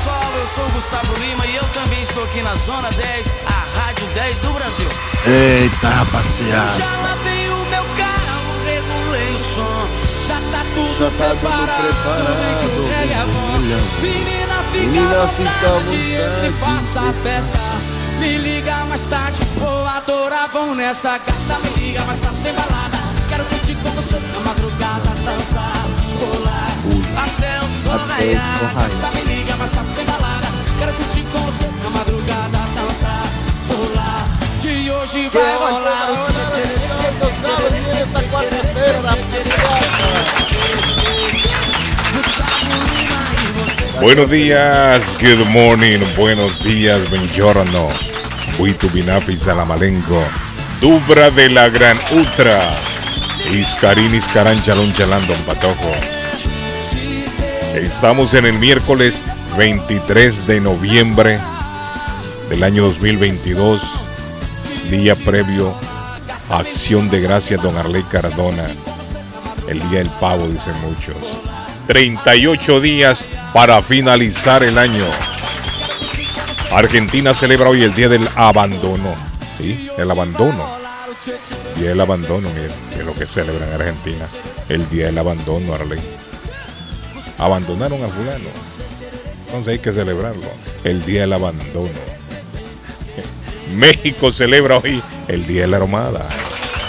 Pessoal, eu sou o Gustavo Lima e eu também estou aqui na Zona 10, a Rádio 10 do Brasil. Eita, rapaziada. Já lavei o meu carro, regulei o som, já tá tudo Já tá tudo preparado. preparado, vem que o reggae é bom. Menina, fica Menina, à vontade, entre e faça a festa. Me liga mais tarde, vou adorar, vão nessa gata. Me liga mais tarde, tem balada. Quero curtir com você na madrugada, dançar, rolar. Até o sol raiar. me Quero curtir com você na madrugada, dançar, rolar. Que hoje vai rolar o tchê, tchê, tchê, tchê, Buenos días, good morning, buenos días, buongiorno. Huitu Binafi Salamalenco, Dubra de la Gran Ultra, Iscarín Iscarán Chalón Chalandon Patojo. Estamos en el miércoles 23 de noviembre del año 2022, día previo a Acción de Gracias Don Arley Cardona, el día del pavo, dicen muchos. 38 días para finalizar el año. Argentina celebra hoy el Día del Abandono. ¿Sí? El abandono. Día del Abandono, miren, es lo que celebran en Argentina. El Día del Abandono, Arley. Abandonaron a fulano. Entonces hay que celebrarlo. El Día del Abandono. México celebra hoy el Día de la Armada.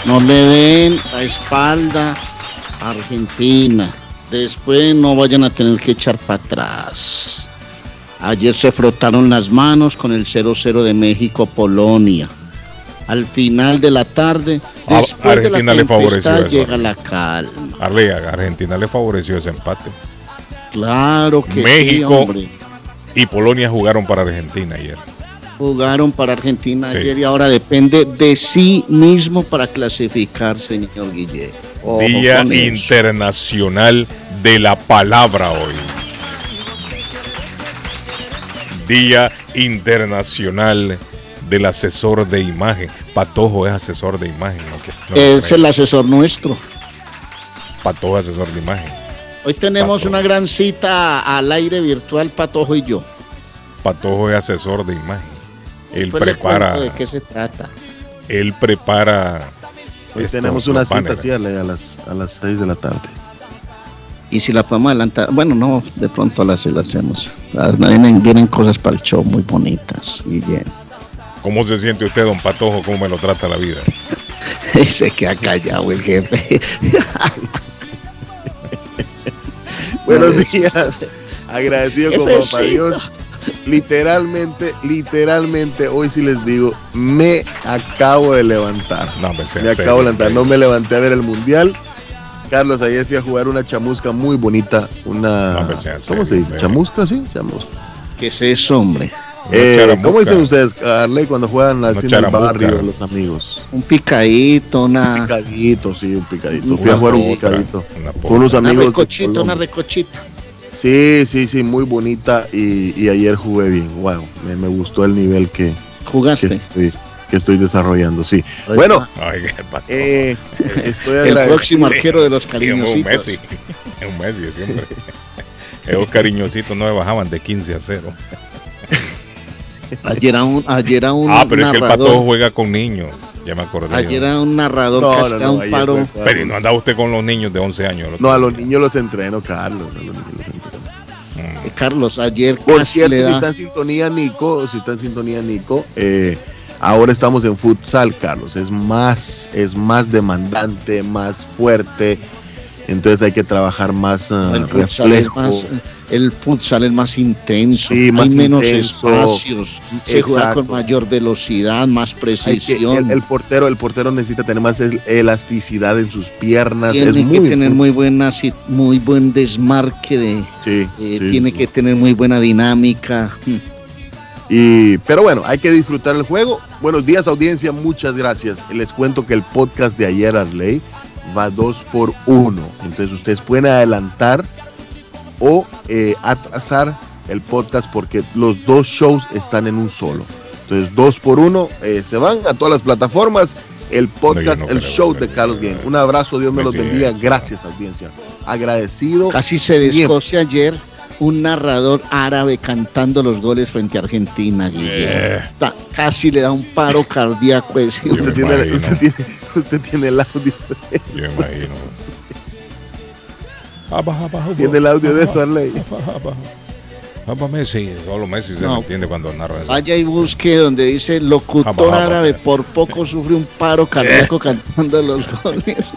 No le den la espalda a Argentina. Después no vayan a tener que echar para atrás. Ayer se frotaron las manos con el 0-0 de México-Polonia. Al final de la tarde, después de la Argentina le favoreció llega la calma. Argentina le favoreció ese empate. Claro que sí, México y Polonia jugaron para Argentina ayer. Jugaron para Argentina Sí. ayer y ahora depende de sí mismo para clasificar, señor Guillermo. Ojo Día. Internacional de la Palabra hoy. Día Internacional del Asesor de Imagen. Patojo es asesor de imagen. ¿no? No Es el asesor nuestro. Patojo es asesor de imagen. Hoy tenemos Patojo. una gran cita al aire virtual, Patojo y yo. Patojo es asesor de imagen. Él prepara, de qué se trata. él prepara. Hoy esto, tenemos una cita así a, la- a las a las 6 de la tarde. Y si la podemos adelantar, bueno, no, de pronto las la hacemos. Ah, Vienen, vienen cosas para el show muy bonitas. Y bien. ¿Cómo se siente usted, don Patojo? ¿Cómo me lo trata la vida? Y se queda callado el jefe. Buenos días. Agradecido con Jefecito. papá Dios. Literalmente, literalmente, hoy sí les digo, me acabo de levantar. No, Me serio, acabo de levantar. No me levanté a ver el mundial. Carlos, ayer fui a jugar una chamusca muy bonita. Una. No, ¿Cómo se dice? ¿Chamusca? Sí, chamusca. ¿Qué es eso, hombre? Una Eh. ¿Cómo dicen ustedes, Arley, cuando juegan así en el barrio, los amigos? Un picadito, una, Picadito, sí, un picadito. Una Fui a jugar un picadito. una Con unos una amigos. de recochita, una recochita. Sí, sí, sí, muy bonita y, y ayer jugué bien. Wow, me, me gustó el nivel que, que, ¿Jugaste? estoy, que estoy desarrollando, sí. Oiga, Bueno, Patojo. eh, estoy el próximo arquero de los Sí, es un cariñositos. Messi. Es un Messi siempre. Esos cariñositos no me bajaban de 15 a 0. Ayer a un, ayer a un Ah, pero es que el narrador, Patojo juega con niños. Ya me acordé. ayer yo. a un narrador No, que no, no, un paro. Pero ¿y algo- no anda usted con los niños de 11 años. No, a los niños los entreno, Carlos. A los niños los entreno. Mm. Carlos, ayer Por casi cierto, le si da. está en sintonía Nico, si está en sintonía Nico, eh, ahora estamos en futsal, Carlos. Es más, es más demandante, más fuerte. Entonces hay que trabajar más ah, El futsal, es reflejo. más, el futsal es más intenso, Sí, más hay menos intenso. espacios, se juega con mayor velocidad, más que- precisión. el, el portero, el portero necesita tener más el- elasticidad en sus piernas. tiene es que muy tener muy buena, muy buen desmarque de, Sí, eh, sí, tiene que tener muy buena dinámica. Mm. Y, pero bueno, hay que disfrutar el juego. Buenos días, audiencia. Muchas gracias. Les cuento que el podcast de ayer, Arley, va dos por uno. Entonces ustedes pueden adelantar o eh, atrasar el podcast porque los dos shows están en un solo. Entonces, dos por uno, eh, se van a todas las plataformas. El podcast, No, yo no el creo, show no, de Carlos creo. Un abrazo, Dios me los Mentira. bendiga. Gracias, audiencia. Agradecido. Casi se descoce ayer un narrador árabe cantando los goles frente a Argentina, Guillermo. Eh. Está- casi le da un paro cardíaco ese Yo Usted tiene, imagino. usted, tiene, usted tiene el audio. Yo imagino. Abajo, Tiene el audio de eso, Arley. Messi, solo Messi se No. entiende cuando narra eso. Vaya y busque donde dice locutor jaba. árabe, por poco sufre un paro cardíaco cantando los goles.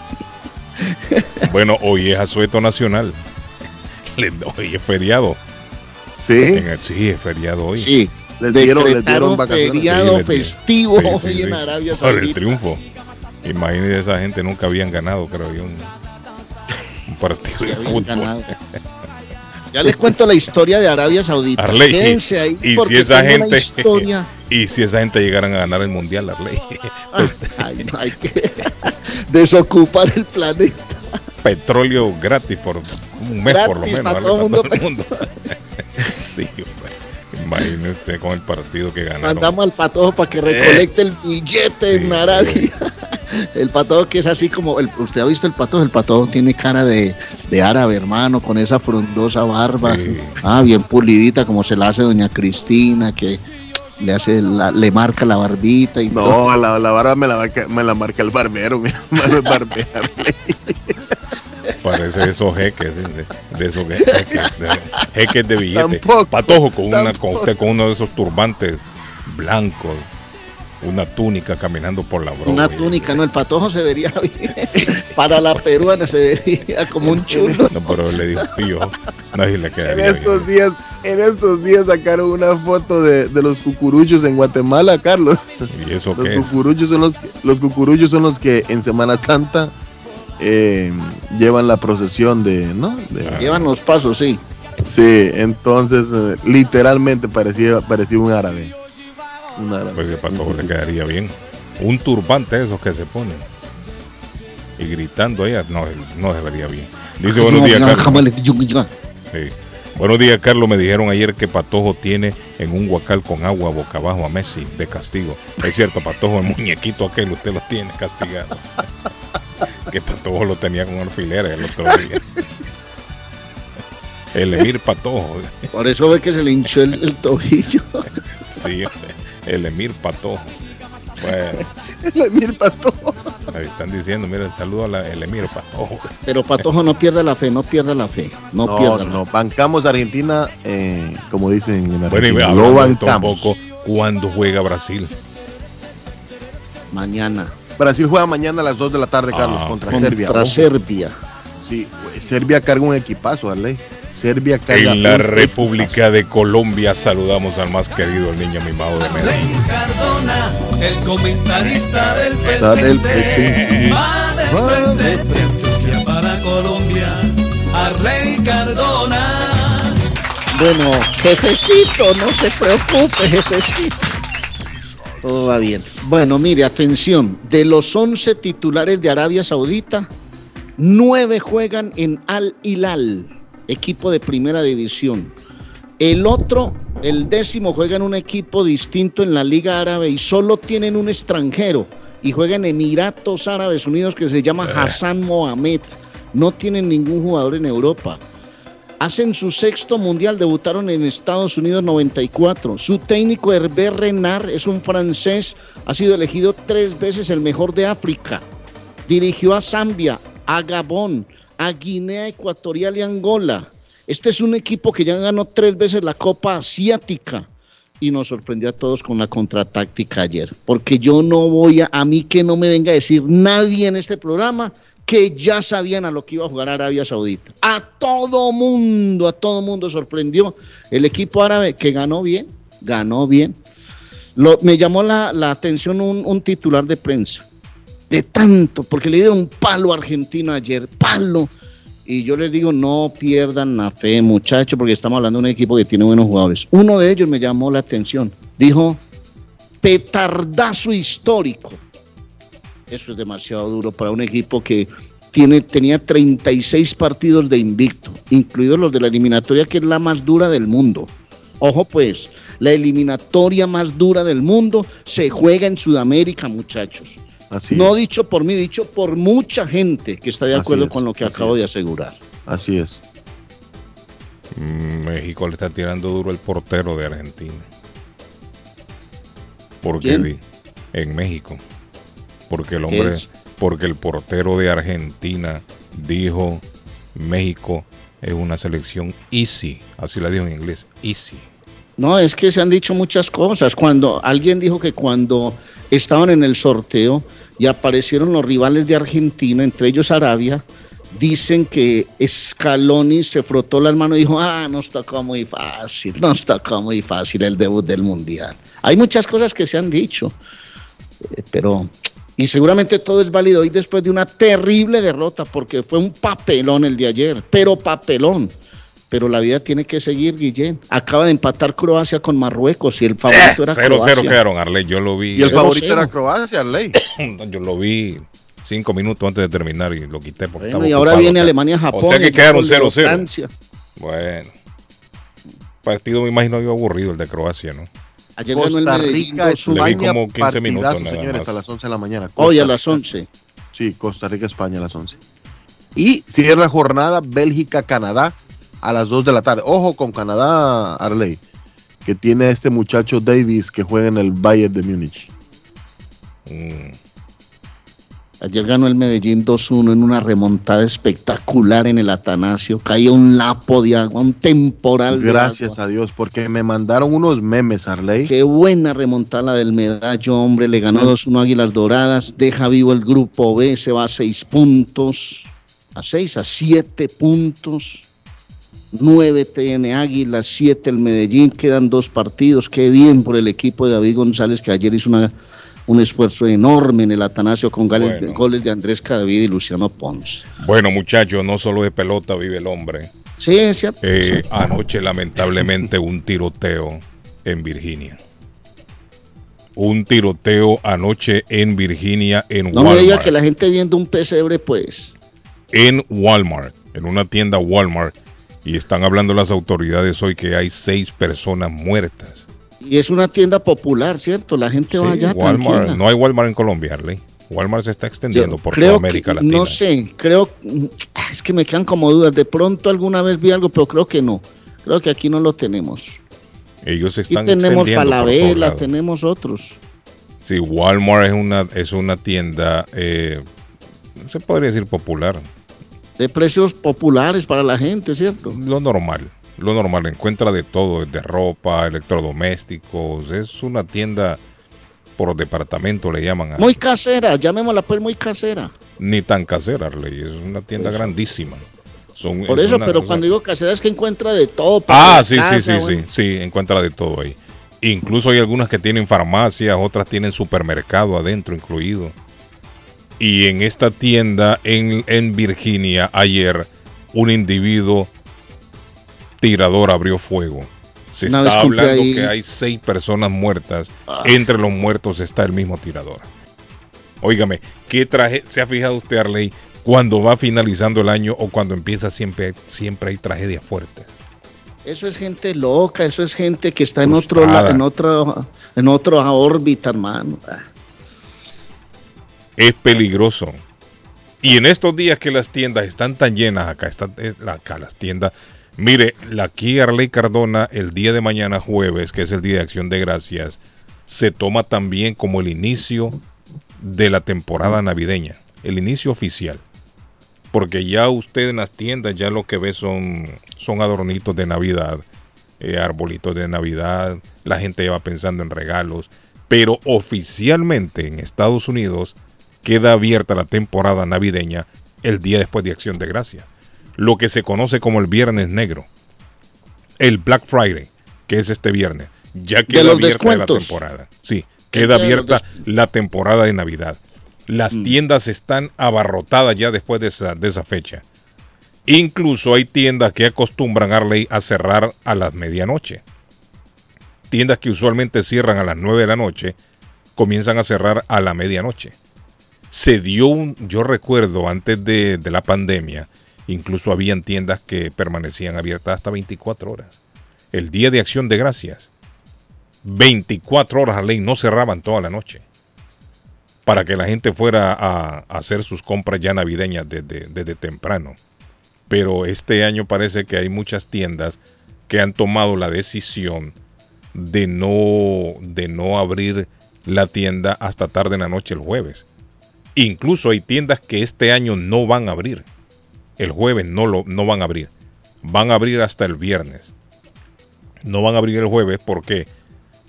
Bueno, hoy es asueto nacional. Hoy es feriado. Sí, En el- sí, es feriado hoy. Sí, les dieron, les dieron vacaciones. feriado Sí, festivo Sí, sí, hoy en sí. Arabia Por el Saudita. triunfo. Imagínese esa gente nunca habían ganado, creo yo, un, un partido Sí, de habían fútbol. ganado. Ya les cuento la historia de Arabia Saudita. Arley, Quédense ahí y porque si esa tengo una gente historia. y si esa gente llegaran a ganar el mundial, Arley, Ay, no, hay que desocupar el planeta. petróleo gratis por un mes por lo menos, para todo el mundo. el mundo. sí, hombre. Imagínese usted con el partido que ganaron. Mandamos al patojo para que recolecte el billete en Sí, Arabia. El patojo que es así como, el, usted ha visto el patojo, el patojo tiene cara de, de árabe, hermano, con esa frondosa barba, Sí. ah, bien pulidita como se la hace doña Cristina, que le hace, la- le marca la barbita y todo. No, la, la barba me la, va a- me la marca el barbero, mi hermano es barbero. Parece esos jeques, de, de esos jeques, de, jeques de billetes. Tampoco, Patojo con, una, con usted con uno de esos turbantes blancos, una túnica caminando por la broma. Una túnica, no, el patojo se vería bien. Para la peruana se vería como un chulo. No, pero le dijo pío. Nadie le En quedaría estos bien. días, en estos días sacaron una foto de, de los cucuruchos en Guatemala, Carlos. ¿Y eso Los qué es? cucuruchos son los, que- los cucuruchos son los que en Semana Santa eh, llevan la procesión de, ¿no? De- Ah. Llevan los pasos, sí. Sí, entonces eh, literalmente parecía, parecía un árabe. Un árabe. Pues el patojo le quedaría bien. Un turbante esos que se ponen. Y gritando ella, no, no se vería bien. Dice buenos días, Carlos. Sí. Buenos días, Carlos. Me dijeron ayer que Patojo tiene en un guacal con agua boca abajo a Messi de castigo. Es cierto, Patojo, el muñequito aquel, usted lo tiene castigado. que Patojo lo tenía con alfileres el otro día. El Emir Patojo. Por eso ve que se le hinchó el, el tobillo. Sí, el Emir Patojo. Bueno, El Emir Patojo. ahí están diciendo, mira, el saludo al Emir Patojo. Pero Patojo no pierda la fe, no pierda la fe. No, No, pierda no, bancamos a Argentina, eh, como dicen en Bueno, y Argentina, lo un bancamos. poco, ¿cuándo juega Brasil? Mañana. Brasil juega mañana a las 2 de la tarde, Carlos, Ah, contra, Contra Serbia. Ojo. Serbia. Sí, Serbia carga un equipazo, Arley. Serbia carga En la un República de Colombia saludamos al más querido, el niño mimado de Medellín. Arley Cardona, el comentarista del presente. Va de frente para Colombia. Arley Cardona. Bueno, jefecito, no se preocupe, jefecito. Todo va bien. Bueno, mire, atención. De los 11 titulares de Arabia Saudita, 9 juegan en Al Hilal, equipo de primera división. El otro, el décimo, juega en un equipo distinto en la Liga Árabe y solo tienen un extranjero y juega en Emiratos Árabes Unidos que se llama Hassan Mohamed. No tienen ningún jugador en Europa. Hacen su sexto mundial, debutaron en Estados Unidos 94. Su técnico Hervé Renard es un francés, ha sido elegido tres veces el mejor de África. Dirigió a Zambia, a Gabón, a Guinea Ecuatorial y Angola. Este es un equipo que ya ganó tres veces la Copa Asiática y nos sorprendió a todos con la contratáctica ayer. Porque yo no voy a, a mí que no me venga a decir nadie en este programa que ya sabían a lo que iba a jugar Arabia Saudita. A todo mundo, a todo mundo sorprendió el equipo árabe que ganó bien, ganó bien. Me llamó la, atención un, un titular de prensa, de tanto, porque le dieron palo a Argentina ayer, palo. Y yo les digo, no pierdan la fe, muchachos, porque estamos hablando de un equipo que tiene buenos jugadores. Uno de ellos me llamó la atención, Dijo, petardazo histórico. Eso es demasiado duro para un equipo que tiene, tenía 36 partidos de invicto, incluidos los de la eliminatoria, que es la más dura del mundo. Ojo pues, la eliminatoria más dura del mundo se juega en Sudamérica, muchachos. Así no es. dicho por mí, dicho por mucha gente que está de acuerdo es, con lo que acabo es. de asegurar. Así es. Mm, México le está tirando duro el portero de Argentina. Porque ¿Quién? en México. Porque el ¿Qué hombre, es? porque el portero de Argentina dijo México es una selección easy, así la dijo en inglés, easy. No, es que se han dicho muchas cosas. Cuando alguien dijo que cuando estaban en el sorteo y aparecieron los rivales de Argentina, entre ellos Arabia, dicen que Scaloni se frotó las manos y dijo, ah, nos tocó muy fácil, nos tocó muy fácil el debut del Mundial. Hay muchas cosas que se han dicho, eh, pero... Y seguramente todo es válido hoy después de una terrible derrota, porque fue un papelón el de ayer, pero papelón. Pero la vida tiene que seguir, Guillén. Acaba de empatar Croacia con Marruecos y el favorito era 0-0 Croacia. quedaron, Arley, yo lo vi. Y el Cero, favorito cero. era Croacia, Ley. Yo lo vi cinco minutos antes de terminar y lo quité porque Bueno, estaba y ahora ocupado viene. Alemania-Japón. O sea que el quedaron fútbol de 0-0. Francia. Bueno. Partido me imagino yo aburrido el de Croacia, ¿no? Ayer ganó el Costa Medellín Rica, 2-1. Le vi España, como 15 partidazo, minutos nada señores, más. a las 11 de la mañana. Hoy a Costa las Rica. 11. Sí, Costa Rica, España a las 11. Y cierra la jornada Bélgica, Canadá a las 2 de la tarde. Ojo con Canadá, Arley, que tiene a este muchacho Davis que juega en el Bayern de Múnich. Mm. Ayer ganó el Medellín 2-1 en una remontada espectacular en el Atanasio. Caía un lapo de agua, un temporal de Gracias agua. a Dios, porque me mandaron unos memes, Arley. Qué buena remontada la del Medallo, hombre. Le ganó 2-1 Águilas Doradas. Deja vivo el grupo B. Se va a 6 puntos. A 6, a 7 puntos. 9 TN Águilas, 7 el Medellín. Quedan dos partidos. Qué bien por el equipo de David González, que ayer hizo una, un esfuerzo enorme en el Atanasio con goles, Bueno. de Andrés Cadavid y Luciano Pons. Bueno, muchachos, no solo de pelota vive el hombre. Sí, es cierto. Eh, anoche, lamentablemente, un tiroteo en Virginia. Un tiroteo anoche en Virginia, en no me diga Walmart. que la gente viendo un pesebre, pues. En Walmart, en una tienda Walmart. Y están hablando las autoridades hoy que hay seis personas muertas. Y es una tienda popular, ¿cierto? La gente va allá Walmart. tranquila. No hay Walmart en Colombia, Arley. Walmart se está extendiendo Yo por creo toda América que, Latina. No sé, creo, es que me quedan como dudas. De pronto alguna vez vi algo, pero creo que no. Creo que aquí no lo tenemos. Ellos están tenemos por todos Falabella, tenemos otros. Sí, Walmart es una, es una tienda, eh, se podría decir popular, De precios populares para la gente, ¿cierto? lo normal, lo normal, encuentra de todo, de ropa, electrodomésticos, es una tienda por departamento le llaman, a- Muy casera, llamémosla pues muy casera. ni tan casera, Arley, es una tienda Eso. grandísima. Son- Por es eso, pero cosa- cuando digo casera es que encuentra de todo. para Ah, sí, sí, sí, bueno. sí, sí, encuentra de todo ahí. Incluso hay algunas que tienen farmacias, otras tienen supermercado adentro incluido. Y en esta tienda en, en Virginia ayer un individuo tirador abrió fuego. Se Una está hablando ahí- que hay seis personas muertas. Ah. Entre los muertos está el mismo tirador. Óigame, ¿qué traje se ha fijado usted, Arley? Cuando va finalizando el año o cuando empieza siempre, siempre hay tragedias fuertes. Eso es gente loca, eso es gente que está en otro, en otro, en otra órbita, hermano. Es peligroso. Y en estos días que las tiendas están tan llenas, acá están es- acá las tiendas. Mire, aquí Arley Cardona, el día de mañana jueves, que es el Día de Acción de Gracias, se toma también como el inicio de la temporada navideña, el inicio oficial. Porque ya usted en las tiendas ya lo que ve son, son adornitos de Navidad, eh, arbolitos de Navidad, la gente ya va pensando en regalos. Pero oficialmente en Estados Unidos queda abierta la temporada navideña el día después de Acción de Gracia. Lo que se conoce como el Viernes Negro. El Black Friday, que es este viernes. Ya queda abierta la temporada. Sí, queda abierta la temporada de Navidad. Las Mm. tiendas están abarrotadas ya después de esa, de esa fecha. Incluso hay tiendas que acostumbran Arley a cerrar a las medianoche. tiendas que usualmente cierran a las 9 de la noche, comienzan a cerrar a la medianoche. Se dio un, yo recuerdo antes de, de la pandemia, incluso habían tiendas que permanecían abiertas hasta 24 horas. El día de acción de gracias, 24 horas a ley, no cerraban toda la noche para que la gente fuera a, hacer sus compras ya navideñas desde, desde, temprano. Pero este año parece que hay muchas tiendas que han tomado la decisión de no, de no abrir la tienda hasta tarde en la noche el jueves. Incluso hay tiendas que este año no van a abrir. El jueves no, lo, no van a abrir. Van a abrir hasta el viernes. No van a abrir el jueves porque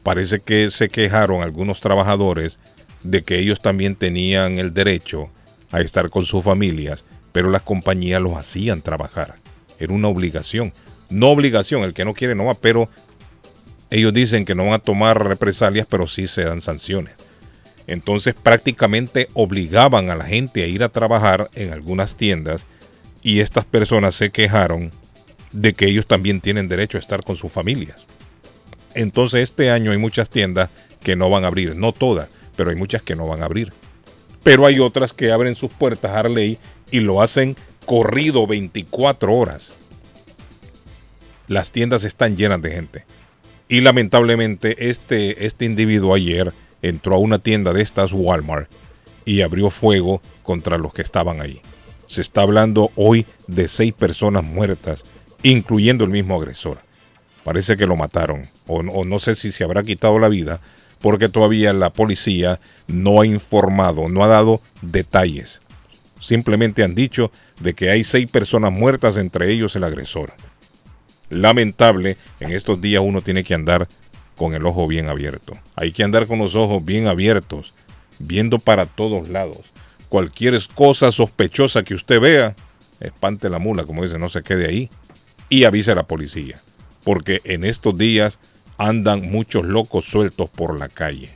parece que se quejaron algunos trabajadores de que ellos también tenían el derecho a estar con sus familias, pero las compañías los hacían trabajar. Era una obligación. No obligación, el que no quiere no va, pero ellos dicen que no van a tomar represalias, pero sí se dan sanciones. Entonces prácticamente obligaban a la gente a ir a trabajar en algunas tiendas y estas personas se quejaron de que ellos también tienen derecho a estar con sus familias. Entonces este año hay muchas tiendas que no van a abrir, no todas, pero hay muchas que no van a abrir. Pero hay otras que abren sus puertas a Harley y lo hacen corrido 24 horas. Las tiendas están llenas de gente. Y lamentablemente este, este individuo ayer entró a una tienda de estas Walmart y abrió fuego contra los que estaban ahí. Se está hablando hoy de seis personas muertas, incluyendo el mismo agresor. Parece que lo mataron, o, no sé si se habrá quitado la vida, porque todavía la policía no ha informado, no ha dado detalles. Simplemente han dicho de que hay seis personas muertas, entre ellos el agresor. Lamentable, en estos días uno tiene que andar con el ojo bien abierto. Hay que andar con los ojos bien abiertos, viendo para todos lados. Cualquier cosa sospechosa que usted vea, espante la mula, como dice, no se quede ahí, y avise a la policía. Porque en estos días andan muchos locos sueltos por la calle.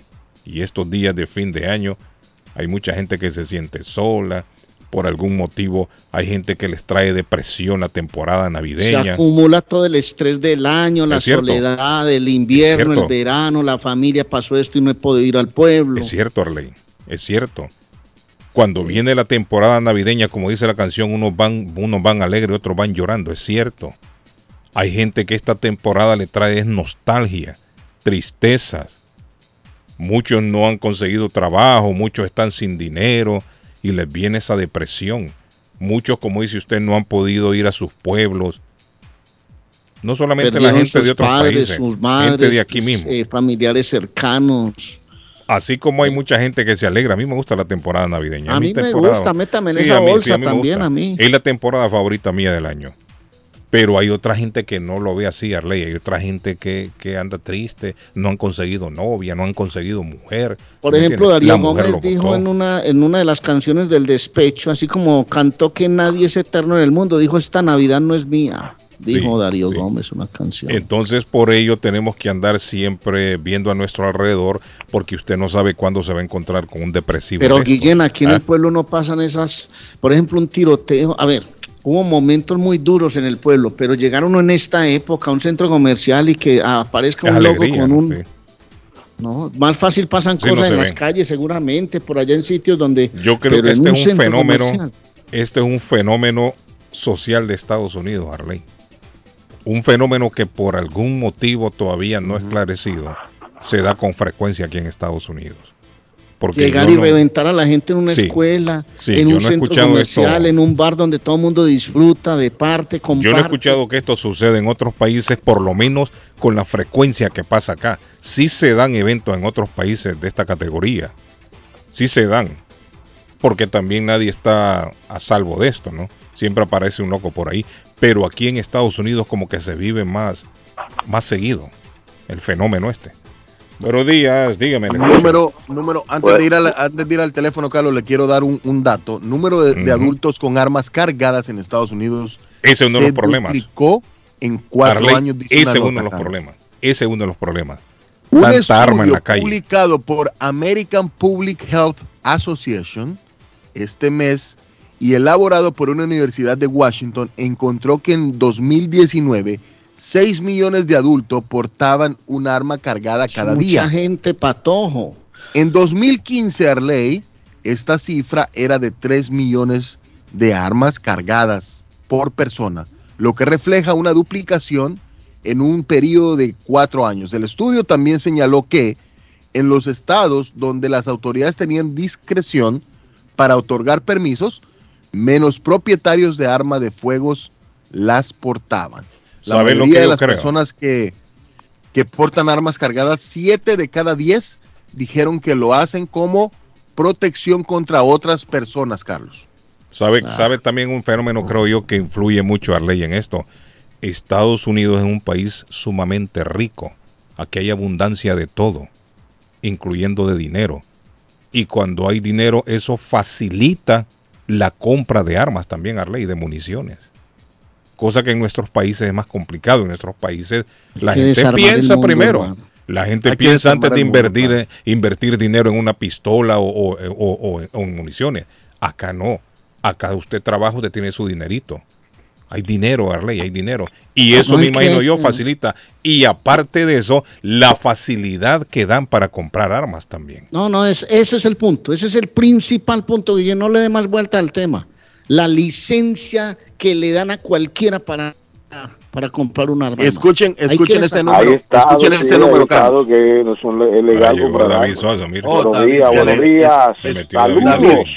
Y estos días de fin de año hay mucha gente que se siente sola. Por algún motivo hay gente que les trae depresión la temporada navideña. Se acumula todo el estrés del año, la soledad, del invierno, el verano, la familia pasó esto y no he podido ir al pueblo. Es cierto, Arley, es cierto. Cuando viene la temporada navideña, como dice la canción, unos van, unos van alegres, otros van llorando, es cierto. Hay gente que esta temporada le trae nostalgia, tristezas. Muchos no han conseguido trabajo, muchos están sin dinero y les viene esa depresión. Muchos, como dice usted, no han podido ir a sus pueblos. No solamente la gente de otros países, sus madres, gente de aquí mismo. Eh, familiares cercanos. Así como hay mucha gente que se alegra. A mí me gusta la temporada navideña. A, mí me gusta, métame en esa bolsa también a mí. Es la temporada favorita mía del año. Pero hay otra gente que no lo ve así, Arley. Hay otra gente que, anda triste, no han conseguido novia, no han conseguido mujer. Por ejemplo, Darío Gómez dijo en una, en una de las canciones del despecho, así como cantó que nadie es eterno en el mundo, dijo, esta Navidad no es mía. Dijo Darío Gómez una canción. Entonces, por ello tenemos que andar siempre viendo a nuestro alrededor, porque usted no sabe cuándo se va a encontrar con un depresivo. Pero, Guillén, aquí en el ¿Ah? pueblo no pasan esas, por ejemplo, un tiroteo. A ver, hubo momentos muy duros en el pueblo, pero llegaron en esta época a un centro comercial y que aparezca un logo con un... No, más fácil pasan cosas en las calles seguramente, por allá en sitios donde... Yo creo que este es un fenómeno, este es un fenómeno social de Estados Unidos, Arley. Un fenómeno que por algún motivo todavía no esclarecido se da con frecuencia aquí en Estados Unidos. Llegar y reventar a la gente en una escuela, en un centro comercial, en un bar donde todo el mundo disfruta, de parte, comparte. Yo no he escuchado que esto suceda en otros países, por lo menos con la frecuencia que pasa acá. Sí se dan eventos en otros países de esta categoría. Sí se dan. Porque también nadie está a salvo de esto, ¿no? Siempre aparece un loco por ahí. Pero aquí en Estados Unidos como que se vive más, más seguido el fenómeno este. Buenos días, dígame. Número, número, antes, de ir al, antes de ir al teléfono, Carlos, le quiero dar un, dato. Número de, adultos con armas cargadas en Estados Unidos. Ese es uno de los problemas. en cuatro años. Ese es uno de los problemas. Ese es uno de los problemas. Un estudio en la calle. publicado por American Public Health Association este mes y elaborado por una universidad de Washington encontró que en 2019 6 millones de adultos portaban un arma cargada cada Mucha día. gente patojo. En 2015, Arley, esta cifra era de 3 millones de armas cargadas por persona, lo que refleja una duplicación en un periodo de cuatro años. El estudio también señaló que en los estados donde las autoridades tenían discreción para otorgar permisos, menos propietarios de armas de fuegos las portaban. La ¿Sabe lo mayoría que de las creo? personas que, que portan armas cargadas, siete de cada diez dijeron que lo hacen como protección contra otras personas, Carlos. ¿Sabe, Ah. sabe también un fenómeno, creo yo, que influye mucho Arley en esto. Estados Unidos es un país sumamente rico. Aquí hay abundancia de todo, incluyendo de dinero. Y cuando hay dinero, eso facilita la compra de armas también, Arley, de municiones. Cosa que en nuestros países es más complicado. En nuestros países la gente piensa mundo, primero. hermano. La gente Hay piensa antes de mundo, invertir, invertir dinero en una pistola o, o- o- o- o en municiones. Acá no. Acá usted trabaja, usted tiene su dinerito. Hay dinero, Arley, hay dinero. Y eso me imagino yo facilita. Y aparte de eso, la facilidad que dan para comprar armas también. No, no, es, ese es el punto, ese es el principal punto, que no le dé más vuelta al tema. La licencia que le dan a cualquiera para, para comprar un arma. Escuchen, escuchen este desarmar- número. Estados, Escuchen sí, este hay número, Carlos. que no son le- es Ahora legal comprar. Sosa, mira. Oh, Buenos David, días, buenos días. Saludos.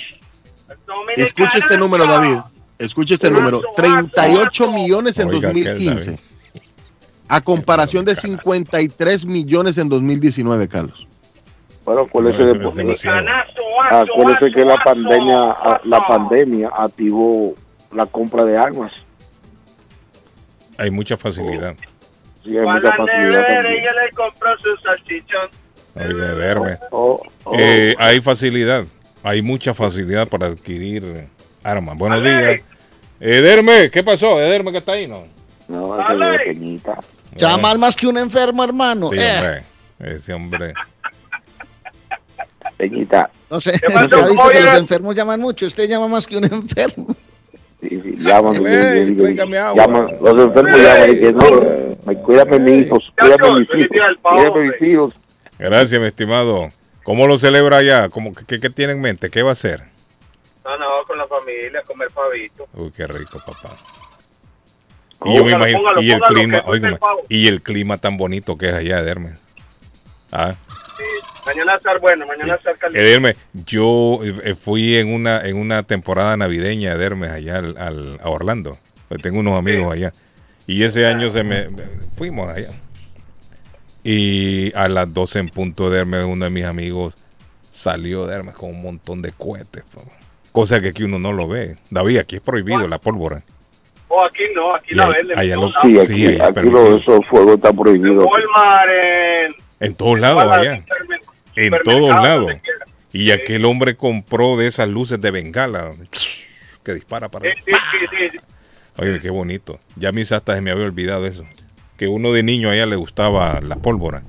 Escuche este número, David. Escuche este número. 38 millones en Oiga, aquel 2015. David. A comparación de 53 millones en 2019, Carlos. Bueno, acuérdese, de, acuérdese que la pandemia, la pandemia activó la compra de armas. Hay mucha facilidad. Sí, hay mucha facilidad también. le compró su salchichón. Oiga, Derme. Oh, oh. Eh, hay facilidad. Hay mucha facilidad para adquirir armas. Buenos días. Ederme, ¿qué pasó? Ederme que está ahí, ¿no? no, pequeñita. Llaman más que un enfermo, hermano. Sí, Eh, hombre. Ese hombre. Pequeñita. no sé, ya viste ¿Cómo que los enfermos llaman mucho. Usted llama más que un enfermo. Sí, sí, llaman, Ey, y- y- y- tráigame agua. llaman, los enfermos llaman y dicen, no, me- cuídame mis hijos, cuídame mis hijos, cuídame mis hijos. Gracias, mi estimado. ¿Cómo lo celebra allá? ¿Cómo, qué, qué tiene en mente? ¿Qué va a hacer? No, no, con la familia, comer pavito. Uy, qué rico, papá. Y yo me Póngalo, imagino, póngalo, y el póngalo, clima, y el clima tan bonito que es allá, Ederme. Ah, Sí, mañana a estar bueno, mañana a estar caliente. Ederme, yo eh, fui en una en una temporada navideña, Ederme, allá al, al- a Orlando. Pues Tengo unos amigos allá. Y ese año se me fuimos allá. Y a las 12 en punto de Hermes, uno de mis amigos salió de Hermes con un montón de cohetes. Cosa que aquí uno no lo ve. David, aquí es prohibido la pólvora. Oh, aquí no, aquí Y la venden. Sí, lados. Sí, aquí, aquí lo, esos fuegos están prohibidos. En... En todos lados allá. En todos lados. Y aquel hombre compró de esas luces de bengala que dispara para. Sí, sí, sí. Oye, qué bonito. Ya a mí hasta se me había olvidado eso. Que uno de niño a ella le gustaba la pólvora.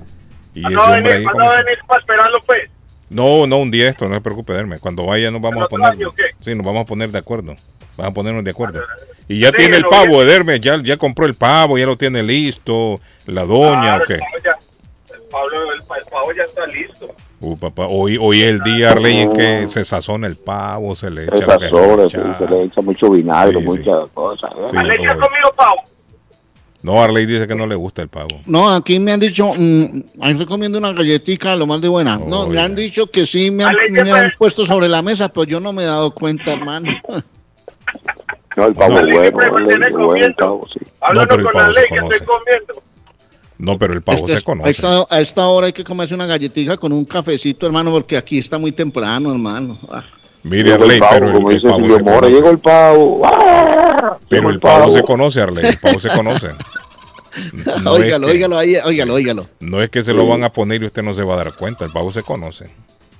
Y ese No va a hombre ahí venir, como ¿cuándo va a se- venir para esperarlo, pues? No, no, un día esto, no se preocupe, Derme. Cuando vaya nos vamos ¿El a poner. año? Sí, nos vamos a poner de acuerdo. Vamos a ponernos de acuerdo. Y ya Sí, tiene el pavo, bien. Ederme. Ya, ya compró el pavo, ya lo tiene listo. La doña, Claro, ¿o qué? El pavo ya, el pavo, el, pa- el pavo ya está listo. Uh, papá, hoy, hoy es el día, Arley, en que se sazona el pavo, se le echa lo que horas, se le echa. se le echa mucho vinagre, Sí, sí. muchas cosas. ¿eh? Sí. ¿Alex ha no. comido pavo? No, Arley dice que no le gusta el pavo. No, aquí me han dicho, mm, ahí estoy comiendo una galletita, lo más de buena. No, me han dicho que sí, me han, puesto sobre la mesa, pero yo no me he dado cuenta, hermano. No, el pavo No. es bueno, Siempre me el- pavo, sí. Háblanos pero el con pavo se conoce. estoy comiendo. No, pero el pavo Es que se a, conoce. esta, a esta hora hay que comerse una galletita con un cafecito, hermano, porque aquí está muy temprano, hermano. Ah. Mire, Arley, pavo, pero el, como el dice pavo se Mora, llegó el pavo. ¡Ah! Pero el pavo se conoce, Arley. El pavo se conoce. No óigalo, es que- óigalo ahí, óigalo, óigalo. No es que se lo van a poner y usted no se va a dar cuenta. El pavo se conoce.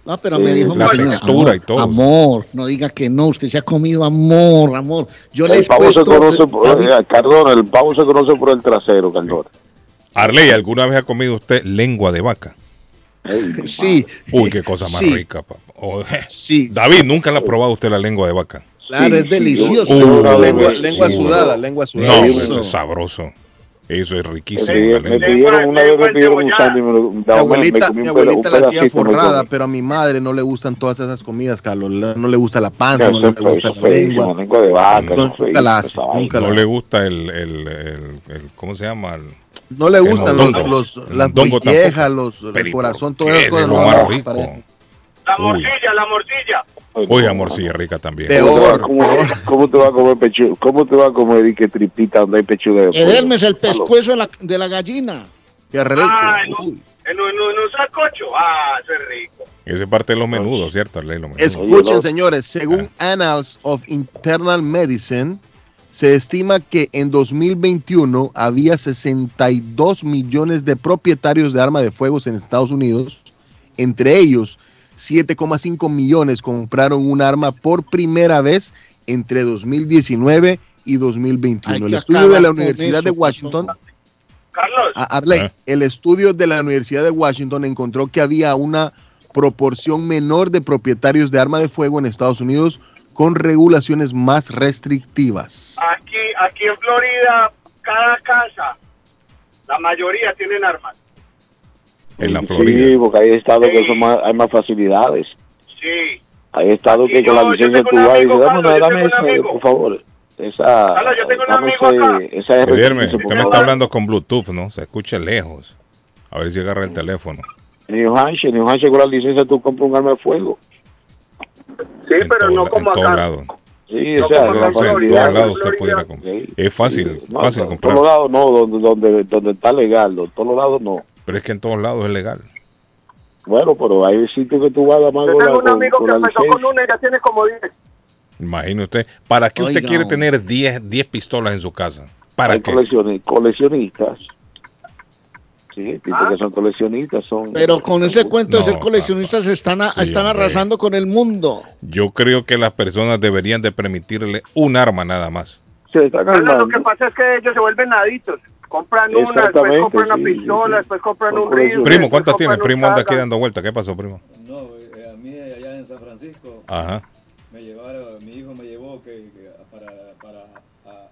No, pero me dijo La señora, textura amor, y todo. Amor, no diga que no, usted se ha comido amor, amor. Yo le he El pavo se conoce por, David, eh, Cardona, el pavo se conoce por el trasero, Cardona. Arley, ¿alguna vez ha comido usted lengua de vaca? Sí. Uy, qué cosa más Sí, rica, papá. Oh, Sí, David, ¿nunca le ha probado usted la lengua de vaca? claro, Sí, es delicioso. Uh, Lengua, sudada, lengua sudada. eso es sabroso. Eso es Sí, riquísimo. me pidieron una vez me pidieron un sándwich y me lo Mi me abuelita, comí mi abuelita la hacía me forrada, pero a mi madre no le gustan todas esas comidas, Carlos. No le gusta la panza, no Eso le gusta la lengua. lengua de vaca. No, eso nunca la hace, nunca No le gusta el, el, el- el- ¿cómo se llama? El- No le gustan los, los, las tampoco. los, el Pero ¿y corazón, por todas qué? esas cosas. Es lo no, más no, rico. parece. La morcilla, la morcilla. No, amorcilla rica también. ¿Cómo te va a comer- ¿Cómo te va a comer pechuga? ¿Cómo te va a comer y que tripita donde hay pechuga de pollo? El pescuezo de la, de la gallina. Qué rico. Ah, en un, en un, en un sacocho. Ah, eso es rico. Esa es parte de los menudos, ¿cierto? Los menudos. Escuchen, señores, según Annals of Internal Medicine, se estima que en 2021 había 62 millones de propietarios de armas de fuego en Estados Unidos. Entre ellos, 7,5 millones compraron un arma por primera vez entre 2019 y Hay 2021. El estudio de la Universidad de Washington Carlos, a- Arley, Ah. el estudio de la Universidad de Washington encontró que había una proporción menor de propietarios de arma de fuego en Estados Unidos con regulaciones más restrictivas. aquí, aquí en Florida, cada casa, la mayoría tienen armas. En la Sí, Florida. porque hay estados que Sí. son más, hay más facilidades. Sí. Hay estados que Y con yo- la yo licencia tú vas y dices, dame, yo dame amigo. por favor. Esa, Carlos, yo tengo un dame amigo ese- acá. esa R15, Ederme, por usted me está hablando con Bluetooth, ¿no? Se escucha lejos. A ver si agarra el teléfono. En New Hampshire, en New Hampshire con la licencia tú compras un arma de fuego. Sí, en pero todo- no como en todos acá. lados. Sí, No o sea, la en en todos lados usted pudiera comprar. Sí. Es fácil, No, fácil en comprar. todos los lados no, donde, donde, donde está legal, en todos los lados no. Pero es que en todos lados es legal. Bueno, pero hay sitios que tú vas a más Yo tengo un con, amigo con que empezó con una y ya tiene como 10. Imagine usted. ¿Para qué usted quiere tener 10, 10 pistolas en su casa? ¿Para Hay qué? coleccionistas. Sí, tipos Ah. que son coleccionistas son. Pero con ese cuento de ser No, coleccionistas están, a- Sí, están hombre. arrasando con el mundo. Yo creo que las personas deberían de permitirle un arma nada más. Se están armando. lo que pasa es que ellos se vuelven naditos. Compran una, después compran una pistola, sí. después compran un rifle. coleccionistas. Primo, ¿cuántas tiene? compran un Primo anda aquí dando vuelta. ¿Qué pasó, primo? No, eh, a mí allá en San Francisco Ajá. me llevaron, mi hijo me llevó que, que para, para a,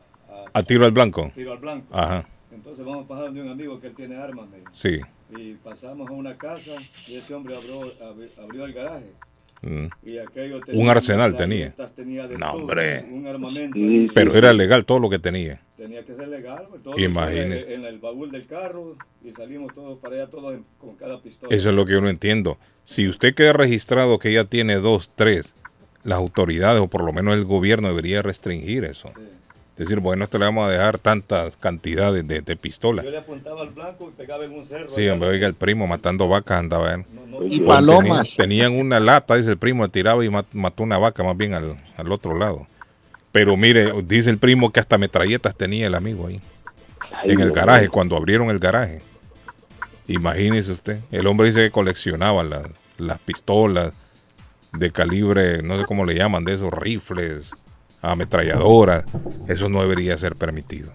A tiro al blanco. tiro al blanco. Ajá. Entonces vamos pasando de un amigo que él tiene armas me. Sí. y pasamos a una casa y ese hombre abrió, abri- abrió el garaje Mm. y aquello Un arsenal tenía de No, todo, hombre. un armamento Sí, ahí. Pero era legal todo lo que tenía. tenía que ser legal pues, todo Imagínese. eso en, en el baúl del carro y salimos todos para allá todos en- con cada pistola Eso es lo que yo no entiendo. Si usted queda registrado que ya tiene dos, tres, las autoridades o por lo menos el gobierno debería restringir eso. Sí. Decir, bueno, esto le vamos a dejar tantas cantidades de, de pistolas. yo le apuntaba al blanco y pegaba en un cerro Sí, hombre, oiga, el primo matando vacas andaba. No, no, Y palomas. Tenían, tenían una lata, dice el primo, le tiraba y mat- mató una vaca más bien al, al otro lado. Pero mire, dice el primo que hasta metralletas tenía el amigo ahí, Ay, en el garaje, cuando abrieron el garaje. Imagínese usted, el hombre dice que coleccionaba la- las pistolas de calibre, no sé cómo le llaman, de esos rifles, ametralladoras. Eso no debería ser permitido.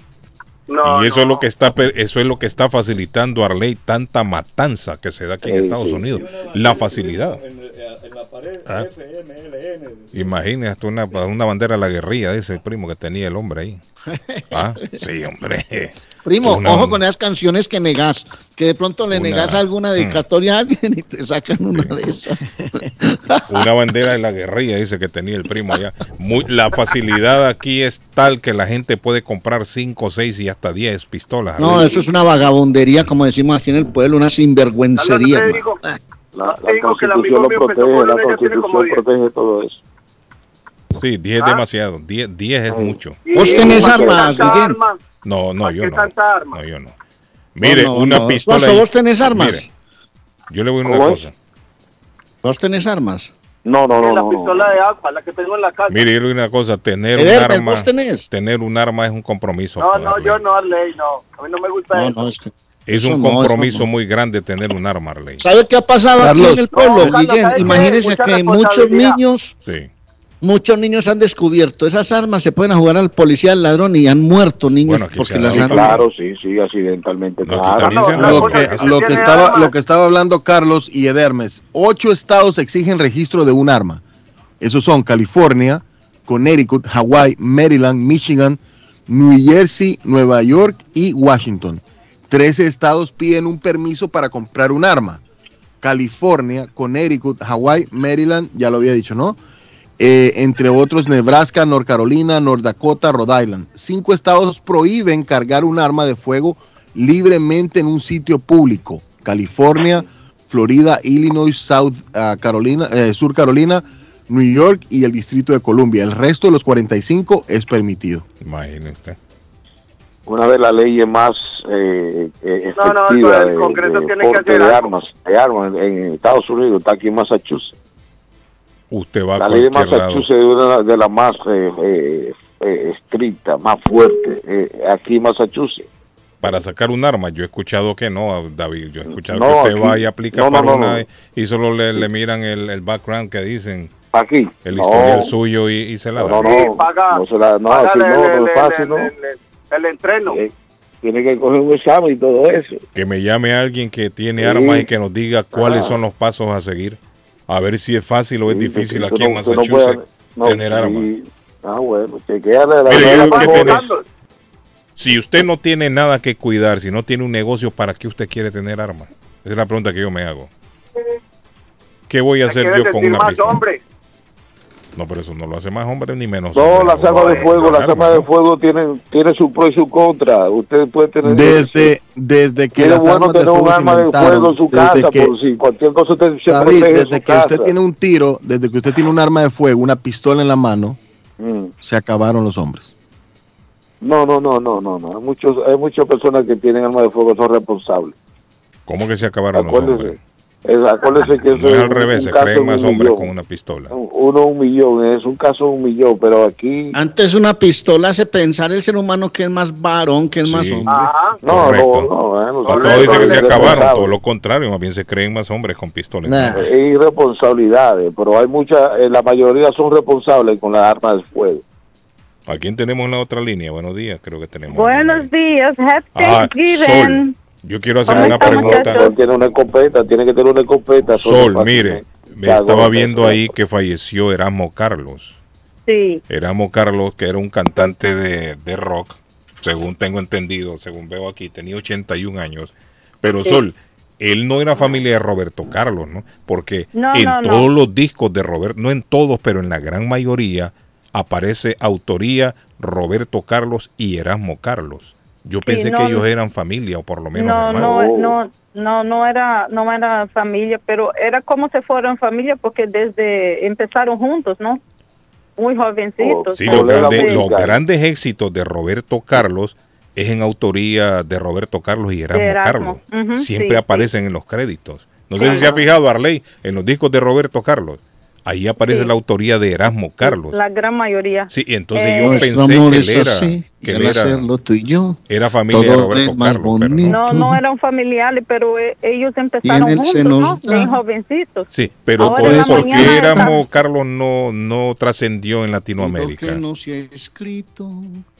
No, y eso no. es lo que está per- eso es lo que está facilitando a Arley tanta matanza que se da aquí en Sí, Estados sí. Unidos. La facilidad. En, en la pared Ah. FMLN Imagínate una, una bandera de la guerrilla, dice el primo que tenía el hombre ahí. Ah, sí, hombre. Primo, Una- ojo con esas canciones que negas, que de pronto le Una- negas alguna dedicatoria a alguien y te sacan una de esas. Una bandera de la guerrilla, dice que tenía el primo allá. Muy, la facilidad aquí es tal que la gente puede comprar 5, 6 y hasta 10 pistolas. No, eso es una vagabundería, como decimos aquí en el pueblo, una sinvergüencería. Digo, La, Te digo que el la constitución lo protege, la constitución 10. protege todo eso. Sí, 10 es Ah. demasiado. 10, 10 es mucho. ¿Vos tenés ¿para qué armas, Guillén? No, no, ¿Para yo no. No, yo no. Mire, no, no, una no. pistola. Suazo, ¿vos tenés armas? Mire, yo le voy a decir ¿Cómo una cosa. ¿Vos tenés armas? No, no, no, la no. pistola no. de agua, la que tengo en la casa. Mire, yo le voy a decir una cosa. Tener un arma. ¿vos tenés? Tener un arma es un compromiso. no, no, yo no, Arley, no. A mí no me gusta No, eso. no, es que... Es Eso un no, compromiso no. muy grande tener un arma, Arley. ¿Sabe qué ha pasado aquí en el pueblo, No. Imagínese Mucha que muchos niños, Sí. muchos niños han descubierto esas armas, se pueden jugar al policía, al ladrón y han muerto niños Bueno, porque las han... Claro, sí, sí, accidentalmente. Claro. Lo que, lo, estaba, lo que estaba hablando Carlos y Edermes, ocho estados exigen registro de un arma. Esos son California, Connecticut, Hawaii, Maryland, Michigan, New Jersey, Nueva York y Washington. 13 estados piden un permiso para comprar un arma. California, Connecticut, Hawaii, Maryland, ya lo había dicho, ¿no? Eh, entre otros Nebraska, North Carolina, North Dakota, Rhode Island. Cinco estados prohíben cargar un arma de fuego libremente en un sitio público. California, Florida, Illinois, South ah, Carolina, eh, Sur Carolina, New York y el Distrito de Columbia. El resto de los 45 es permitido. Imagínate. Una de las leyes más eh, eh, No, no, efectivas el de- Congreso de tiene que porte hacer de algo. armas, de armas en Estados Unidos, está aquí en Massachusetts. Usted va a La ley de lado. Massachusetts es una de las más eh, eh, eh, estrictas, más fuertes, eh, aquí en Massachusetts. Para sacar un arma, yo he escuchado que no, David. Yo he escuchado No, que usted aquí- va y aplica no, no, para no, una y solo le, le miran el, el background que dicen, Aquí. el no, historial suyo y, y se la no, dan. no, no, paga- no se la, no, paga no, no es fácil, ¿no? El- entreno. Eh, tiene que coger un examen y todo eso. Que me llame alguien que tiene Sí. armas y que nos diga cuáles Ah. son los pasos a seguir. A ver si es fácil o es Sí, difícil aquí en no Massachusetts no, tener sí. armas. Ah, bueno, chequeale la Si usted no tiene nada que cuidar, si no tiene un negocio, ¿para qué usted quiere tener armas? Esa es la pregunta que yo me hago. ¿Qué voy a hacer yo con una más pistola? No, pero eso no lo hace más hombre ni menos No, hombre. las armas de fuego, las armas de fuego tienen, tienen su pro y su contra. Usted puede tener... Desde, desde que Tiene las bueno armas de tener un arma de fuego en su desde casa, que- por si cualquier cosa usted se David, protege desde su que usted tiene un tiro, desde que usted tiene un arma de fuego, una pistola en la mano, Mm. se acabaron los hombres. No, no, no, no, no, no. Hay, muchos, hay muchas personas que tienen armas de fuego, son responsables. ¿Cómo que se acabaron los hombres? Es- acuérdese que eso No es al un- revés, un se caso creen en más un hombres millón. con una pistola. Uno un millón, es un caso de un millón, pero aquí... Antes una pistola hace pensar el ser humano que es más varón, que es más Sí. hombre. Ajá. No, Correcto. no, no, eh, no, dicen que se acabaron, todo lo contrario, más bien se creen más hombres con pistolas. Nah. Es irresponsabilidades, pero hay muchas, eh, la mayoría son responsables con las armas de fuego. ¿A quién tenemos en la otra línea? Buenos días, creo que tenemos. Buenos días, happy Ah, Thanksgiving. Sol. Yo quiero hacer ¿Cómo una pregunta. tiene una escopeta, tiene que tener una escopeta. Sol, mire, me estaba viendo ahí que falleció Erasmo Carlos. Sí, Erasmo Carlos, que era un cantante de, de rock, según tengo entendido, según veo aquí, tenía 81 años. Pero Sí. Sol, él no era familia de Roberto Carlos, ¿no? Porque No, en no, no. todos los discos de Roberto, no en todos, pero en la gran mayoría, aparece autoría Roberto Carlos y Erasmo Carlos. Yo pensé no, que ellos eran familia o por lo menos no, hermanos. no, no, no, no era, no era familia, pero era como se fueron familia porque desde empezaron juntos, ¿no? Muy jovencitos. Sí, Pues, los, grandes, los grandes éxitos de Roberto Carlos es en autoría de Roberto Carlos y Erasmo. Carlos. Siempre sí, aparecen en los créditos. No sé si se ha fijado, Arley, en los discos de Roberto Carlos. Ahí aparece Sí. la autoría de Erasmo Carlos. La gran mayoría. Sí, y entonces Eh, yo Nuestro pensé amor que él era, así, que él era, tú y yo, era familia de Roberto Carlos. pero no. No, eran familiares, pero eh, ellos empezaron juntos, ¿no? Bien jovencitos. Sí, pero Ahora por, en la ¿por qué mañana Erasmo Carlos no, no trascendió en Latinoamérica? que no se ha escrito.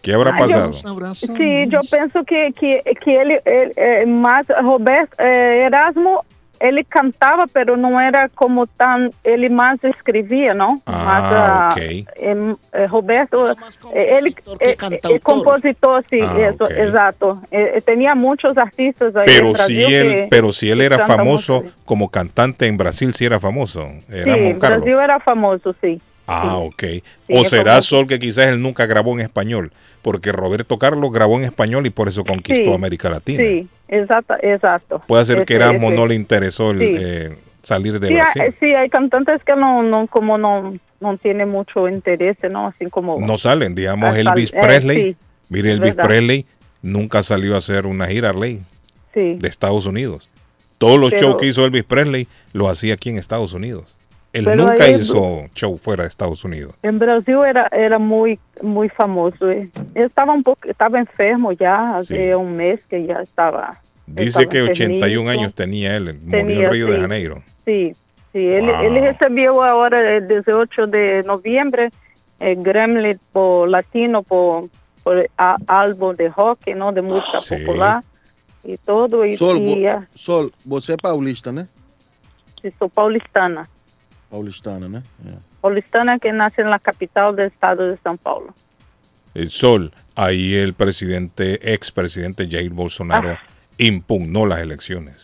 ¿Qué habrá Ay, pasado? Sí, yo pienso que, que, que él, él, eh, más Roberto eh, Erasmo, él cantaba, pero no era como tan, él más escribía, ¿no? Ah, más, ah, ok. em, eh, Roberto, eh, él compositor que eh, eh, compositor, sí, Ah, eso, exacto. Eh, tenía muchos artistas ahí Pero en Brasil si él, que- pero si él que era famoso como cantante en Brasil, sí era famoso. Sí, Carlos. Brasil era famoso, sí. Ah, ok. Sí, o será. Sol que quizás él nunca grabó en español, porque Roberto Carlos grabó en español y por eso conquistó Sí, América Latina. Sí, exacto, exacto. Puede ser que Erasmo no le interesó el, eh, salir de Sí, Brasil. hay, sí, hay cantantes que no, no, como no, no tiene mucho interés, ¿no? Así como... No salen, digamos Elvis eh, Presley. Mire, Elvis verdad. Presley nunca salió a hacer una gira ley de Estados Unidos. Todos los Pero- shows que hizo Elvis Presley lo hacía aquí en Estados Unidos. Él Pero nunca ahí- hizo show fuera de Estados Unidos. En Brasil era, era muy, muy famoso. eh. Él estaba un poco, estaba enfermo ya hace Sí. un mes que ya estaba. Dice estaba que 81 enfermito. años tenía él, murió en Tenía, Río de sí. Janeiro. Sí, sí. Él, Wow. él recibió ahora el 18 de noviembre el Grammy por latino por, por a- álbum de rock, ¿no? De música Sí. popular y todo. Y, Sol, y, vo- ah, Sol, paulista, né? sí, soy paulistana. Paulistana, né? É. Paulistana que nace en la capital del estado de São Paulo. El Sol, ahí el presidente, expresidente Jair Bolsonaro Ah. impugnó las elecciones.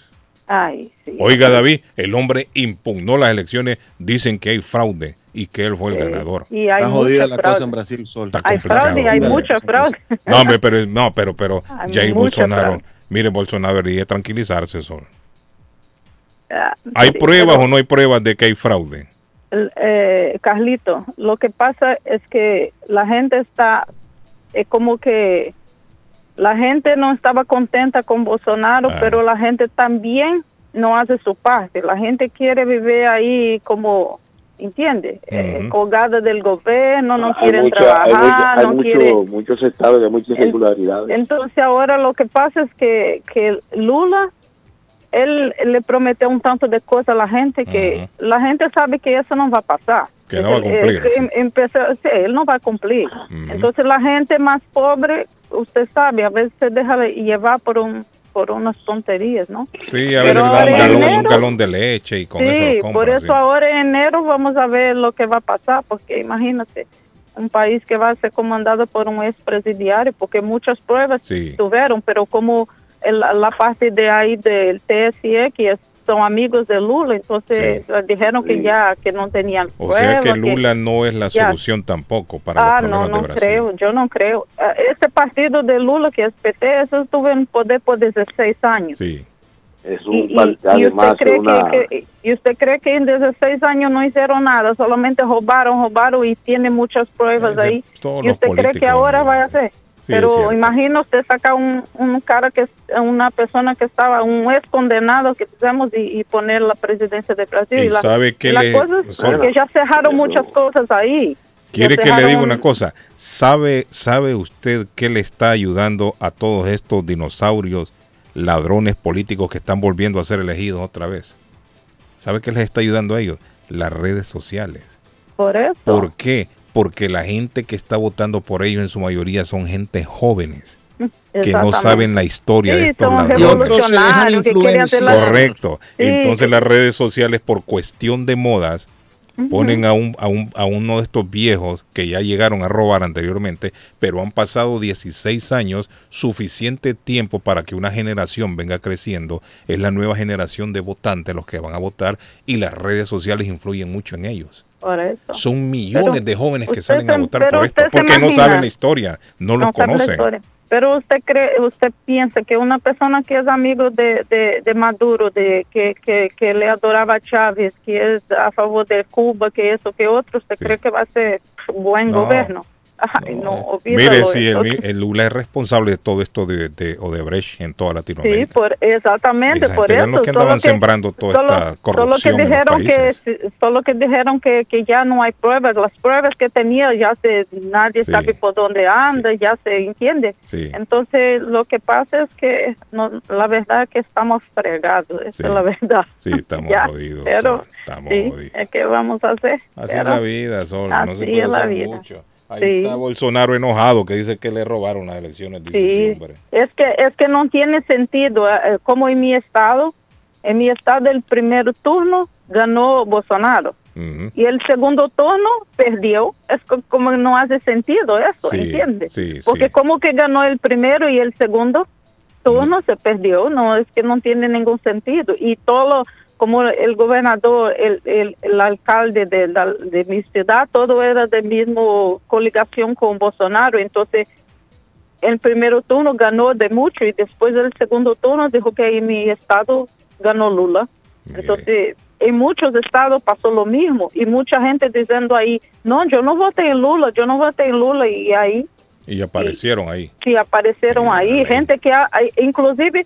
Ay, sí. Oiga, David, el hombre impugnó las elecciones, dicen que hay fraude y que él fue el Sí. ganador. Y hay Está jodida mucha la fraude. cosa en Brasil, Sol. Está Hay complicado. fraude, hay mucho fraude. No, hombre, pero, no, pero, pero Hay Jair Bolsonaro, fraude. mire, Bolsonaro debería tranquilizarse, Sol. Ah, ¿Hay sí, pruebas pero- o no hay pruebas de que hay fraude? Eh, Carlito, lo que pasa es que la gente está eh, como que la gente no estaba contenta con Bolsonaro, Ah. pero la gente también no hace su parte. La gente quiere vivir ahí como, ¿entiende? Eh, Ujú. colgada del gobierno, no quieren mucha- hay trabajar, hay no mucho- quieren... muchos estados de muchas irregularidades. Entonces ahora lo que pasa es que, que Lula, él le prometió un tanto de cosas a la gente que la gente sabe que eso no va a pasar. Que no va a Él- cumplir, él- em- empezó- sí, él no va a cumplir. Entonces la gente más pobre, usted sabe, a veces se deja de- llevar por un por unas tonterías, ¿no? Sí, a veces da un galón, un enero- galón de leche y con sí, eso lo compran, por eso sí. ahora en enero vamos a ver lo que va a pasar, porque imagínate, un país que va a ser comandado por un expresidiario, porque muchas pruebas Sí. tuvieron, pero como el- la parte de ahí del TSE, que es- son amigos de Lula, entonces eh, dijeron que ya que no tenían O pruebas. sea que Lula no es la ya. solución tampoco para Ah, los no, problemas no de Brasil. creo, yo no creo. Ah, Este partido de Lula, que es PT, eso estuvo en poder por 16 años. Sí. Es un y- par- y usted además cree una, que, que- y usted cree que en 16 años no hicieron nada, solamente robaron, robaron y tiene muchas pruebas Ese- ahí. ¿Y usted cree que ahora ¿no? va a hacer? Pero imagina usted saca un, un cara que es una persona que estaba, un ex condenado que digamos y, y poner la presidencia de Brasil. Y la, sabe que la le- cosa es Sol- que ya cerraron muchas cosas ahí. ¿Quiere que le diga dejaron- una cosa? ¿Sabe, ¿Sabe usted qué le está ayudando a todos estos dinosaurios, ladrones políticos que están volviendo a ser elegidos otra vez? ¿Sabe qué les está ayudando a ellos? Las redes sociales. Por eso. ¿Por qué? Porque la gente que está votando por ellos en su mayoría son gente jóvenes que no saben la historia de estos ladrones. Y otros se dejan revolucionarios que la- Correcto. Sí. Entonces las redes sociales por cuestión de modas ponen a, un, a, un, a uno de estos viejos que ya llegaron a robar anteriormente, pero han pasado 16 años, suficiente tiempo para que una generación venga creciendo. Es la nueva generación de votantes los que van a votar y las redes sociales influyen mucho en ellos. Por eso. Son millones Pero de jóvenes que salen a votar por esto porque no saben la historia, no los conocen. Pero usted cree, usted piensa que una persona que es amigo de, de, de Maduro, de que, que, que le adoraba a Chávez, que es a favor de Cuba, que eso, que otro, ¿usted cree que va a ser buen No. gobierno? Ay, no, olvídalo Mire, si el, el Lula es responsable de todo esto de, de Odebrecht en toda Sí, Latinoamérica. por, exactamente, por eso. los que andaban sembrando toda solo- esta corrupción Solo en que los dijeron que, solo que dijeron que, que ya no hay pruebas. Las pruebas que tenía ya se, nadie Sí. sabe por dónde anda, ya se entiende. Sí. Entonces, lo que pasa es que no, la verdad es que estamos fregados, esa Sí. es la verdad. Sí, estamos Ya, jodidos. Pero, estamos sí, jodidos. ¿qué vamos a hacer? Así Pero- es la vida, Sol. No se así puede es la hacer vida. mucho. Ahí Sí. está Bolsonaro enojado que dice que le robaron las elecciones. Dice Sí, es que es que no tiene sentido, eh, como en mi estado, en mi estado el primer turno ganó Bolsonaro. Y el segundo turno perdió, es co- como no hace sentido eso, Sí, ¿entiendes? sí, Porque como que ganó el primero y el segundo turno se perdió, no es que no tiene ningún sentido. Y todo como el gobernador, el, el, el alcalde de, de mi ciudad, todo era de mismo coligación con Bolsonaro, entonces el primer turno ganó de mucho y después del segundo turno dijo que en mi estado ganó Lula. Entonces, en muchos estados pasó lo mismo y mucha gente diciendo ahí, no, yo no voté en Lula, yo no voté en Lula y ahí Y aparecieron ahí. sí aparecieron ahí, gente que ha, inclusive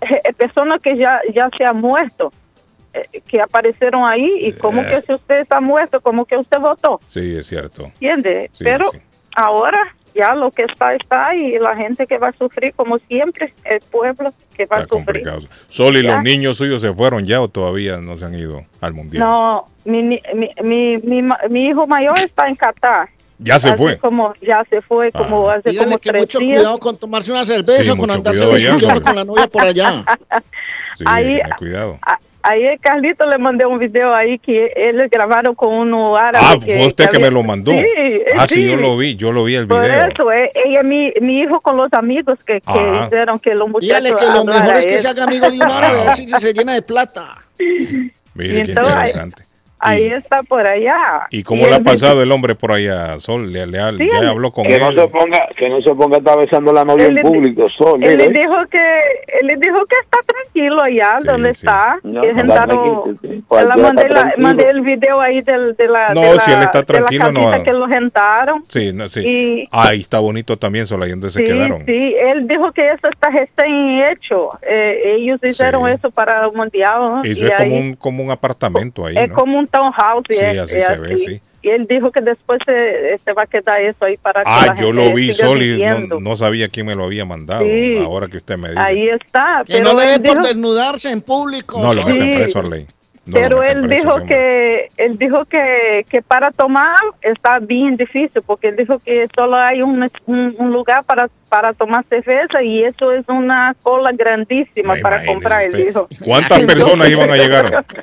eh, personas que ya, ya se han muerto, eh, que aparecieron ahí y como que si usted está muerto, como que usted votó. Sí, es cierto. ¿entiende? Sí, Pero sí. ahora ya lo que está, está y la gente que va a sufrir, como siempre, el pueblo que va a sufrir. complicado. Sol y Ya. los niños suyos se fueron ya o todavía no se han ido al mundial. No, mi, ni- mi, mi, mi, ma- mi hijo mayor está en Qatar. Ya se fue. Como, ya se fue, como hace Dígale como que tres mucho días. cuidado con tomarse una cerveza, Sí, con andarse allá, con la novia por allá. Sí, ahí- cuidado. Ah, Ayer Carlito le mandé un video ahí que ellos grabaron con uno árabe. Ah, fue usted que me lo mandó. Sí, ah, sí, sí. yo lo vi, yo lo vi el Por video. eso, eh, ella, mi, mi hijo con los amigos que, que Ajá. hicieron que los muchachos Dígale que lo mejor es que se haga amigo de un árabe, a ver si se llena de plata. Mire, qué entonces, interesante. Ahí está por allá. ¿Y cómo le él ha dice- pasado el hombre por allá, Sol? ¿Le, le Sí, ya él- habló con Que él? no se ponga, que no se ponga a estar besando a la novia Él en le- público, Sol. Él le dijo que él le dijo que está tranquilo allá Sí, donde sí. está. No, que está sí. la mandé, está la- mandé el video ahí del, de la No, de la, si él está tranquilo, no que lo sentaron. Sí, no, sí. Y- Ahí está bonito también, Sol, ahí donde se quedaron. sí, él dijo que eso está recién hecho. Eh, ellos hicieron Sí. eso para el mundial. ¿no? Eso Y es como ahí- un, como un apartamento ahí, es ¿no? como un townhouse. y Sí, es- así es se ve, sí. Y él dijo que después se, se va a quedar eso ahí para que Ah, la yo gente lo vi, siga Sol, y no, no sabía quién me lo había mandado. Sí. Ahora que usted me dice. Ahí está. Que pero no le dé por dijo- desnudarse en público. no, lo meten Sí. preso, Arley. No, pero él dijo que él dijo que, que para tomar está bien difícil porque él dijo que solo hay un, un, un lugar para para tomar cerveza y eso es una cola grandísima para comprar él dijo ¿Cuántas personas iban a llegar?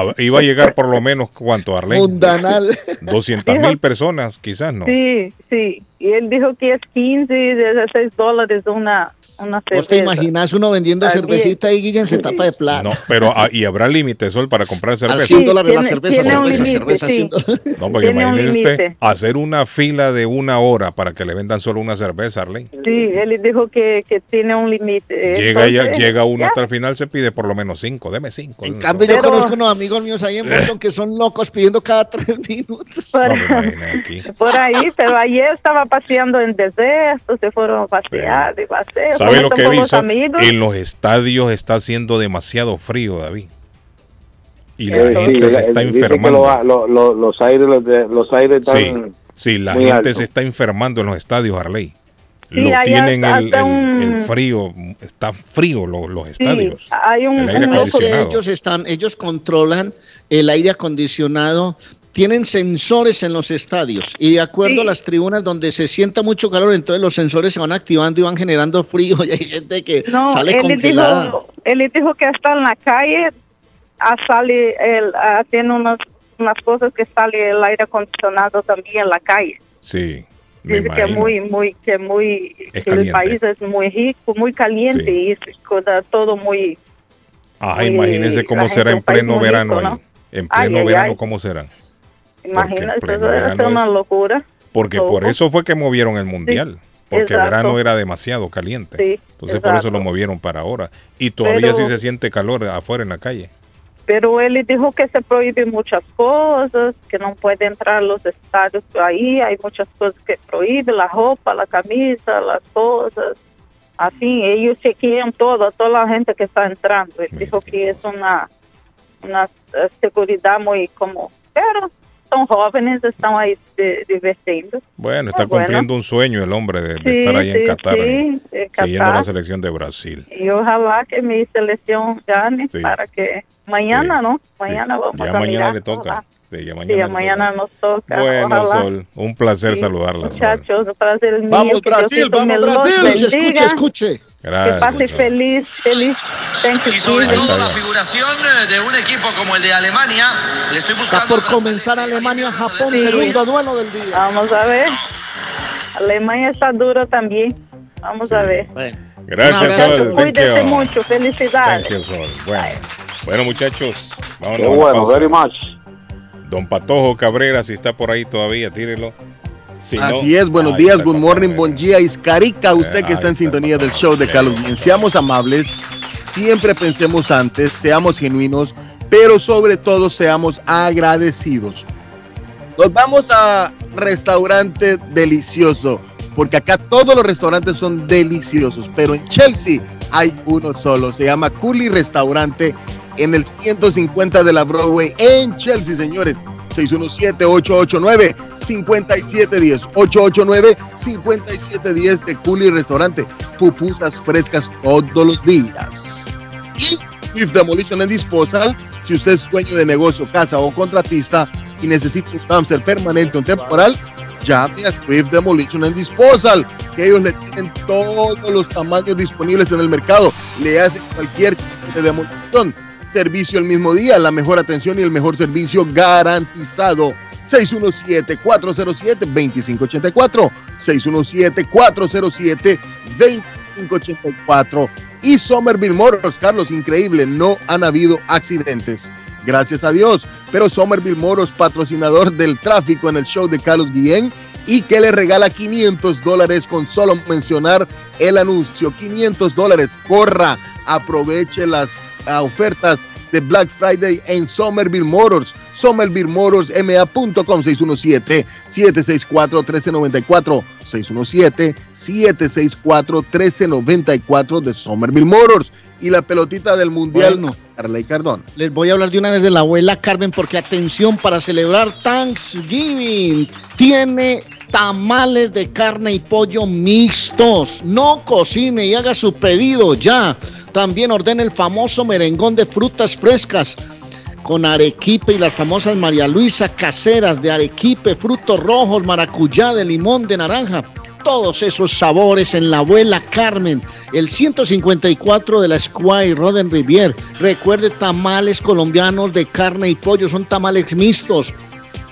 A- iba a llegar por lo menos, ¿cuánto, Arley? Mundanal. 200 mil personas, quizás, ¿no? sí sí y él dijo que es 15 16 dólares una una ¿Vos te cerveza imaginas uno vendiendo bien. cervecita y Guillen se tapa de plata? No, pero ah, y habrá límite, Sol, para comprar Al cerveza. 100 Sí, dólares la tiene- cerveza, tiene un cerveza, límite, cerveza, sí. 100 dólares. No, porque imagínese usted hacer una fila de una hora para que le vendan solo una cerveza, Arley. sí él dijo que, que tiene un límite Llega, ya, llega uno ya. hasta el final, se pide por lo menos cinco, deme cinco. En deme cambio, yo Pero- conozco unos amigos míos ahí en Boston que son locos pidiendo cada tres minutos. No imagino aquí. por ahí, pero ayer estaba paseando en desierto, se fueron a pasear y paseo. ¿Sabe lo que amigos. En los estadios está haciendo demasiado frío, David. Y la Eh, gente sí, se está enfermando. lo- lo- lo- los aires, los, de- los aires están Sí, sí, la gente altos. se está enfermando en los estadios, Arley. Sí, Lo tienen el, hasta el- un- el frío, está frío lo- los Sí, estadios. hay un, El un ellos están, ellos controlan el aire acondicionado, tienen sensores en los estadios y de acuerdo Sí. a las tribunas donde se sienta mucho calor, entonces los sensores se van activando y van generando frío y hay gente que No, sale él congelada. dijo, él dijo que hasta en la calle ah, sale, el, ah, tiene unas, unas cosas que sale el aire acondicionado también en la calle. Sí, Dice que muy, muy, que muy, Es que el país es muy rico, muy caliente Sí. y es cosa- todo muy, Ah, muy- imagínense cómo será en pleno verano rico. En pleno ay, verano, ay. ¿cómo serán? imagínate, eso debe ser una locura. Porque Loco. por eso fue que movieron el mundial. Porque exacto. verano era demasiado caliente. Sí, Entonces por eso lo movieron para ahora. Y todavía Pero- sí se siente calor afuera en la calle. Pero él le dijo que se prohíben muchas cosas, que no puede entrar a los estadios ahí, hay muchas cosas que prohíben, la ropa, la camisa, las cosas. Así, ellos chequean todo, toda la gente que está entrando. Él dijo que es una, una eh, seguridad muy como... Pero son jóvenes, están ahí de- divirtiendo. Bueno, está Ah, bueno. cumpliendo un sueño el hombre de, de Sí, estar ahí en sí, Qatar, sí, eh, en siguiendo Qatar. la selección de Brasil. Y ojalá que mi selección gane Sí. para que mañana, Sí, ¿no? Sí. Mañana vamos ya a mañana mirar. le toca. Ojalá. Sí, ya Sí, mañana, le mañana nos toca. Bueno, ojalá. Sol, un placer Sí, saludarla. Muchachos, ser el mío. Vamos, Brasil, vamos, Brasil. Escuche, escuche, escuche. Que Gracias. pase feliz, feliz. Thank you, Y sobre todo la figuración eh, de un equipo como el de Alemania. Le estoy Está buscando por comenzar. Alemania-Japón, Sí. segundo duelo del día. Vamos a ver. Alemania está duro también. Vamos a ver. Bueno, Gracias, Un. Sol. Cuídese mucho. Felicidades. You, Sol. Bueno, bueno muchachos, vámonos Qué bueno, very much. Don Patojo Cabrera, si está por ahí todavía, tírelo. Si no- Así es, buenos días, está good morning, Cabrera. bon día, Iscarica, usted que Ahí está en está, sintonía del show de Carlos. Bien. Seamos amables, siempre pensemos antes, seamos genuinos, pero sobre todo seamos agradecidos. Nos vamos a restaurante delicioso, porque acá todos los restaurantes son deliciosos, pero en Chelsea hay uno solo, se llama Cooley Restaurante en el 150 de la Broadway en Chelsea, señores. 617-889-5710. 889-5710 de Cooley Restaurante. Pupusas frescas todos los días. Y Swift Demolition and Disposal. Si usted es dueño de negocio, casa o contratista y necesita un dumpster permanente o temporal, llame a Swift Demolition and Disposal, que ellos le tienen todos los tamaños disponibles en el mercado. Le hacen cualquier tipo de demolición servicio el mismo día, la mejor atención y el mejor servicio garantizado. 617-407-2584. 617-407-2584. Y Somerville Motors, Carlos, increíble, no han habido accidentes. Gracias a Dios. Pero Somerville Motors, patrocinador del tráfico en el show de Carlos Guillén y que le regala 500 dólares con solo mencionar el anuncio. 500 dólares. Corra, aproveche las ah, ofertas de Black Friday en Somerville Motors. Somerville Motors, MA.com 617-764-1394. 617-764-1394 de Somerville Motors. Y la pelotita del Mundial, Bueno. Carley Cardón. Les voy a hablar de una vez de la abuela Carmen porque atención para celebrar Thanksgiving. Tiene tamales de carne y pollo mixtos. No cocine y haga su pedido ya. También ordene el famoso merengón de frutas frescas con arequipe y las famosas María Luisa caseras de arequipe, frutos rojos, maracuyá, de limón, de naranja. Todos esos sabores en la abuela Carmen, el 154 de la Squire Roden Rivier. Recuerde tamales colombianos de carne y pollo, son tamales mixtos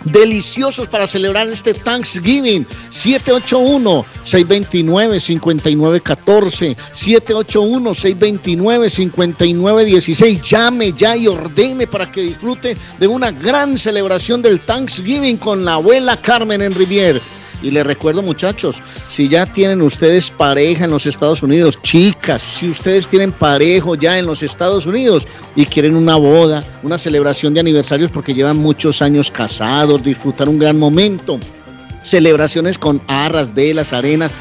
deliciosos para celebrar este Thanksgiving. 781-629-5914. 781-629-5916. Llame ya y ordene para que disfrute de una gran celebración del Thanksgiving con la abuela Carmen en Rivier. Y les recuerdo muchachos, si ya tienen ustedes pareja en los Estados Unidos, chicas, si ustedes tienen parejo ya en los Estados Unidos y quieren una boda, una celebración de aniversarios porque llevan muchos años casados, disfrutar un gran momento, celebraciones con arras, velas, arenas,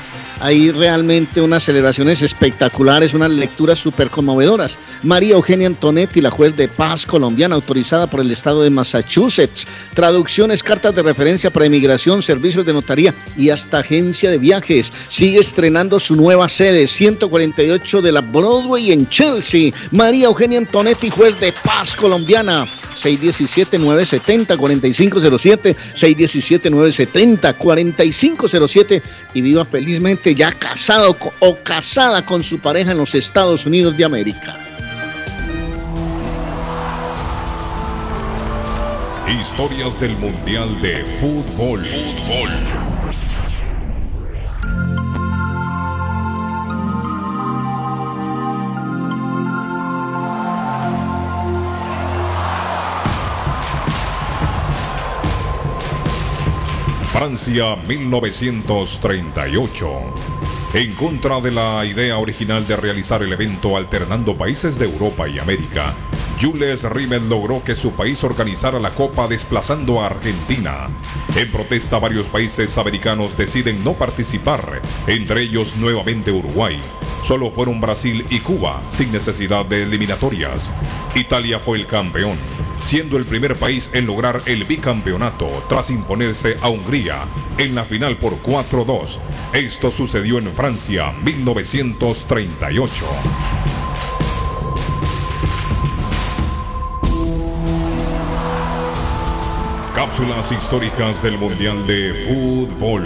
hay realmente unas celebraciones espectaculares, unas lecturas súper conmovedoras. María Eugenia Antonetti, la juez de paz colombiana autorizada por el estado de Massachusetts. Traducciones, cartas de referencia para inmigración, servicios de notaría y hasta agencia de viajes. Sigue estrenando su nueva sede, 148 de la Broadway en Chelsea. María Eugenia Antonetti, juez de paz colombiana. 617-970-4507, 617-970-4507 y viva felizmente ya casado o casada con su pareja en los Estados Unidos de América. Historias del Mundial de Fútbol. Fútbol. Francia 1938. En contra de la idea original de realizar el evento alternando países de Europa y América, Jules Rimet logró que su país organizara la Copa desplazando a Argentina. En protesta, varios países americanos deciden no participar, entre ellos nuevamente Uruguay. Solo fueron Brasil y Cuba, sin necesidad de eliminatorias. Italia fue el campeón, siendo el primer país en lograr el bicampeonato tras imponerse a Hungría en la final por 4-2. Esto sucedió en Francia 1938. Cápsulas históricas del Mundial de Fútbol.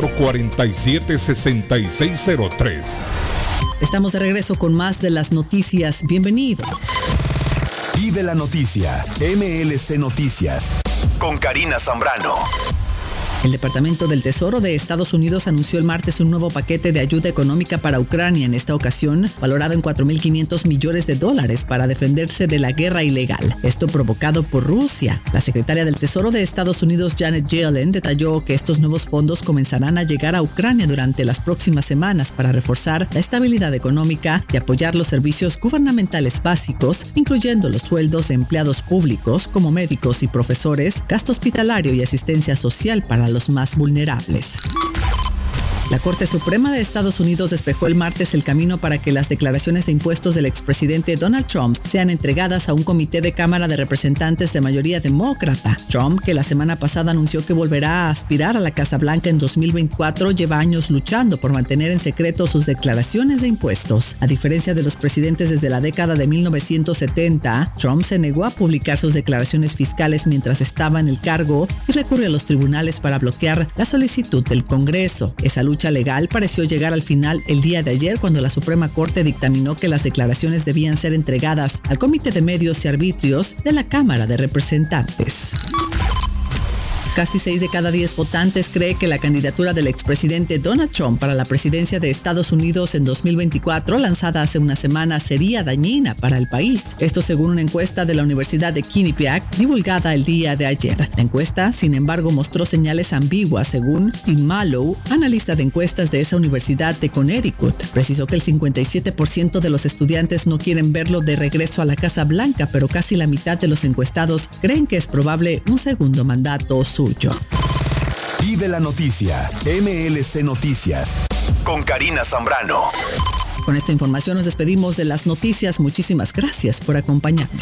617-447-6603. Estamos de regreso con más de las noticias. Bienvenido. Vive la noticia. MLC Noticias. Con Karina Zambrano. El Departamento del Tesoro de Estados Unidos anunció el martes un nuevo paquete de ayuda económica para Ucrania, en esta ocasión valorado en 4.500 millones de dólares para defenderse de la guerra ilegal. Esto provocado por Rusia. La secretaria del Tesoro de Estados Unidos, Janet Yellen, detalló que estos nuevos fondos comenzarán a llegar a Ucrania durante las próximas semanas para reforzar la estabilidad económica y apoyar los servicios gubernamentales básicos, incluyendo los sueldos de empleados públicos como médicos y profesores, gasto hospitalario y asistencia social para los más vulnerables. La Corte Suprema de Estados Unidos despejó el martes el camino para que las declaraciones de impuestos del expresidente Donald Trump sean entregadas a un comité de Cámara de Representantes de mayoría demócrata. Trump, que la semana pasada anunció que volverá a aspirar a la Casa Blanca en 2024, lleva años luchando por mantener en secreto sus declaraciones de impuestos. A diferencia de los presidentes desde la década de 1970, Trump se negó a publicar sus declaraciones fiscales mientras estaba en el cargo y recurrió a los tribunales para bloquear la solicitud del Congreso. Esa lucha legal pareció llegar al final el día de ayer cuando la Suprema Corte dictaminó que las declaraciones debían ser entregadas al Comité de Medios y Arbitrios de la Cámara de Representantes. Casi 6 de cada 10 votantes cree que la candidatura del expresidente Donald Trump para la presidencia de Estados Unidos en 2024, lanzada hace una semana, sería dañina para el país. Esto según una encuesta de la Universidad de Quinnipiac divulgada el día de ayer. La encuesta, sin embargo, mostró señales ambiguas según Tim Mallow, analista de encuestas de esa universidad de Connecticut. Precisó que el 57% de los estudiantes no quieren verlo de regreso a la Casa Blanca, pero casi la mitad de los encuestados creen que es probable un segundo mandato suyo. Vive la noticia. MLC Noticias. Con Karina Zambrano. Con esta información nos despedimos de las noticias. Muchísimas gracias por acompañarnos.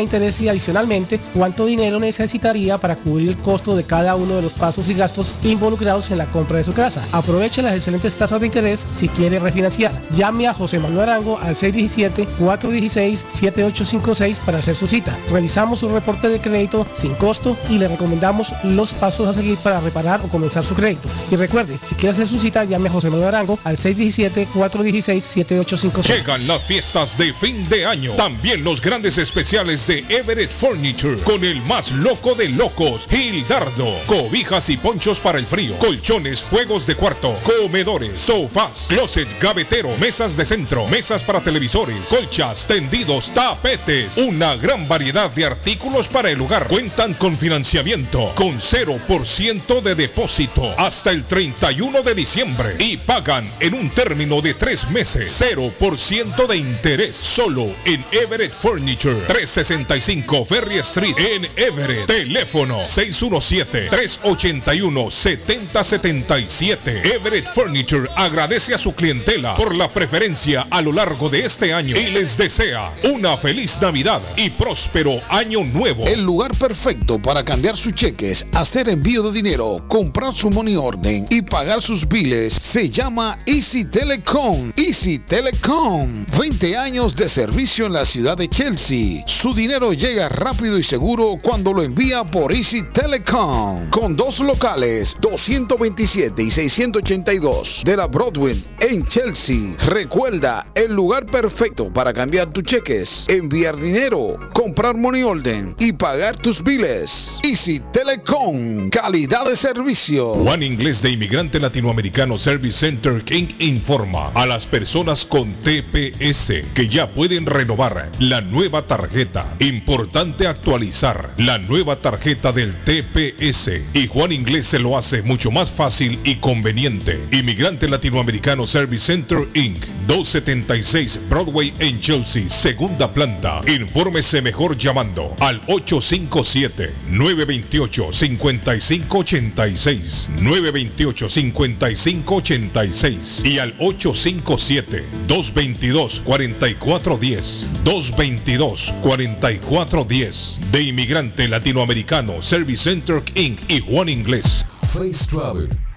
interés y adicionalmente cuánto dinero necesitaría para cubrir el costo de cada uno de los pasos y gastos involucrados en la compra de su casa. Aproveche las excelentes tasas de interés si quiere refinanciar. Llame a José Manuel Arango al 617-416-7856 para hacer su cita. Revisamos su reporte de crédito sin costo y le recomendamos los pasos a seguir para reparar o comenzar su crédito. Y recuerde, si quiere hacer su cita, llame a José Manuel Arango al 617-416-7856. Llegan las fiestas de fin de año. También los grandes especiales de Everett Furniture con el más loco de locos, Gildardo. Cobijas y ponchos para el frío, colchones, juegos de cuarto, comedores, sofás, closet, gavetero, mesas de centro, mesas para televisores, colchas, tendidos, tapetes. Una gran variedad de artículos para el hogar. Cuentan con financiamiento con 0% de depósito hasta el 31 de diciembre y pagan en un término de tres meses 0% de interés solo en Everett Furniture 365 Ferry Street en Everett. Teléfono 617-381-7077. Everett Furniture agradece a su clientela por la preferencia a lo largo de este año y les desea una feliz Navidad y próspero año nuevo. El lugar perfecto para cambiar sus cheques, hacer envío de dinero, comprar su money orden y pagar sus biles se llama Easy Telecom. Easy Telecom. 20 años de servicio en la ciudad de Chelsea. Su dinero llega rápido y seguro cuando lo envía por Easy Telecom. Con dos locales, 227 y 682 de la Broadway en Chelsea. Recuerda, el lugar perfecto para cambiar tus cheques, enviar dinero, comprar money order y pagar tus biles. Easy Telecom, calidad de servicio. Juan Inglés de Inmigrante Latinoamericano Service Center King informa a las personas con TPS que ya pueden renovar la nueva tarjeta. Importante actualizar la nueva tarjeta del TPS y Juan Inglés se lo hace mucho más fácil y conveniente. Inmigrante Latinoamericano Service Center Inc. 276 Broadway en Chelsea, segunda planta. Infórmese mejor llamando al 857-928-5586. 928-5586 y al 857-222-4410. 222-4410 de Inmigrante Latinoamericano Service Center Inc. y Juan Inglés. Face Travel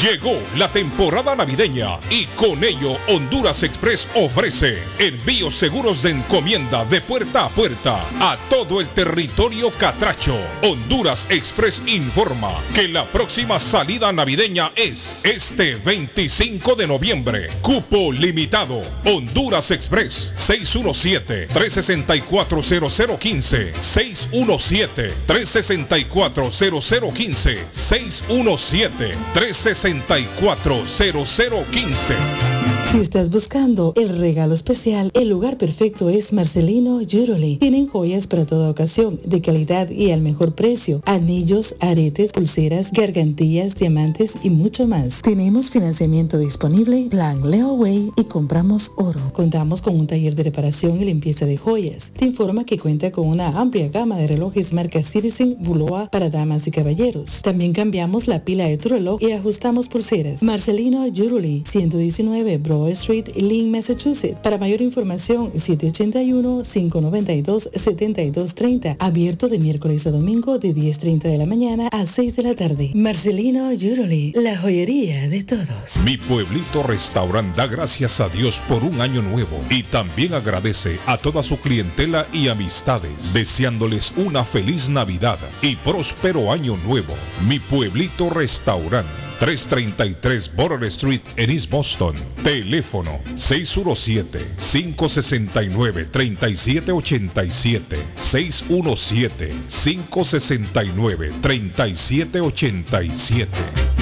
Llegó la temporada navideña y con ello Honduras Express ofrece envíos seguros de encomienda de puerta a puerta a todo el territorio catracho. Honduras Express informa que la próxima salida navideña es este 25 de noviembre. Cupo limitado. Honduras Express 617-364-0015. 617-364-0015. 617-364. 640015. Si estás buscando el regalo especial, el lugar perfecto es Marcelino Jewelry. Tienen joyas para toda ocasión, de calidad y al mejor precio. Anillos, aretes, pulseras, gargantillas, diamantes y mucho más. Tenemos financiamiento disponible, plan Leeway y compramos oro. Contamos con un taller de reparación y limpieza de joyas. Te informa que cuenta con una amplia gama de relojes marca Citizen, Buloa para damas y caballeros. También cambiamos la pila de tu reloj y ajustamos pulseras. Marcelino Jewelry, 119 Street, Lynn, Massachusetts. Para mayor información, 781-592-7230. Abierto de miércoles a domingo de 10.30 de la mañana a 6 de la tarde. Marcelino Jewelry, la joyería de todos. Mi pueblito restaurant da gracias a Dios por un año nuevo y también agradece a toda su clientela y amistades, deseándoles una feliz Navidad y próspero año nuevo. Mi pueblito restaurant 333 Border Street en East Boston. Teléfono 617-569-3787. 617-569-3787.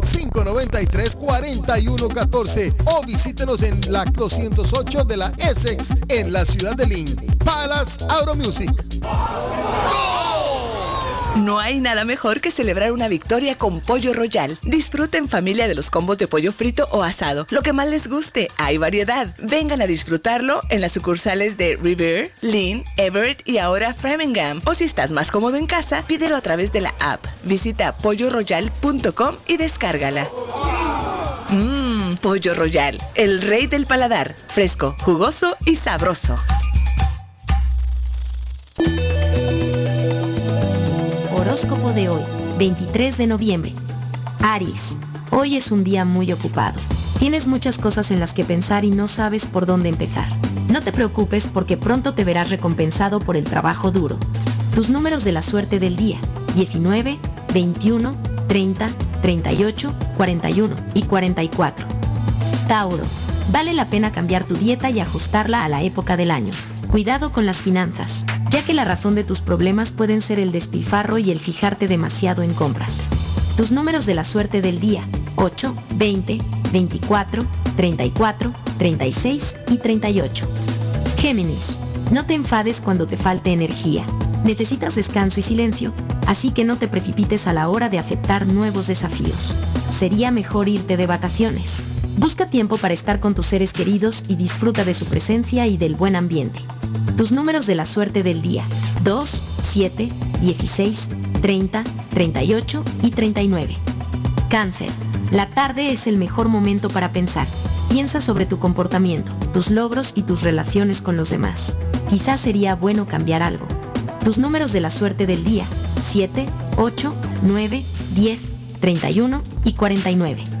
593-4114 o visítenos en la 208 de la Essex en la ciudad de Lynn. Palace Auto Music. No hay nada mejor que celebrar una victoria con Pollo Royal. Disfruten familia de los combos de pollo frito o asado. Lo que más les guste, hay variedad. Vengan a disfrutarlo en las sucursales de River, Lynn, Everett y ahora Framingham. O si estás más cómodo en casa, pídelo a través de la app. Visita polloroyal.com y descárgala. Mmm, Pollo Royal, el rey del paladar. Fresco, jugoso y sabroso. Horóscopo de hoy, 23 de noviembre. Aries, hoy es un día muy ocupado. Tienes muchas cosas en las que pensar y no sabes por dónde empezar. No te preocupes porque pronto te verás recompensado por el trabajo duro. Tus números de la suerte del día, 19, 21, 30, 38, 41 y 44. Tauro, vale la pena cambiar tu dieta y ajustarla a la época del año. Cuidado con las finanzas, ya que la razón de tus problemas pueden ser el despilfarro y el fijarte demasiado en compras. Tus números de la suerte del día, 8, 20, 24, 34, 36 y 38. Géminis, no te enfades cuando te falte energía. Necesitas descanso y silencio, así que no te precipites a la hora de aceptar nuevos desafíos. Sería mejor irte de vacaciones. Busca tiempo para estar con tus seres queridos y disfruta de su presencia y del buen ambiente. Tus números de la suerte del día. 2, 7, 16, 30, 38 y 39. Cáncer. La tarde es el mejor momento para pensar. Piensa sobre tu comportamiento, tus logros y tus relaciones con los demás. Quizás sería bueno cambiar algo. Tus números de la suerte del día, 7, 8, 9, 10, 31 y 49.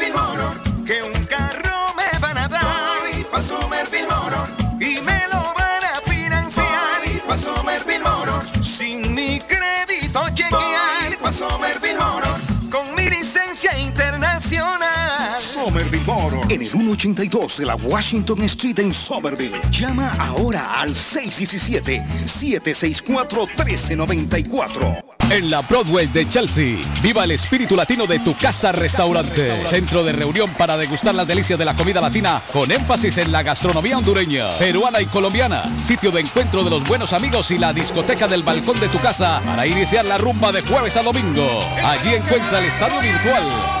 En el 182 de la Washington Street en Somerville. Llama ahora al 617-764-1394. En la Broadway de Chelsea, viva el espíritu latino de tu casa restaurante. Centro de reunión para degustar las delicias de la comida latina con énfasis en la gastronomía hondureña, peruana y colombiana. Sitio de encuentro de los buenos amigos y la discoteca del balcón de tu casa para iniciar la rumba de jueves a domingo. Allí encuentra el estadio virtual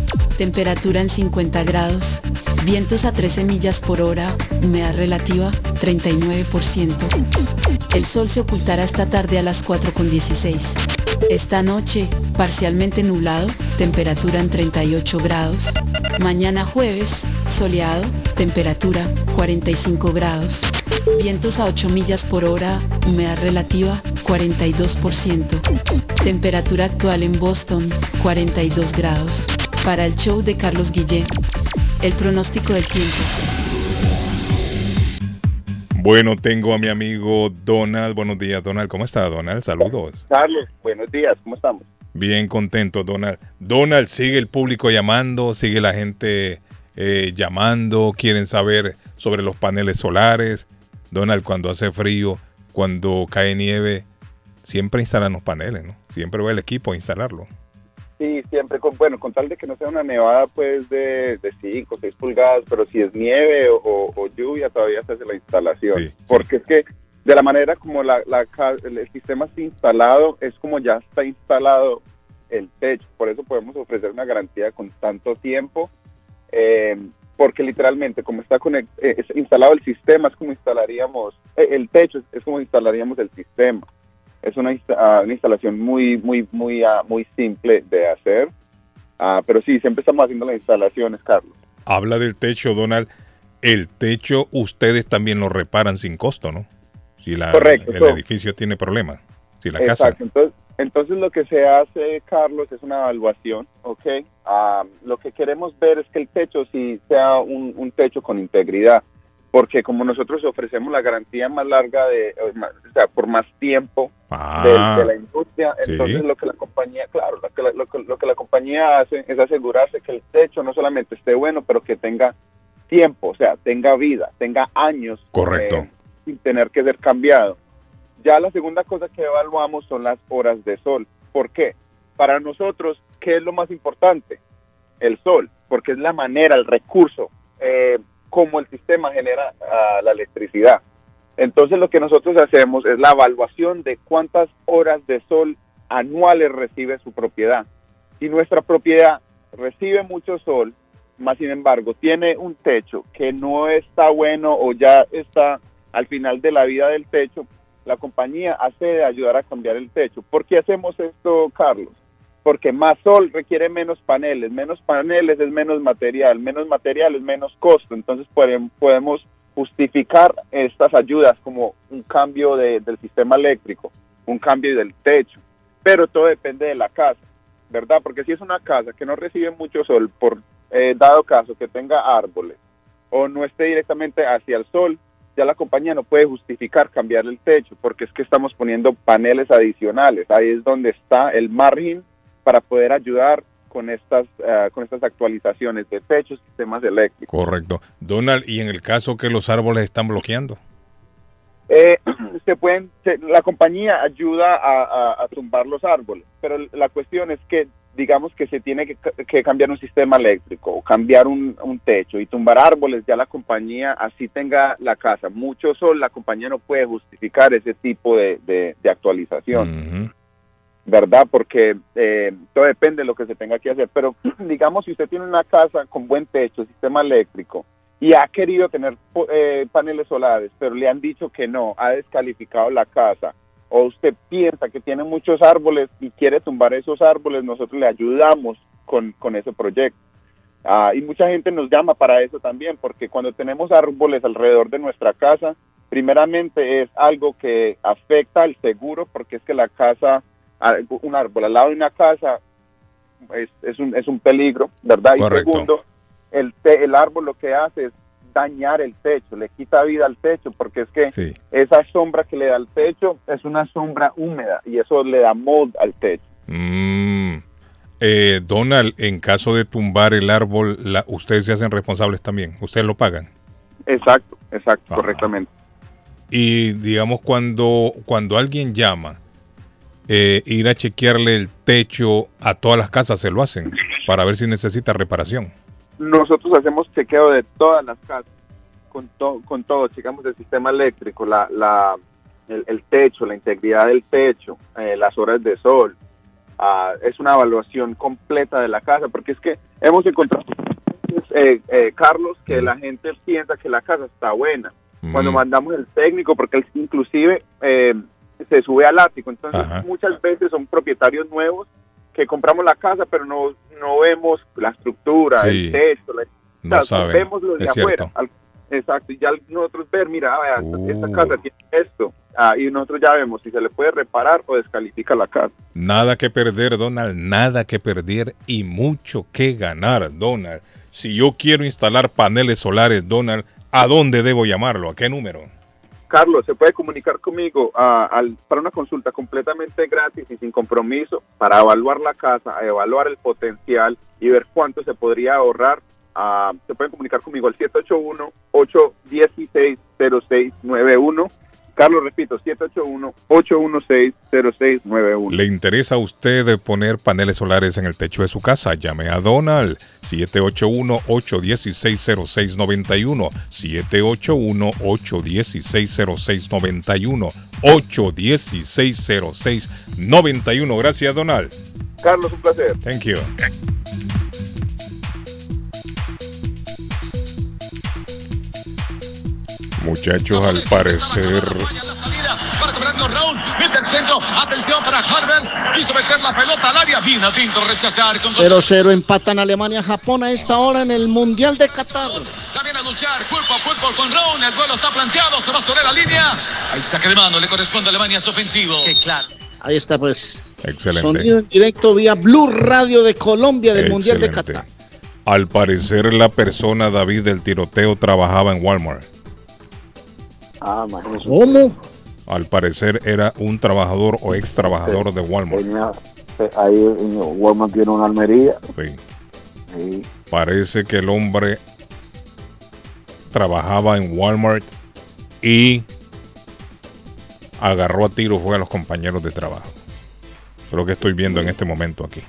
Temperatura en 50 grados. Vientos a 13 millas por hora. Humedad relativa 39%. El sol se ocultará esta tarde a las 4.16. Esta noche, parcialmente nublado, temperatura en 38 grados. Mañana jueves, soleado, temperatura 45 grados. Vientos a 8 millas por hora, humedad relativa 42%. Temperatura actual en Boston 42 grados. Para el show de Carlos Guillén, el pronóstico del tiempo. Bueno, tengo a mi amigo Donald. Buenos días, Donald. ¿Cómo está, Donald? Saludos. Carlos, buenos días, ¿cómo estamos? Bien contento, Donald. Donald, sigue el público llamando, sigue la gente eh, llamando, quieren saber sobre los paneles solares. Donald, cuando hace frío, cuando cae nieve, siempre instalan los paneles, ¿no? Siempre va el equipo a instalarlo. Sí, siempre, con, bueno, con tal de que no sea una nevada pues de 5 o 6 pulgadas, pero si es nieve o, o- o lluvia todavía se hace la instalación. Porque es que de la manera como la, el, el sistema está instalado, es como ya está instalado el techo. Por eso podemos ofrecer una garantía con tanto tiempo, eh, porque literalmente como está conect- eh, es instalado el sistema, es como instalaríamos, eh, el techo es, es como instalaríamos el sistema. Es una, insta- ah, una instalación muy, muy, muy, ah, muy simple de hacer. Ah, pero sí, siempre estamos haciendo las instalaciones, Carlos. Habla del techo, Donald. El techo ustedes también lo reparan sin costo, ¿no? Si la, Correcto, el edificio tiene problemas. Si la casa. Exacto. Entonces, entonces lo que se hace, Carlos, es una evaluación, ¿ok? Ah, lo que queremos ver es que el techo sí sea un, un techo con integridad, porque como nosotros ofrecemos la garantía más larga de, o más- o sea, por más tiempo Ah, de, de la industria, sí. entonces lo que la compañía, claro, lo que la, lo que- lo que la compañía hace es asegurarse que el techo no solamente esté bueno, pero que tenga tiempo, o sea, tenga vida, tenga años Correcto. eh, sin tener que ser cambiado. Ya la segunda cosa que evaluamos son las horas de sol. ¿Por qué? Para nosotros, ¿qué es lo más importante? El sol, porque es la manera, el recurso, eh, como el sistema genera ah, la electricidad. Entonces lo que nosotros hacemos es la evaluación de cuántas horas de sol anuales recibe su propiedad. Si nuestra propiedad recibe mucho sol, más sin embargo tiene un techo que no está bueno o ya está al final de la vida del techo, la compañía hace de ayudar a cambiar el techo. ¿Por qué hacemos esto, Carlos? Porque más sol requiere menos paneles, menos paneles es menos material, menos material es menos costo, entonces podem- podemos justificar estas ayudas como un cambio de- del sistema eléctrico, un cambio del techo, pero todo depende de la casa, ¿verdad? Porque si es una casa que no recibe mucho sol, por eh, dado caso que tenga árboles o no esté directamente hacia el sol, ya la compañía no puede justificar cambiar el techo porque es que estamos poniendo paneles adicionales. Ahí es donde está el margen para poder ayudar con estas eh, con estas actualizaciones de techos, sistemas eléctricos. Correcto. Donald, y en el caso que los árboles están bloqueando. Eh, se pueden, se- la compañía ayuda a, a- a tumbar los árboles, pero la cuestión es que digamos que se tiene que, ca- que cambiar un sistema eléctrico o cambiar un, un techo y tumbar árboles, ya la compañía, así tenga la casa mucho sol, la compañía no puede justificar ese tipo de, de- de actualización. ¿Verdad? Porque eh, todo depende de lo que se tenga que hacer. Pero digamos, si usted tiene una casa con buen techo, sistema eléctrico, y ha querido tener eh, paneles solares, pero le han dicho que no, ha descalificado la casa, o usted piensa que tiene muchos árboles y quiere tumbar esos árboles, nosotros le ayudamos con, con ese proyecto. Ah, y mucha gente nos llama para eso también, porque cuando tenemos árboles alrededor de nuestra casa, primeramente es algo que afecta al seguro, porque es que la casa, un árbol al lado de una casa es, es, un, es un peligro, ¿verdad? Correcto. Y segundo, el, te- el árbol lo que hace es dañar el techo, le quita vida al techo, porque es que esa sombra que le da al techo es una sombra húmeda y eso le da mold al techo. Mm. Eh, Donald, en caso de tumbar el árbol, la- ustedes se hacen responsables también. Ustedes lo pagan. Exacto, exacto, correctamente. Y digamos, cuando, cuando alguien llama, eh, ir a chequearle el techo a todas las casas, se lo hacen para ver si necesita reparación. Nosotros hacemos chequeo de todas las casas, con, to- con todo, checamos el sistema eléctrico, la, la, el, el techo, la integridad del techo, eh, las horas de sol. Ah, es una evaluación completa de la casa, porque es que hemos encontrado, eh, eh, Carlos, que la gente piensa que la casa está buena. Cuando mandamos el técnico, porque él inclusive eh, se sube al ático, entonces Ajá. muchas veces son propietarios nuevos que compramos la casa, pero no, no vemos la estructura, Sí. el techo, la- No o sea, saben, vemos lo de es afuera. al- exacto, y ya nosotros ver, mira, esta Uh. casa tiene esto, ah, y nosotros ya vemos si se le puede reparar o descalifica la casa. Nada que perder, Donald, nada que perder y mucho que ganar, Donald. Si yo quiero instalar paneles solares, Donald, ¿a dónde debo llamarlo? ¿A qué número? Carlos, se puede comunicar conmigo ah, al- para una consulta completamente gratis y sin compromiso para evaluar la casa, evaluar el potencial y ver cuánto se podría ahorrar. Ah, se pueden comunicar conmigo al 781-816-0691. Carlos, repito, 781-816-0691. ¿Le interesa a usted poner paneles solares en el techo de su casa? Llame a Donald 781-816-0691 781-816-0691 816-0691 Gracias, Donald. Carlos, un placer. Thank you. Muchachos, al parecer Atención para Harvers. Quiso meter la pelota al área. Vino Tinto rechazar con 0-0 empatan Alemania-Japón a esta hora en el Mundial de Qatar. También a luchar cuerpo a cuerpo con Ron. El duelo está planteado. Se va sobre la línea. Ahí saque de mano. Le corresponde a Alemania su ofensivo. claro. Ahí está pues. Excelente. Sonido en directo vía Blue Radio de Colombia del Mundial de Excelente. Qatar. Al parecer la persona David del tiroteo trabajaba en Walmart. Ah, imagínese. ¿Cómo? Al parecer era un trabajador o ex trabajador de Walmart. Tenía- eh, ahí Walmart tiene una almería. Sí. Sí. Parece que el hombre trabajaba en Walmart y agarró a tiro fue a los compañeros de trabajo. Es lo que estoy viendo en este momento aquí.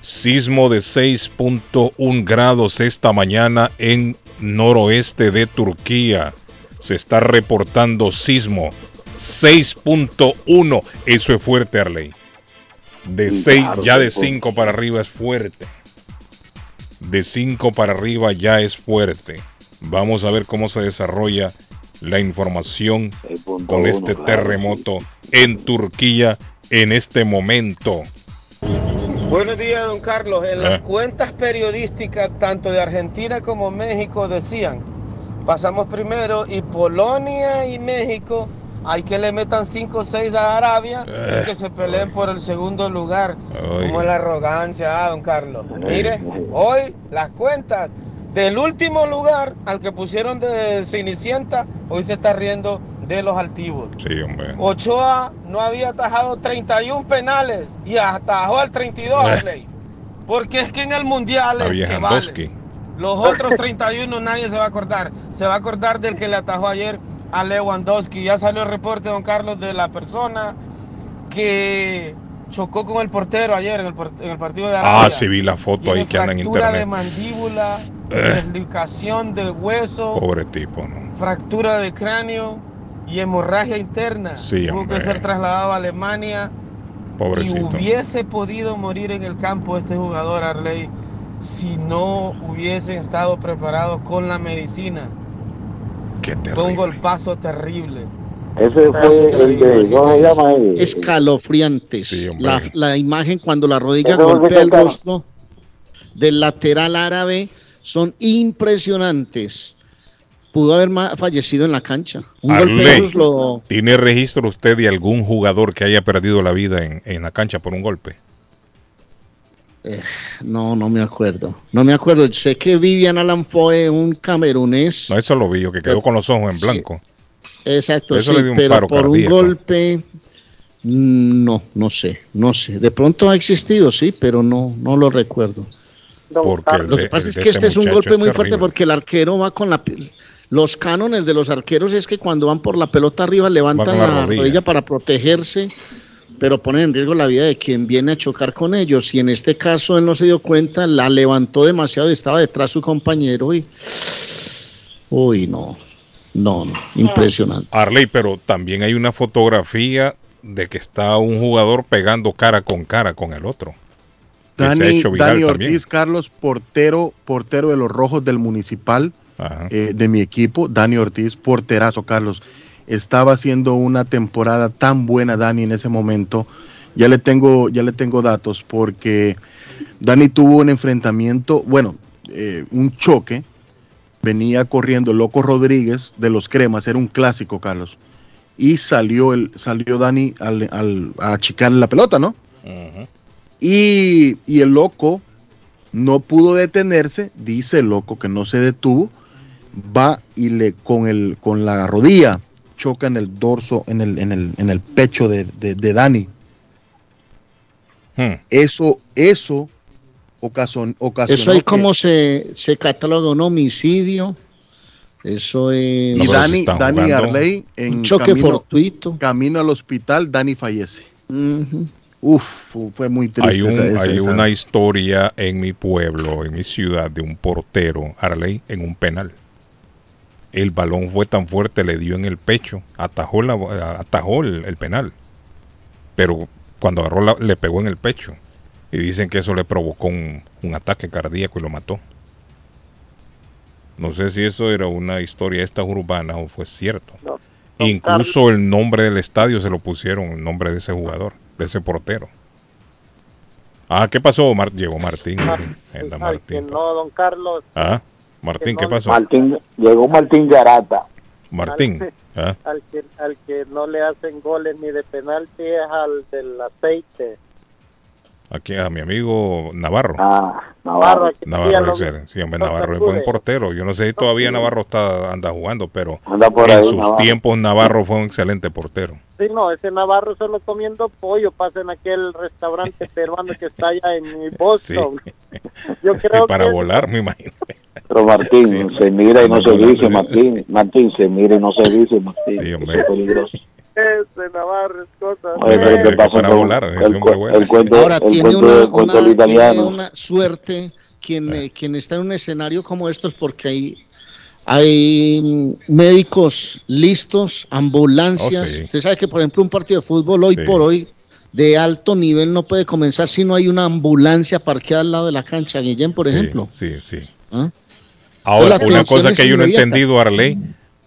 Sismo de 6.1 grados esta mañana en noroeste de Turquía. Se está reportando sismo 6.1. Eso es fuerte, Arley. De Sí, 6, claro, ya de sí, 5 para arriba es fuerte. De 5 para arriba ya es fuerte. Vamos a ver cómo se desarrolla la información con este claro, terremoto en Turquía en este momento. Buenos días, don Carlos. En las Ah. cuentas periodísticas, tanto de Argentina como México, decían, pasamos primero y Polonia y México, hay que le metan 5 o 6 a Arabia Eh. y que se peleen por el segundo lugar. Como la arrogancia, ah, don Carlos. Mire, hoy las cuentas del último lugar al que pusieron de Cenicienta, hoy se está riendo de los altivos. Sí, hombre. Ochoa no había atajado 31 penales y atajó al 32 Eh. Porque es que en el mundial es que vale. Los otros 31 nadie se va a acordar. Se va a acordar del que le atajó ayer a Lewandowski. Ya salió el reporte, don Carlos, de la persona que chocó con el portero ayer en el, por- en el partido de Arabia. Ah, sí vi la foto ahí que anda en fractura de internet. mandíbula, Eh. deslicación de hueso, Pobre tipo, ¿no? fractura de cráneo y hemorragia interna. Sí, Tuvo que ser trasladado a Alemania y Pobrecito. hubiese podido morir en el campo este jugador Arley si no hubiesen estado preparados con la medicina. Qué Fue un golpazo terrible. Ese fue el de, ¿cómo se llama? ahí? Escalofriantes. la, la imagen cuando la rodilla golpea el rostro del lateral árabe son impresionantes. Pudo haber fallecido en la cancha. Un golpe Arley, lo, ¿tiene registro usted de algún jugador que haya perdido la vida en, en la cancha por un golpe? Eh, no, no me acuerdo. No me acuerdo. Sé que Vivian Alan fue un camerunés. No, eso lo vi yo, que quedó con los ojos en blanco. Exacto, Eso sí, le dio un pero paro por un golpe, mm, no, no sé, no sé. De pronto ha existido, sí, pero no, no lo recuerdo. Porque Lo que pasa es que este es un golpe muy fuerte porque el arquero va con la... Los cánones de los arqueros es que cuando van por la pelota arriba levantan la la, rodilla. rodilla para protegerse, pero ponen en riesgo la vida de quien viene a chocar con ellos. Y en este caso él no se dio cuenta, la levantó demasiado y estaba detrás su compañero y... Uy, no, no, no, impresionante. Arley, pero también hay una fotografía de que está un jugador pegando cara con cara con el otro. que se ha Dani, hecho viral Dani también. Ortiz Carlos, portero, portero de los rojos del municipal eh, de mi equipo, Dani Ortiz, porterazo Carlos. Estaba haciendo una temporada tan buena Dani en ese momento. Ya le tengo, ya le tengo datos porque Dani tuvo un enfrentamiento, bueno, eh, un choque. Venía corriendo Loco Rodríguez de los Cremas, era un clásico, Carlos. Y salió el, salió Dani al, al- a achicarle la pelota, ¿no? Y, y el loco no pudo detenerse, dice el loco que no se detuvo, va y le con el con la rodilla choca en el dorso, en el, en el, en el pecho de, de- de Dani. Hmm. Eso, eso ocasionó Eso que- como se, se cataloga un homicidio. Eso es... y Dani, Dani Arley en Un choque camino, fortuito. camino al hospital, Dani fallece. Uf, fue muy triste. Hay, un- esa- esa- hay esa- una historia en mi pueblo, en mi ciudad, de un portero, Arley, en un penal. El balón fue tan fuerte, le dio en el pecho, atajó, la, atajó el, el penal. Pero cuando agarró, la- le pegó en el pecho. Y dicen que eso le provocó un, un ataque cardíaco y lo mató. No sé si eso era una historia esta urbana o fue cierto. Incluso el nombre del estadio se lo pusieron, el nombre de ese jugador, de ese portero. Ah, ¿qué pasó? Mar- llegó Martín. Que Martín. no, don Carlos. Ah, Martín, ¿qué pasó? Martín, llegó Martín Garata. Martín. Ah, Al que, al que no le hacen goles ni de penalti es al del aceite. Aquí a mi amigo Navarro. Ah, Navarro. Navarro, sí, excelente. Sí, hombre, Navarro es buen portero. Yo no sé si todavía Navarro está anda jugando, pero Anda por en ahí, sus Navarro. tiempos Navarro fue un excelente portero. Sí, no, ese Navarro solo comiendo pollo pasa en aquel restaurante peruano que está allá en Boston. Yo creo Y para que volar, me imagino. Pero Martín, Sí. se mira y no se dice, Martín. Martín, se mira y no se dice, Martín. Sí, Eso hombre. es peligroso. Ese Navarro es cosa. Oye, pero ¿qué pasa para con volar, ese el, hombre cu- vuela. el cuento, Ahora el tiene cuento una, una- tiene suerte quien, eh, quien está en un escenario como estos porque hay, hay mm, médicos listos, ambulancias. Oh, sí. Usted sabe que, por ejemplo, un partido de fútbol hoy Sí. por hoy de alto nivel no puede comenzar si no hay una ambulancia parqueada al lado de la cancha. Guillén, por Sí, ejemplo. Sí, sí. ¿Ah? Ahora, una cosa que yo no he entendido, Arley,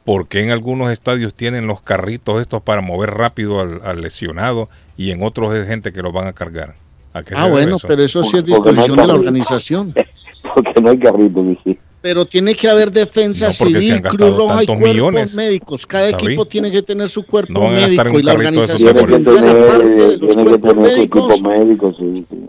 ¿por qué en algunos estadios tienen los carritos estos para mover rápido al, al lesionado y en otros es gente que los van a cargar? ¿A qué se Ah, bueno, eso? pero eso sí es no disposición de la organización. Porque no hay carrito, dice. Pero tiene que haber defensa No, civil, Cruz Roja y cuerpos millones. médicos. Cada equipo tiene que tener su cuerpo No médico y la de organización Tiene que aparte de tener, los tiene que cuerpos médicos, médico, sí, sí.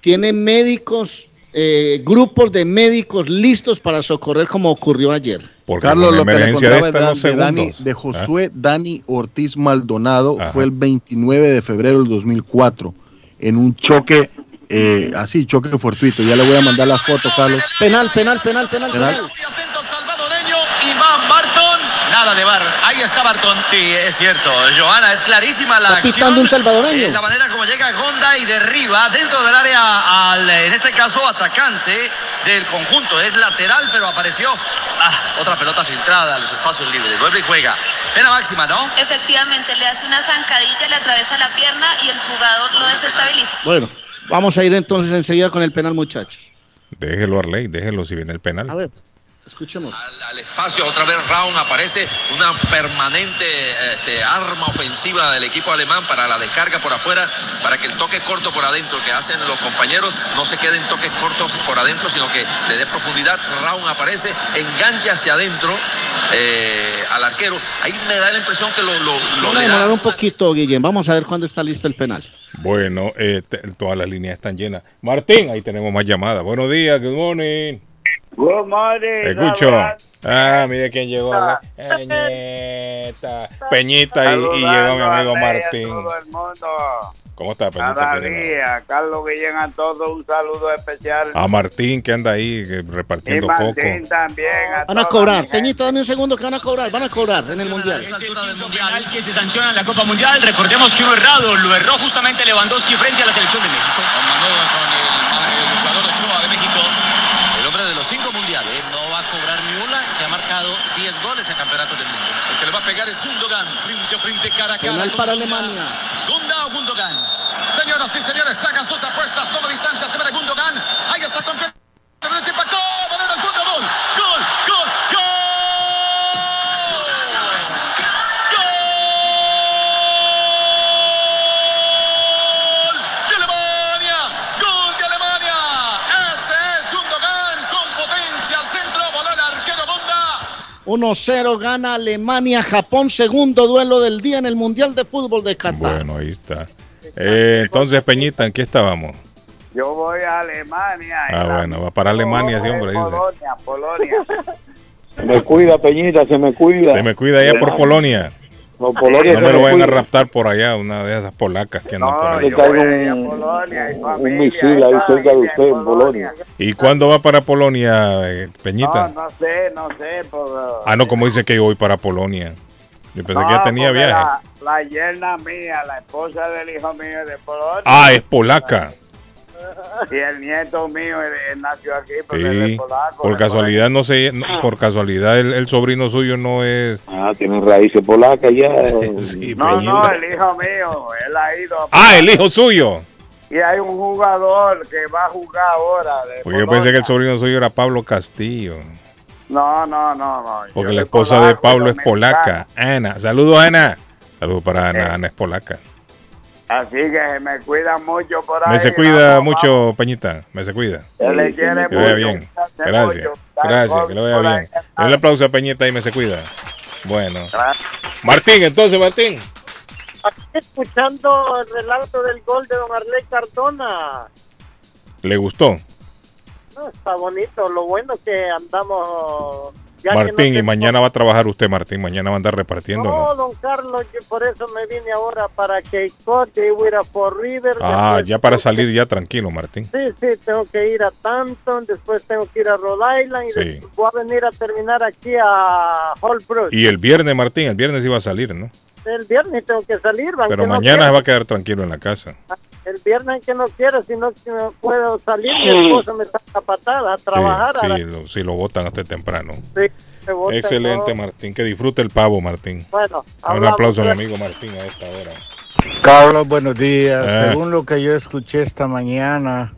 tiene médicos, eh, grupos de médicos listos para socorrer como ocurrió ayer. Porque Carlos, lo que le de contaba esta de, Dani, de ¿Ah? Josué Dani Ortiz Maldonado Ajá. fue el 29 de febrero del 2004 en un choque, eh, así, choque fortuito. Ya le voy a mandar la foto, Carlos. Penal, penal, penal, penal, Penal. penal. Nada de bar. Ahí está Barton. Sí, es cierto. Joana, es clarísima la Está acción. un salvadoreño. Eh, la manera como llega Honda y derriba dentro del área al, en este caso, atacante del conjunto. Es lateral, pero apareció ah, otra pelota filtrada a los espacios libres. Vuelve y juega. Pena máxima, ¿no? Efectivamente, le hace una zancadilla, le atraviesa la pierna y el jugador lo desestabiliza. Bueno, vamos a ir entonces enseguida con el penal, muchachos. Déjelo, Arley, déjelo si viene el penal. A ver, escuchemos. al espacio. Otra vez Raun aparece una permanente este, arma ofensiva del equipo alemán para la descarga por afuera, para que el toque corto por adentro que hacen los compañeros no se queden toques cortos por adentro, sino que le dé profundidad. Raun aparece, engancha hacia adentro eh, al arquero. Ahí me da la impresión que lo, lo, lo Vamos a un poquito, Guillén. Vamos a ver cuándo está listo el penal. Bueno, eh, todas las líneas están llenas. Martín, ahí tenemos más llamadas. Buenos días, good morning. Good morning. Escucho. Ah, mire quién llegó. Peñita. Peñita y, y llegó mi amigo Martín. todo el mundo. ¿Cómo está, Peñita? Cada. Carlos Guillén a todos un saludo especial. A Martín que anda ahí que y repartiendo coco. Martín también. Van a cobrar. Peñito, dame un segundo que van a cobrar. Van a cobrar en el Mundial. penal que se sanciona en la Copa Mundial. Recordemos que uno errado, lo erró justamente Lewandowski frente a la selección de México. Mandó con el, el luchador Ochoa de México. De los cinco mundiales. No va a cobrar ni una, que ha marcado 10 goles en campeonatos del mundo. El que le va a pegar es Gundogan. Frente a frente, cara a cara. Penal para Gundogan. Alemania. Gunda o Gundogan. Señoras y señores, sacan sus apuestas. Toma distancia, se ve de Gundogan. Ahí está con 1-0 gana Alemania, Japón, segundo duelo del día en el Mundial de Fútbol de Qatar. Bueno, ahí está. Eh, entonces, Peñita, ¿en qué estábamos? Yo voy a Alemania. Ah, bueno, va para Alemania, sí, hombre, dice. Polonia, Polonia. Se me cuida, Peñita, se me cuida. Se me cuida allá por Polonia. No, Polonia No me lo vayan a raptar por allá, una de esas polacas que andan por No, ahí. le caiga un, un misil ahí cerca de usted en Polonia. ¿Y cuándo va para Polonia, eh, Peñita? No, no sé, no sé. Por, Ah, no, como dice que yo voy para Polonia. Yo pensé que ya tenía viaje. La, la yerna mía, la esposa del hijo mío de Polonia. Ah, es polaca. Y el nieto mío nació aquí, pero él Sí. es polaco. Por casualidad, no sé, no, por casualidad el, el sobrino suyo no es... Ah, tiene raíces polacas ya. Sí, No, no, el hijo mío, él ha ido. a- Ah, el hijo suyo. Y hay un jugador que va a jugar ahora. De Porque yo pensé que el sobrino suyo era Pablo Castillo. No, no, no, no. Porque Yo la esposa de Pablo es polaca. Ana. Saludos, Ana. Saludos para Ana. Eh. Ana es polaca. Así que se me cuida mucho por ahí. Me se cuida vamos, mucho, Peñita. Me se cuida. Se le quiere Que vaya bien. Gracias. mucho. Gracias. Que le vaya Por ahí. bien. Denle aplauso a Peñita y me se cuida. Bueno. Martín, entonces, Martín. Aquí escuchando el relato del gol de don Arley Cardona. ¿Le gustó? No, está bonito. Lo bueno que andamos. Ya Martín, no y mañana va a trabajar usted, Martín. Mañana va a andar repartiendo, No, ¿no? don Carlos, yo por eso me vine ahora para que Cote hubiera por River. Ah, ya para salir ya tranquilo, Martín. Sí, sí, tengo que ir a Tanton, después tengo que ir a Rhode Island y Sí. después voy a venir a terminar aquí a Holbrook. Y el viernes, Martín, el viernes iba a salir, ¿no? El viernes tengo que salir, Pero no mañana se quiera. va a quedar tranquilo en la casa. El viernes que no quiero, si no puedo salir, mi esposa me está a patada a trabajar. Sí, sí, lo, sí, lo votan hasta temprano. Sí, Excelente, ¿no? Martín. Que disfrute el pavo, Martín. Bueno, Un aplauso a mi amigo Martín a esta hora. Carlos, buenos días. Ah. Según lo que yo escuché esta mañana,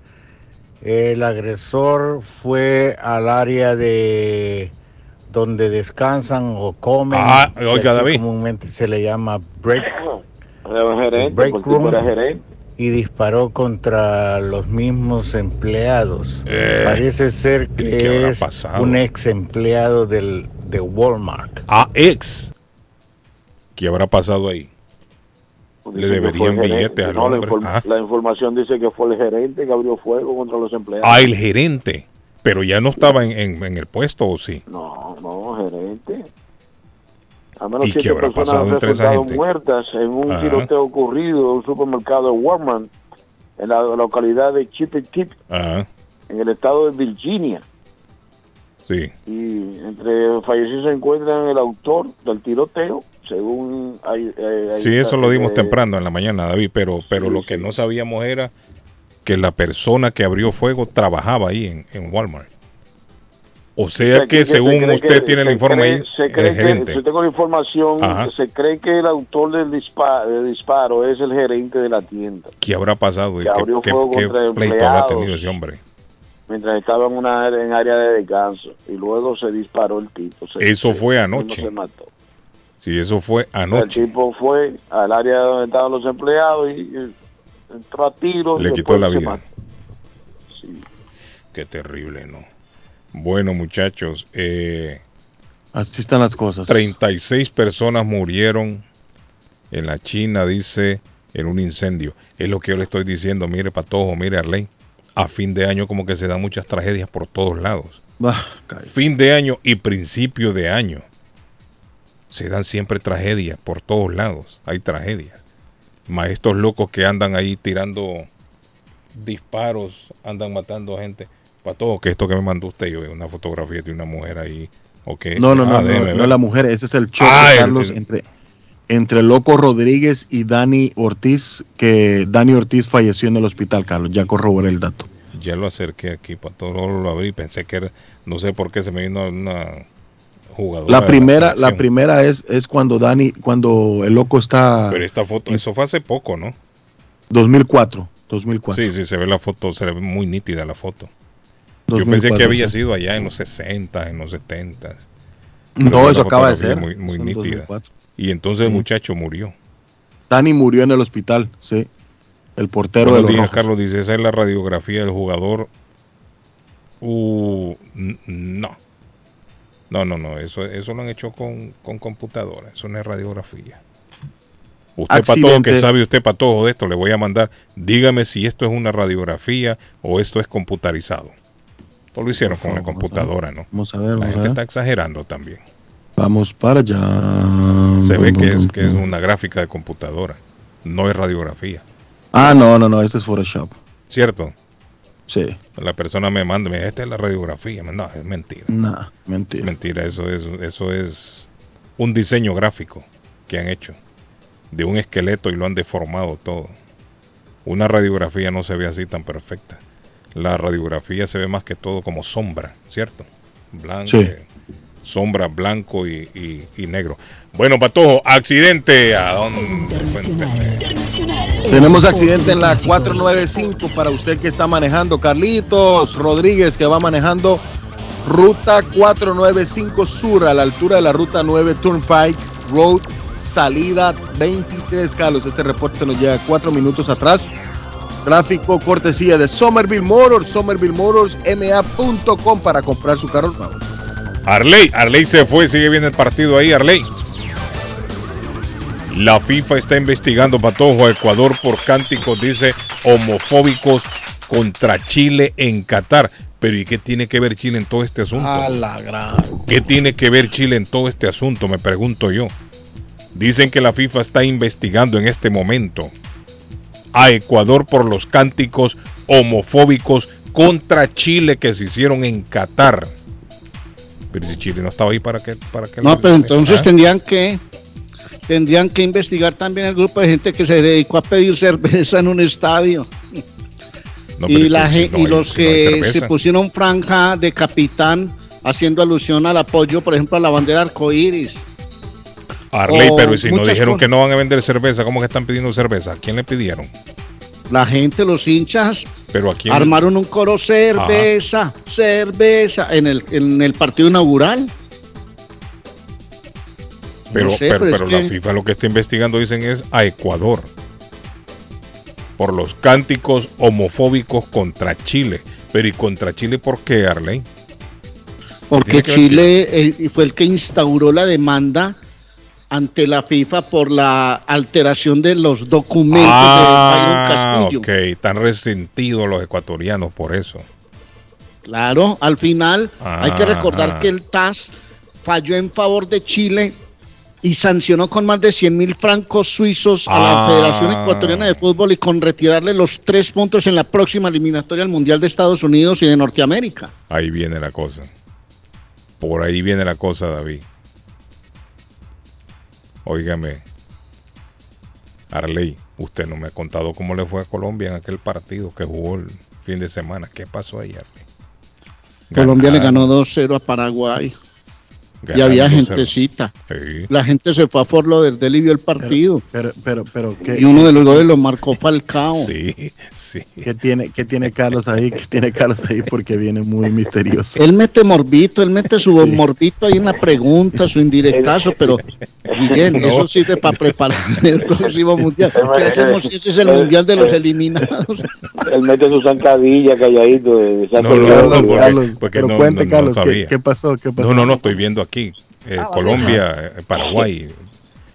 el agresor fue al área de donde descansan o comen. Ah, oiga, David. Comúnmente se le llama break, Era un gerente, break room era gerente. Y disparó contra los mismos empleados. Eh, Parece ser ¿qué que es pasado? un ex empleado del, de Walmart. Ah, ex. ¿Qué habrá pasado ahí? Le Dice que fue deberían billetes al No, la, hombre. inform- Ah. la información dice que fue el gerente que abrió fuego contra los empleados. Ah, el gerente. Pero ya no estaba en, en- en el puesto, ¿o sí? No, no, gerente. Al menos ¿Y qué siete personas han resultado muertas en un Ajá. tiroteo ocurrido en un supermercado de Walmart en la localidad de Chip and Tip, Ah, en el estado de Virginia. sí. Y entre los fallecidos se encuentran el autor del tiroteo, según hay, eh, hay- Sí, eso lo dimos eh, temprano en la mañana, David, pero, pero lo que no sabíamos era que la persona que abrió fuego trabajaba ahí en, en Walmart. O sea se- que se según cree usted que- tiene el informe cree- ahí, se el cree que, gerente. yo tengo la información, Ajá. se cree que el autor del disparo, del disparo es el gerente de la tienda. ¿Qué habrá pasado? ¿Y Que ¿Qué, abrió qué- fuego qué contra pleito habrá tenido ese hombre? mientras estaba en una área, en área de descanso y luego se disparó el tipo. Se- Eso fue anoche. Se mató. Sí, eso fue anoche. El tipo fue al área donde estaban los empleados y, y entró a tiros. Le y quitó la vida. Qué terrible, ¿no? Bueno, muchachos, eh, Así están las cosas. 36 personas murieron en la China, dice, en un incendio. Es lo que yo le estoy diciendo, mire Patojo, mire Arley. A fin de año como que se dan muchas tragedias por todos lados. Bah. Fin de año y principio de año. Se dan siempre tragedias por todos lados. Hay tragedias. Más estos locos que andan ahí tirando disparos, andan matando gente. Patojo, que esto que me mandó usted, yo una fotografía de una mujer ahí. ¿ok? No, no, no, Ah, no, no, ver. la mujer, ese es el choque, Ah, el- Carlos, el- entre, entre Loco Rodríguez y Dani Ortiz, que Dani Ortiz falleció en el hospital, Carlos, ya corroboré el dato. Ya lo acerqué aquí, Patojo, lo abrí, pensé que era, no sé por qué se me vino una jugadora. La primera, la selección. primera es, es cuando Dani, cuando el Loco está Pero esta foto, eso fue hace poco, ¿no? 2004, 2004. Sí, sí, se ve la foto, se ve muy nítida la foto. Yo 2004, pensé que había sí. sido allá en los 60, en los 70. No, eso acaba de ser. Muy, nítida. 2004. Y entonces el muchacho murió. Dani murió en el hospital, sí. El portero de los días. Carlos dice, esa es la radiografía del jugador. Uh, no. No, no, no, eso, eso lo han hecho con, con computadora, eso no es radiografía. Usted, Patojo, Accidente. que sabe usted, Patojo, de esto, le voy a mandar, dígame si esto es una radiografía o esto es computarizado. Todo lo hicieron con la computadora, ¿no? Vamos a ver, La vamos a gente ver. está exagerando también. Vamos para allá. Se ve que es, que una gráfica de computadora, no es radiografía. Ah, no, no, no, este es Photoshop. ¿Cierto? Sí. La persona me manda, me dice, esta es la radiografía. No, es mentira. Nah, mentira. Mentira, eso es, eso es un diseño gráfico que han hecho de un esqueleto y lo han deformado todo. Una radiografía no se ve así tan perfecta. La radiografía se ve más que todo como sombra, ¿cierto? Blanco, Sí. sombra, blanco y, y- y negro. Bueno, Patojo, accidente. ¿A dónde? Tenemos accidente en la 495 para usted que está manejando. Carlitos Rodríguez que va manejando Ruta 495 Sur, a la altura de la Ruta 9 Turnpike Road, salida 23, Carlos. Este reporte nos llega cuatro minutos atrás. Tráfico cortesía de Somerville Motors, Somerville Motors, ma.com para comprar su carro nuevo. Arley, Arley se fue, sigue bien el partido ahí, Arley. La FIFA está investigando Patojo a Ecuador por cánticos, dice, homofóbicos contra Chile en Qatar. Pero ¿y qué tiene que ver Chile en todo este asunto? A la gran. ¿Qué tiene que ver Chile en todo este asunto? Me pregunto yo. Dicen que la FIFA está investigando en este momento a Ecuador por los cánticos homofóbicos contra Chile que se hicieron en Qatar. Pero si Chile no estaba ahí para que para que No, pero entonces Ah, tendrían que tendrían que investigar también el grupo de gente que se dedicó a pedir cerveza en un estadio. no, y la que ge- si no y hay- los si que se pusieron franja de capitán haciendo alusión al apoyo, por ejemplo, a la bandera arcoíris. Arley, pero si no muchas dijeron cosas. que no van a vender cerveza, ¿cómo que están pidiendo cerveza? ¿A quién le pidieron? La gente, los hinchas, Pero a quién armaron un coro cerveza, cerveza en el, en el partido inaugural. Pero, No sé, pero, pero es pero la que- FIFA lo que está investigando, dicen, es a Ecuador. Por los cánticos homofóbicos contra Chile. Pero ¿y contra Chile por qué, Arley? Porque Chile eh, fue el que instauró la demanda ante la FIFA por la alteración de los documentos Ah, de Byron Castillo. ok. Están resentidos los ecuatorianos por eso. Claro, al final hay que recordar que el TAS falló en favor de Chile y sancionó con más de 100 mil francos suizos a la Ah. Federación Ecuatoriana de Fútbol y con retirarle los tres puntos en la próxima eliminatoria al Mundial de Estados Unidos y de Norteamérica. Ahí viene la cosa. Por ahí viene la cosa, David. Óigame. Arley, usted no me ha contado cómo le fue a Colombia en aquel partido que jugó el fin de semana. ¿Qué pasó ahí, Arley? Colombia le ganó 2-0 a Paraguay. Y había 2-0. gentecita. Sí. La gente se fue a Fort del y vio el partido. Pero, pero, pero, ¿qué, Y uno de los goles lo marcó Falcao. Sí, sí. ¿qué tiene, ¿qué tiene Carlos ahí? ¿Qué tiene Carlos ahí? Porque viene muy misterioso. Él mete morbito, él mete su morbito ahí en la pregunta, su indirectazo, pero Guillén, No. eso sirve para preparar el próximo mundial. ¿Qué hacemos si ese es el mundial de los eliminados? Él mete su zancadilla calladito. eh, saca No, no, no, porque, Carlos, porque pero no, cuente, no- no Carlos, ¿qué- sabía. qué pasó? ¿Qué pasó? No, no, no, estoy viendo aquí eh, Ah, vale. Colombia, eh, Paraguay.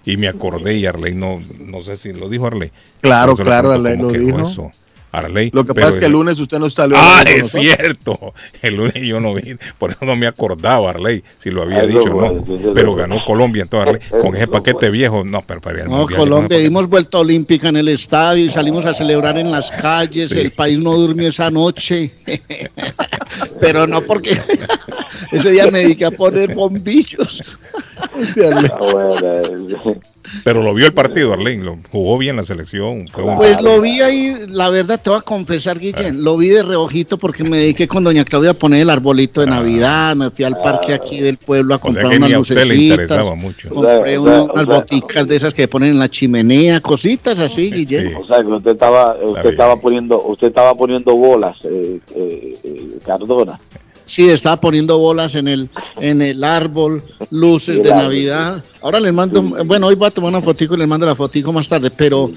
Y me acordé y Arley no, no sé si lo dijo Arley. Claro, claro, Arley lo dijo. eso. Arley. Lo que pasa es que el lunes usted no salió. Ah, es nosotros. cierto. El lunes yo no vi, por eso no me acordaba, Arley, si lo había Eso dicho o no. Pero ganó Colombia, entonces Arley, con ese paquete viejo, no, pero para No, mundial, Colombia, dimos vuelta olímpica en el estadio y salimos a celebrar en las calles. Sí. El país no durmió esa noche. Pero no porque ese día me dediqué a poner bombillos. Ah, eh, Pero lo vio el partido, Arley, lo jugó bien la selección. Fue un- Pues lo vi ahí, la verdad te voy a confesar, Guillén, lo vi de reojito porque me dediqué con doña Claudia a poner el arbolito de Navidad, me fui al parque aquí del pueblo a Ah. sea comprar que ni unas a usted le lucecitas, interesaba mucho. compré O sea, o unas, sea, o sea- boticas de esas que ponen en la chimenea, cositas así, Guillén. O sea, que usted estaba, usted estaba poniendo, usted estaba poniendo bolas, eh, eh, eh, Cardona. Sí, estaba poniendo bolas en el, en el árbol, luces de. Navidad. Ahora les mando, bueno, hoy voy a tomar una fotico y les mando la fotico más tarde, pero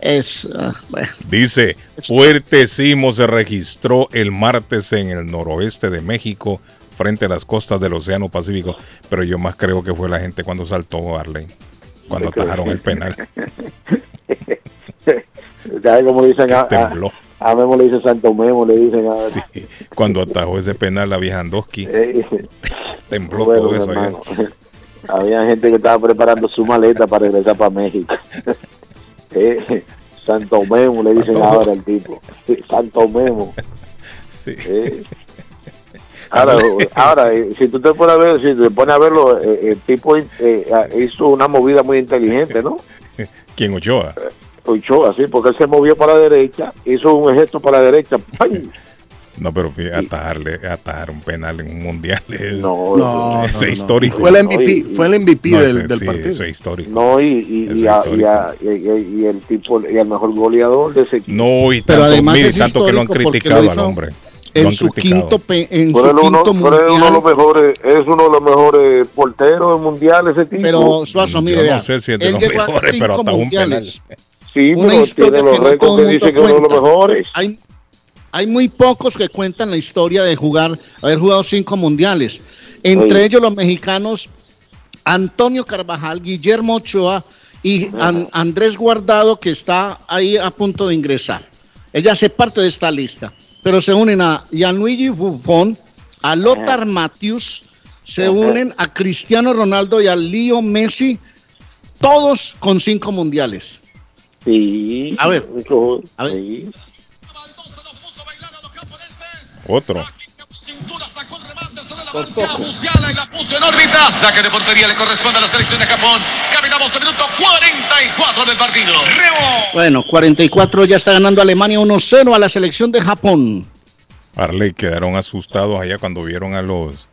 es, ah, bueno. Dice, fuerte sismo se registró el martes en el noroeste de México, frente a las costas del Océano Pacífico. Pero yo más creo que fue la gente cuando saltó Arley, cuando atajaron el penal. ¿Sabe cómo dicen a, a, Tembló. A Memo le dice Santo Memo, le dicen a... Sí, cuando atajó ese penal la vieja Andoski, Eh, tembló bueno, todo eso. hermano, Había gente que estaba preparando su maleta para regresar para México. Eh, Santo Memo le dicen ahora al tipo. Santo Memo. Sí. Eh. Ahora, ahora, eh, si tú te pones a ver, si te pones a verlo, eh, el tipo eh, hizo una movida muy inteligente, ¿no? ¿Quién Ochoa? Ochoa, sí, porque él se movió para la derecha, hizo un gesto para la derecha, ¡pam! No, pero atajarle, atajar un penal en un mundial. es- No, No, eso es no. histórico. Fue el MVP, fue el MVP No, del, ese- del sí, partido. Eso es histórico. No, y, y, y, es a- y a- y- el tipo, y el mejor goleador de ese equipo. No, y Pero tanto, además mire, es tanto que lo han criticado lo al hombre. En su criticado. quinto pe- en Pero su uno, quinto pero él uno de los mundial. mejores, es uno de los mejores porteros del mundial ese tipo. Pero Suazo, mire, no sé si es de él los llegó a mejores, pero cinco hasta un mundiales. Sí, Una pero historia tiene los que no récords que dice que uno de los mejores. Hay, hay muy pocos que cuentan la historia de jugar, haber jugado cinco mundiales. Entre Sí. ellos los mexicanos Antonio Carvajal, Guillermo Ochoa y An- Andrés Guardado, que está ahí a punto de ingresar. Ella hace parte de esta lista. Pero se unen a Gianluigi Buffon, a Lothar Matthews, se Ajá. unen a Cristiano Ronaldo y a Leo Messi, todos con cinco mundiales. Sí. A ver, a ver. sí. Otro. Musiala y la puso en órbita. Saque de portería le corresponde a la selección de Japón. Caminamos el minuto 44 del partido. Bueno, 44 ya está ganando Alemania 1-0 a la selección de Japón. Arley quedaron asustados allá cuando vieron a los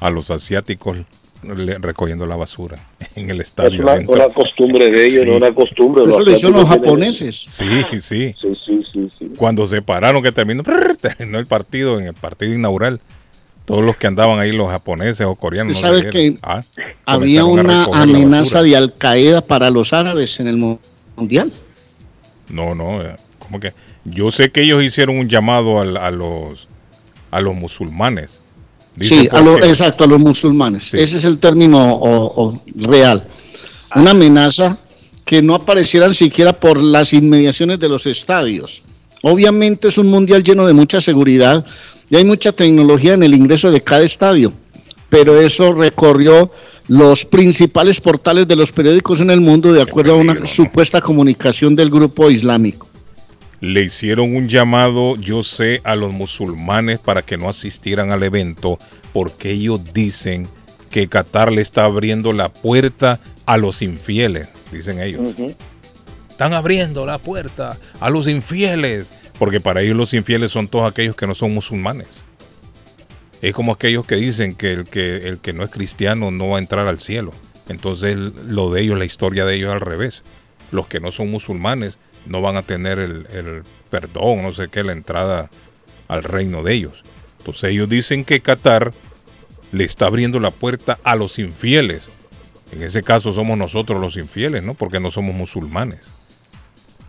a los asiáticos recogiendo la basura en el Es estadio. una, adentro. una costumbre de ellos, Sí. no una costumbre. Eso lo hicieron los japoneses. Sí, sí. Sí, sí, sí, sí. Cuando se pararon que terminó, terminó el partido, en el partido inaugural, todos los que andaban ahí, los japoneses o coreanos. Usted no sé sabe qué, que ah, Había una amenaza de Al Qaeda para los árabes en el mu- mundial. No, no, eh, como que yo sé que ellos hicieron un llamado a, los a los musulmanes. Dice Sí, a lo- exacto, a los musulmanes. Sí. Ese es el término o- o real. Una amenaza que no aparecieran siquiera por las inmediaciones de los estadios. Obviamente es un mundial lleno de mucha seguridad y hay mucha tecnología en el ingreso de cada estadio, pero eso recorrió los principales portales de los periódicos en el mundo de acuerdo a una supuesta comunicación del grupo islámico. Le hicieron un llamado, yo sé, a los musulmanes para que no asistieran al evento porque ellos dicen que Qatar le está abriendo la puerta a los infieles, dicen ellos. Están abriendo la puerta a los infieles, porque para ellos los infieles son todos aquellos que no son musulmanes. Es como aquellos que dicen que el que, el que no es cristiano no va a entrar al cielo. Entonces lo de ellos, la historia de ellos es al revés. Los que no son musulmanes no van a tener el, el perdón, no sé qué, la entrada al reino de ellos. Entonces ellos dicen que Qatar le está abriendo la puerta a los infieles. En ese caso somos nosotros los infieles, ¿no? Porque no somos musulmanes.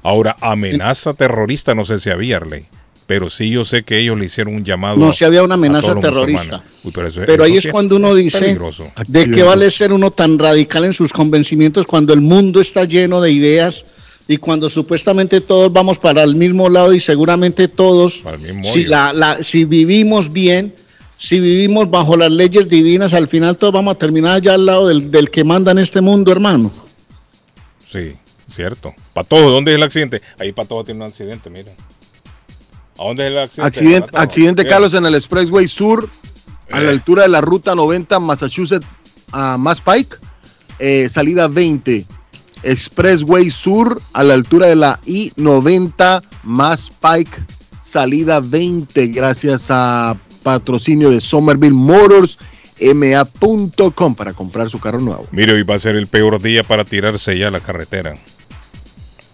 Ahora, amenaza terrorista no sé si había, Arley, pero sí yo sé que ellos le hicieron un llamado. No, si había una amenaza terrorista. Uy, pero eso- Pero ahí es cuando uno dice peligroso. de qué vale ser uno tan radical en sus convencimientos cuando el mundo está lleno de ideas y cuando supuestamente todos vamos para el mismo lado y seguramente todos, si, la, la- si vivimos bien, si vivimos bajo las leyes divinas, al final todos vamos a terminar allá al lado del, del que manda en este mundo, hermano. Sí, cierto. Patojo, ¿dónde es el accidente? Ahí Patojo tiene un accidente, mira. ¿A dónde es el accidente? Accidente, Patojo? accidente Mira. Carlos, en el Expressway Sur, a la Eh. altura de la ruta 90 Massachusetts a Mass Pike, eh, salida 20. Expressway Sur, a la altura de la I-90 Mass Pike, salida 20. Gracias a patrocinio de Somerville Motors, ma.com para comprar su carro nuevo. Mire, hoy va a ser el peor día para tirarse ya a la carretera.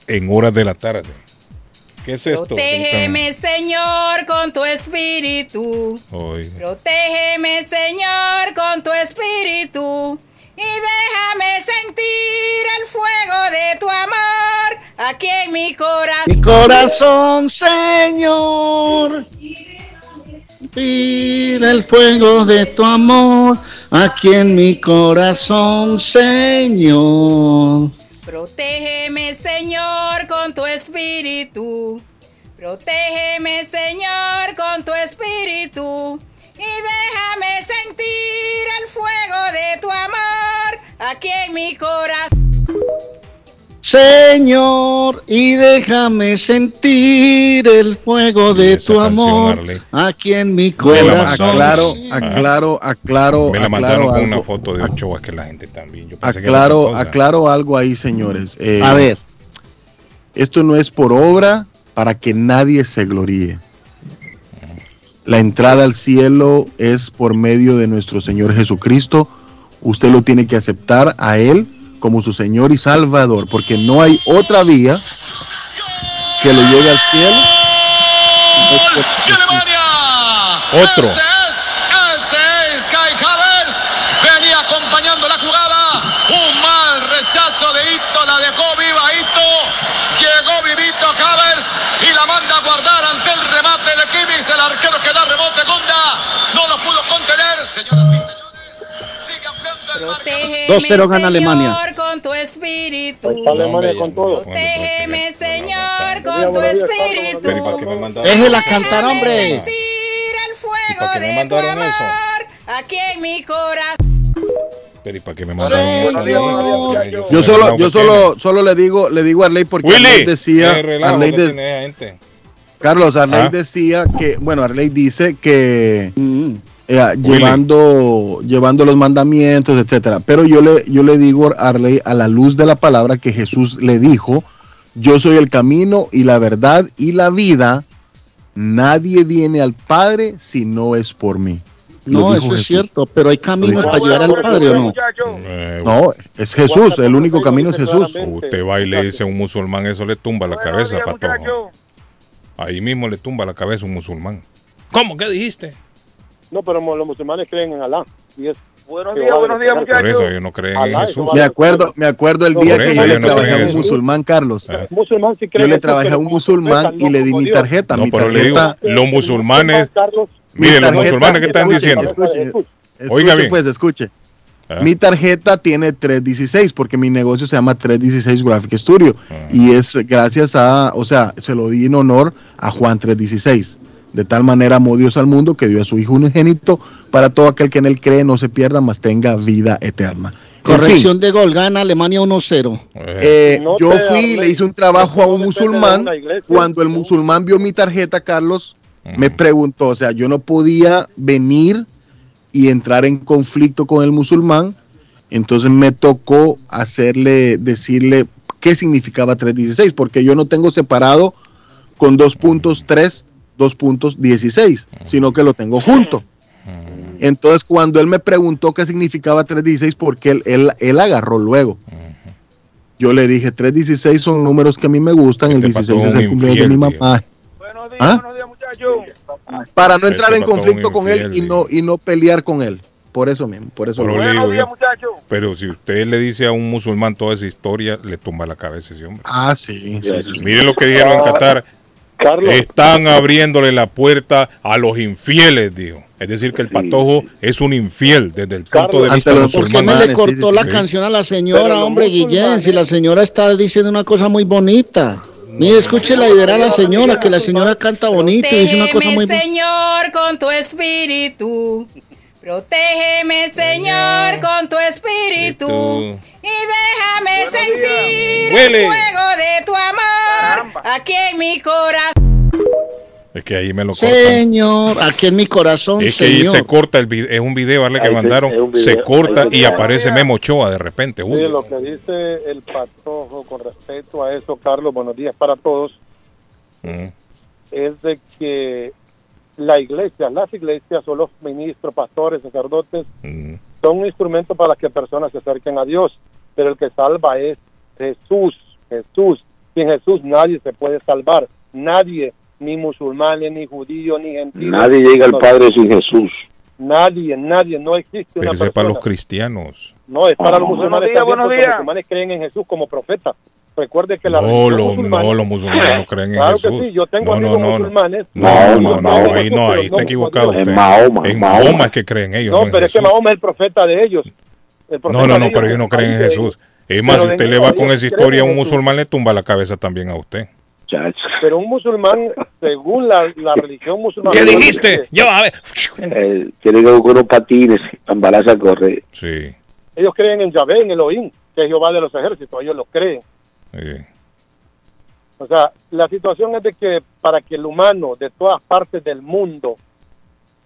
En horas de la tarde. ¿Qué es esto? Protégeme, Señor, con tu espíritu. Hoy. Protégeme, Señor, con tu espíritu. Y déjame sentir el fuego de tu amor aquí en mi corazón. Mi corazón, Señor. Tira el fuego de tu amor aquí en mi corazón, Señor. Protégeme, Señor, con tu espíritu. Protégeme, Señor, con tu espíritu. Y déjame sentir el fuego de tu amor aquí en mi corazón. Señor, y déjame sentir el fuego de tu amor aquí en mi corazón. Aclaro, aclaro, aclaro, Me la aclaro mandaron con una foto de Ochoa que la gente también. Yo pensé Aclaro, aclaro algo ahí, señores. Eh, A ver. Esto no es por obra para que nadie se gloríe. La entrada al cielo es por medio de nuestro Señor Jesucristo. Usted lo tiene que aceptar a Él como su Señor y Salvador, porque no hay otra vía que lo lleve al cielo. ¡De Alemania! Otro. Este es Kai Havertz. Venía acompañando la jugada. Un mal rechazo de Ito. La dejó viva Ito. Llegó vivito Havertz y la manda a guardar ante el remate de Kimmich. El arquero que da rebote Gunda. No lo pudo contener. Señoras y 2-0 gana Alemania. Señor, con tu espíritu. Alemania con todo. Protégeme, Señor, con tu espíritu. Pero ¿y para qué me mandaron? Déjela cantar, hombre. ¿Y fuego para qué me de tu mandaron amor eso? aquí en mi corazón. Pero ¿y para qué me mandaron eso? Yo solo, yo solo, solo le digo, le digo a Arley porque Willy, Arley decía, Arley que de-. Carlos Arley Ah. decía que, bueno, Arley dice que Mm. Eh, llevando, llevando los mandamientos, etcétera. Pero yo le, yo le digo a Arley a la luz de la palabra que Jesús le dijo, yo soy el camino y la verdad y la vida. Nadie viene al Padre si no es por mí. No, eso es Jesús. cierto, pero hay caminos para llegar al Padre o no. Eh, No, es Jesús, el único camino es Jesús. Usted va y le dice a un musulmán, eso le tumba la cabeza, patojo. Ahí mismo le tumba la cabeza a un musulmán. ¿Cómo? ¿Qué dijiste? No, pero los musulmanes creen en Alá. Y es Buenos días, buenos días, defender- Por eso ellos no creen en Alá, Jesús. Me acuerdo, me acuerdo el día que yo le no trabajé a un eso. musulmán, Carlos. Ah. Musulmán sí Yo le trabajé a un musulmán y le di mi tarjeta. No, mi pero le digo, tarjeta. los musulmanes, Carlos, los tarjeta- musulmanes que están escuche, diciendo. Escuche, Escuche. Oiga bien. pues, escuche. Ah. Mi tarjeta tiene 316 porque mi negocio se llama 316 Graphic Studio Ah. y es gracias a, o sea, se lo di en honor a Juan 316. De tal manera amó Dios al mundo que dio a su Hijo unigénito para todo aquel que en él cree no se pierda, mas tenga vida eterna. En Corrección de gol, gana Alemania 1-0. Eh, No yo fui y le hice un trabajo a un musulmán. Cuando el musulmán vio mi tarjeta, Carlos, me preguntó, o sea, yo no podía venir y entrar en conflicto con el musulmán. Entonces me tocó hacerle, decirle qué significaba 316, porque yo no tengo separado con dos puntos 3, dos puntos 16, sino que lo tengo junto. Entonces, cuando él me preguntó qué significaba 316, porque él, él, él agarró luego. Yo le dije, 316 son números que a mí me gustan, el Este 16 pato es el cumpleaños de mi mamá. ¿Ah? Para no Este entrar en conflicto con él y no, y no pelear con él. Por eso mismo, por eso Pero, lo- le digo yo, pero si usted le dice a un musulmán toda esa historia, le tumba la cabeza ese hombre. Ah, sí. sí, sí. Mire lo que dijeron en Qatar. Están abriéndole la puerta a los infieles, dijo. Es decir, que el patojo es un infiel desde el punto de vista ¿Por qué me le cortó la canción a la señora, hombre, Guillén? Si la señora está diciendo una cosa muy bonita. Mire, escúchela y verá a la señora, que la señora canta bonito y dice una cosa muy Protégeme, bonita. Señor, con tu espíritu. Protégeme, Señor, con tu espíritu. Y déjame sentir Huele. el fuego de tu amor aquí en mi corazón. Es que ahí me lo cortan. Señor, aquí en mi corazón, Es que ahí señor. se corta el video, es un video ¿vale? que Ahí se- mandaron, un video, se corta ahí se- y aparece Memo Ochoa de repente. Uy, Sí, lo que dice el patojo con respecto a eso, Carlos, buenos días para todos, mm, es de que la iglesia, las iglesias o los ministros, pastores, sacerdotes, mm. Son un instrumento para que personas se acerquen a Dios, pero el que salva es Jesús, Jesús. Sin Jesús nadie se puede salvar, nadie, ni musulmanes, ni judíos, ni gentiles. Nadie llega al Padre sin Jesús. Nadie, nadie, no existe Pero una es para persona. los cristianos. No, es para los Buenos musulmanes días, también, buenos días. los musulmanes creen en Jesús como profeta. Recuerde que la No, musulmana- no, los musulmanes no creen en Claro que Jesús. sí, yo tengo no, no, amigos no, no. musulmanes. No, no, no, no, ahí no, ahí está equivocado en usted. Mahoma, En Mahoma. Es que creen ellos. No, en pero es que. Mahoma es el profeta de ellos. El profeta No, no, no, ellos pero ellos no creen en Jesús. Es más, si usted le va con esa historia a en un musulmán, le tumba la cabeza también a usted. Pero un musulmán, según la, la religión musulmana... ¿Qué dijiste? Yo, a ver. Eh, tiene que buscar unos patines, embaraza a correr. Sí, Ellos creen en Yahvé, en Elohim, que es Jehová de los ejércitos, ellos lo creen. Sí. O sea, la situación es de que para que el humano de todas partes del mundo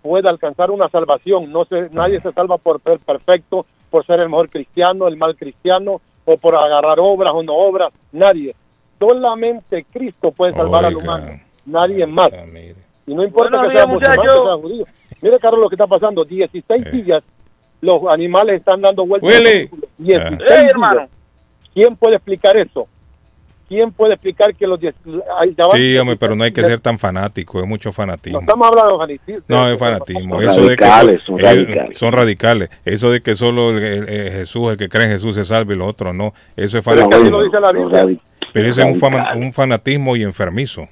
pueda alcanzar una salvación, no se, nadie se salva por ser perfecto, por ser el mejor cristiano, el mal cristiano, o por agarrar obras o no obras, nadie. Solamente Cristo puede salvar al humano, nadie más. Y no importa Buenos que sea musulmán, que sea judío. Mire, Carlos, lo que está pasando, 16 días los animales están dando vueltas. Huele. en círculo. 16 Ey, días. hermano. ¿Quién puede explicar eso? ¿Quién puede explicar que los 10... ay, ya van- Sí, hombre, pero no hay que ser tan fanático, es mucho No fanatismo. estamos hablando de fanatismo. No, es fanatismo. Son Eso de que radicales, son eh, radicales. son radicales. Eso de que solo el- el- el Jesús, el que cree en Jesús se salve y los otros no. Eso es fanatismo. Pero ese es un, Radicales. un fanatismo y enfermizo.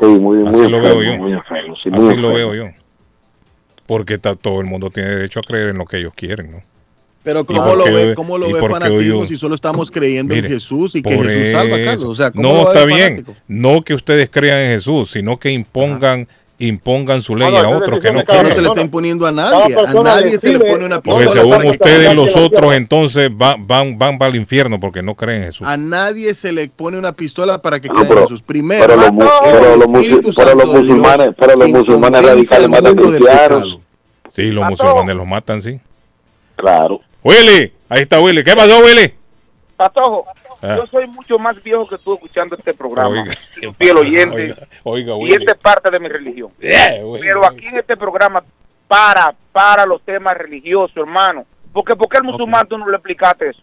Sí, muy, muy Así lo veo yo. muy enfermo, sí, muy Así lo veo yo. Porque ta- todo el mundo tiene derecho a creer en lo que ellos quieren, ¿no? Pero ¿Y ¿cómo lo ve, cómo lo ve fanatismo yo- si solo estamos creyendo en Mire, Jesús y que Jesús salva, eso. Carlos? O sea, ¿cómo no, está bien. No que ustedes crean en Jesús, sino que impongan impongan su ley No, no, a otros que no creen. no se le está imponiendo a nadie. A nadie se le pone una Porque pistola según para que ustedes, cada los otros entonces va- van, van para el infierno porque no creen en Jesús. A nadie se le pone una pistola para que No, crea en Jesús. Primero, pero los es pero los pero los musulmanes- pero los musulmanes radicales al matan cristianos. Sí, los musulmanes los matan, sí. Claro. Willy, ahí está Willy. ¿Qué pasó, Willy? Patojo, Ah. yo soy mucho más viejo que tú escuchando este programa. Oiga. Un fiel oyente. Oiga, oiga, y Willy. esta es parte de mi religión. Yeah, Willy. Pero aquí en este programa, para, para los temas religiosos, hermano. Porque, ¿por qué al musulmán tú no le explicaste eso?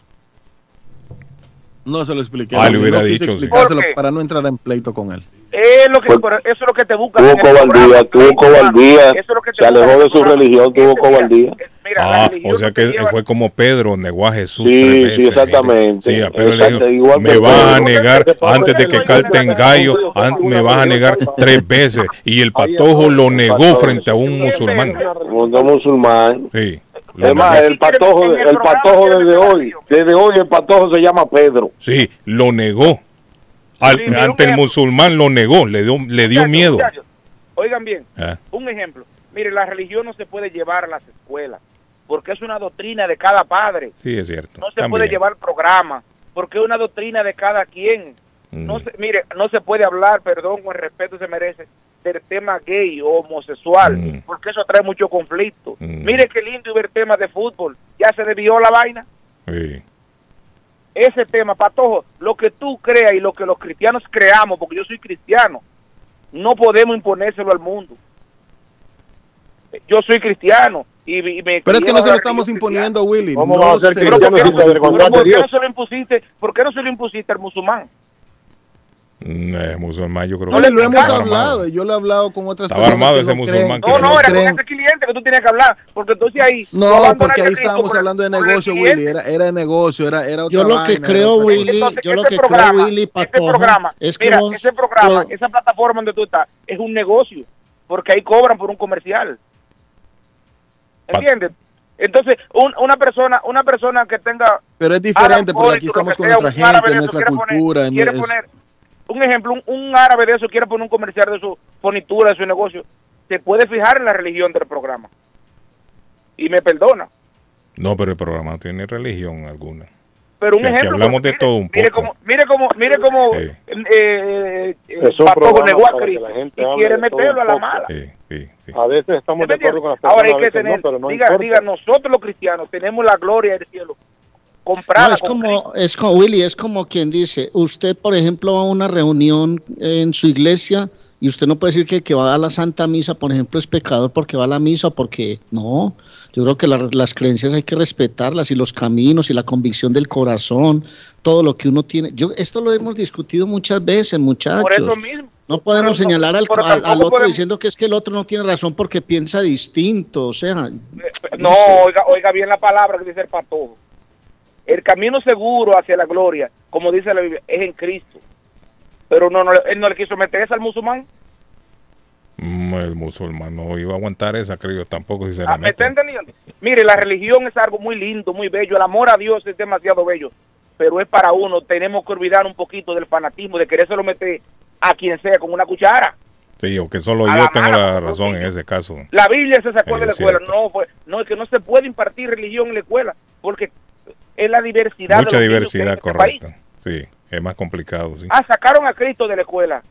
No se lo expliqué. Ah, le hubiera dicho, sí. para no entrar en pleito con él. Es lo que, Pues, eso es lo que te busca. Tuvo programa, cobardía, tuvo hermano. cobardía, Eso es lo que te se alejó en de su religión, tuvo cobardía. Ah, o sea que fue como Pedro negó a Jesús Sí, tres sí, exactamente. mire. Sí, a Pedro le dijo, me vas a negar antes de que Pedro calte en gallo, an- me vas a negar tres veces. Y el patojo lo negó frente a un musulmán. Mundo musulmán. Sí. Es más, el patojo, el patojo desde hoy, desde hoy el patojo se llama Pedro. Sí, lo negó. Al- Sí, mira, ante el musulmán lo negó, le dio, le dio Muchachos, miedo. muchachos, Oigan bien, Ah, un ejemplo. Mire, la religión no se puede llevar a las escuelas, porque es una doctrina de cada padre. sí, es cierto. No se También. puede llevar programa, porque es una doctrina de cada quien. Mm. No se, mire, no se puede hablar, perdón, con el respeto se merece, del tema gay o homosexual, Mm. porque eso trae mucho conflicto. Mire qué lindo ver temas de fútbol. Ya se desvió la vaina. Sí. Ese tema, Patojo, lo que tú creas y lo que los cristianos creamos, porque yo soy cristiano, no podemos imponérselo al mundo. Yo soy cristiano y, y me Pero es que no se lo estamos imponiendo, Willy. ¿Cómo No vamos a ser se-. ¿Por qué no se lo impusiste al musulmán? Eh, musulmán, yo creo No que le lo hemos hablado. armado. Yo lo he hablado con otras Estaba personas. armado que ese no musulmán que No, que no, era con ese cliente que tú tenías que hablar, porque entonces ahí... No, porque ahí estábamos por hablando de negocio. Willy. Era, era de negocio, era, era otra Yo lo que vaina, creo. Willy, Entonces, yo lo que programa, creo, Willy programa, es que mira, vos- ese programa, esa plataforma donde tú estás, es un negocio, porque ahí cobran por un comercial. ¿Entiendes? Entonces, un- una persona una persona que tenga... Pero es diferente porque aquí estamos con que nuestra gente, nuestra cultura. quiere poner, un ejemplo, un, un árabe de eso quiere poner un comercial de su furnitura, de su negocio, se puede fijar en la religión del programa. Y me perdona. No, pero el programa no tiene religión alguna. Pero un Que ejemplo. hablamos de mire, todo un Mire poco. cómo, mire cómo, mire cómo Sí. eh, eh, eh, Es un Patojo hable quiere meterlo a la mala. Sí, sí, sí. A veces estamos de acuerdo con las personas, Ahora hay que tener, no, pero no diga, diga, nosotros los cristianos tenemos la gloria del cielo comprada No, es como, es como, Willy, es como quien dice, usted, por ejemplo, va a una reunión en su iglesia y usted no puede decir que el que va a la Santa Misa, por ejemplo, es pecador porque va a la misa o porque no. Yo creo que la- las creencias hay que respetarlas y los caminos y la convicción del corazón, todo lo que uno tiene. Yo Esto lo hemos discutido muchas veces, muchachos. Por eso mismo. No podemos Pero señalar al, al- otro podemos- diciendo que es que el otro no tiene razón porque piensa distinto. O sea, No, oiga, oiga bien la palabra que dice el patojo. El camino seguro hacia la gloria, como dice la Biblia, es en Cristo. Pero no, no él no le quiso meterse al musulmán. Mm, el musulmán no iba a aguantar esa, creo yo tampoco, si se Ah, ¿Me está entendiendo? Mire, la religión es algo muy lindo, muy bello. El amor a Dios es demasiado bello. Pero es para uno. Tenemos que olvidar un poquito del fanatismo, de querérselo meter a quien sea con una cuchara. Sí, o que solo A yo la tengo la razón en ese caso. La Biblia se sacó de la es escuela. cierto. No, pues, no, es que no se puede impartir religión en la escuela porque es la diversidad. de Mucha los diversidad, este correcto. Sí, es más complicado, sí. Ah, sacaron a Cristo de la escuela.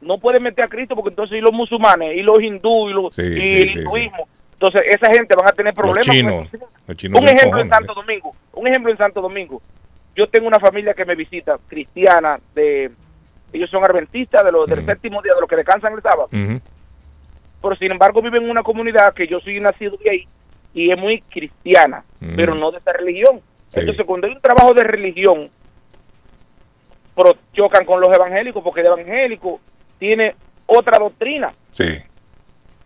No pueden meter a Cristo porque entonces y los musulmanes y los hindúes y, los, Sí, y sí, el hinduismo. Entonces esa gente van a tener Los problemas. con chinos, los chinos un ejemplo en Santo Domingo. Un ejemplo en Santo Domingo. Yo tengo una familia que me visita, cristiana, de ellos son adventistas de los, del séptimo día, de los que descansan el sábado. Pero sin embargo viven en una comunidad que yo soy nacido de ahí y es muy cristiana, Mm. pero no de esa religión. Sí. Entonces cuando hay un trabajo de religión, pero chocan con los evangélicos porque el evangélico tiene otra doctrina. Sí.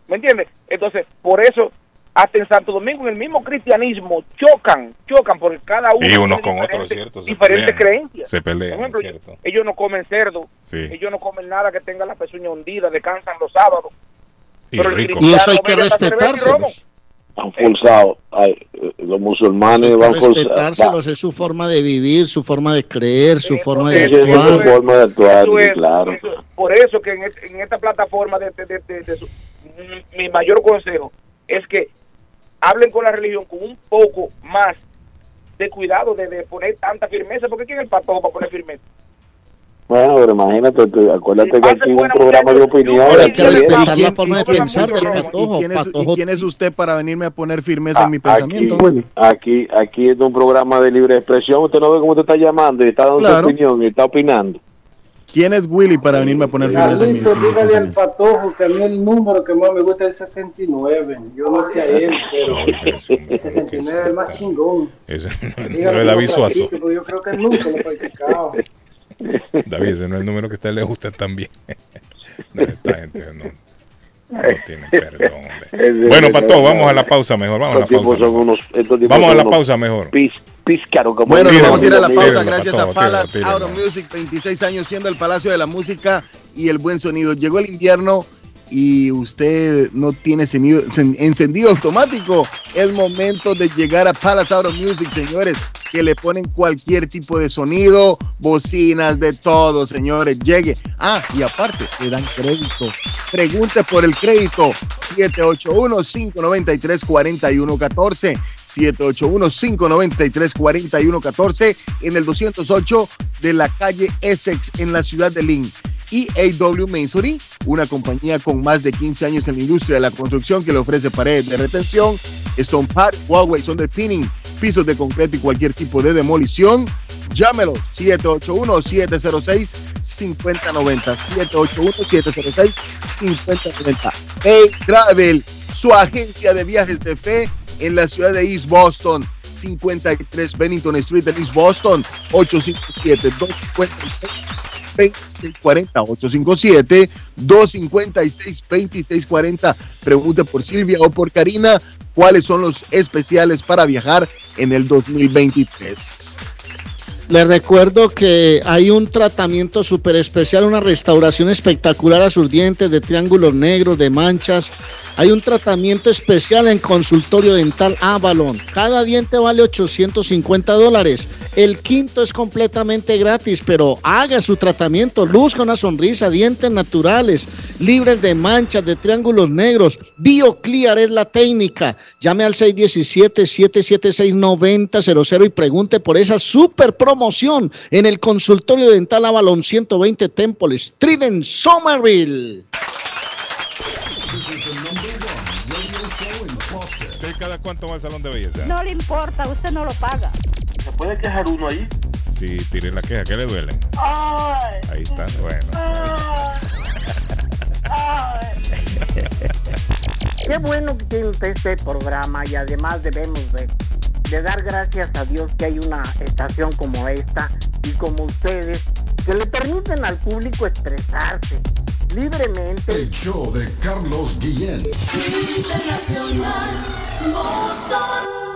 ¿Me entiendes? Entonces, por eso, hasta en Santo Domingo, en el mismo cristianismo, chocan, chocan, porque cada uno Y unos tiene con otros, diferentes- ¿cierto? Se diferentes pelean. creencias. Se pelean, Por ejemplo, ¿cierto? ellos no comen cerdo, Sí. ellos no comen nada que tenga la pezuña hundida, descansan los sábados. Y rico. Y eso hay que bebe Han forzado. Los musulmanes van forzados. respetárselos, es su forma de vivir, su forma de creer, su forma de es su actuar. forma de actuar, Eso es, claro. eso- por eso que en, esta plataforma de, de- de- de- de su- mi- mi mayor consejo es que hablen con la religión con un poco más de cuidado de, de poner tanta firmeza, porque ¿quién es el patojo para poner firmeza? Bueno, pero imagínate, tú, acuérdate que aquí hay un programa de opinión. Hay que ¿Y respetar quién- la forma de pensar y quién es- usted para venirme a poner firmeza en mi Aquí, pensamiento? aquí, aquí es un programa de libre expresión. Usted no ve cómo te está llamando y está dando Claro. su opinión y está opinando. ¿Quién es Willy para venirme a poner firmeza en mi, mi dígale al pensamiento? patojo que a mí el número que más me gusta es el 69. Yo no sé a él, pero el 69 es el más chingón. Ese no es David Suazo. Yo creo que nunca lo he practicado. David, ese no es el número que a usted le gusta también. No, esta gente no, no tiene perdón. hombre. Ese- Bueno, Pato, vamos a la pausa mejor. Vamos a la pausa. mejor. unos- estos tipos Vamos a son la unos pausa mejor. Pis, píscaro, como Bueno, nos vamos a ir a la pausa gracias a tíralo. Auto Music, 26 años siendo el Palacio de la Música y el buen sonido. Llegó el invierno y usted no tiene encendido automático. Es momento de llegar a Palace Auto Music, señores, que le ponen cualquier tipo de sonido, bocinas, de todo, señores. Llegue. Ah, y aparte, le dan crédito. Pregunte por el crédito. 781-593-4114. 781-593-4114 en el 208 de la calle Essex en la ciudad de Lynn. Y AW Masonry, una compañía con más de 15 años en la industria de la construcción que le ofrece paredes de retención, stone pad, walkways, underpinning, pisos de concreto y cualquier tipo de demolición. Llámelo 781-706-5090. 781-706-5090. Hey Travel, su agencia de viajes de fe en la ciudad de East Boston. 53 Bennington Street en East Boston. 857-253-2640. 857-256-2640. Pregunte por Silvia o por Karina cuáles son los especiales para viajar en el 2023. Les recuerdo que hay un tratamiento súper especial, una restauración espectacular a sus dientes de triángulos negros, de manchas. Hay un tratamiento especial en consultorio dental Avalon. Cada diente vale 850 dólares. El quinto es completamente gratis, pero haga su tratamiento. Luzca una sonrisa, dientes naturales, libres de manchas, de triángulos negros. BioClear es la técnica. Llame al 617-776-9000 y pregunte por esa super promoción en el consultorio dental Avalon 120 Temple Street en Somerville. ¿Usted cada cuánto va al salón de belleza? No le importa, usted no lo paga. ¿Se puede quejar uno ahí? Sí, tire la queja, ¿qué le duele? Ahí está, bueno. Qué bueno que tiene usted este programa y además debemos de, de dar gracias a Dios que hay una estación como esta y como ustedes que le permiten al público expresarse libremente. El show de Carlos Guillén.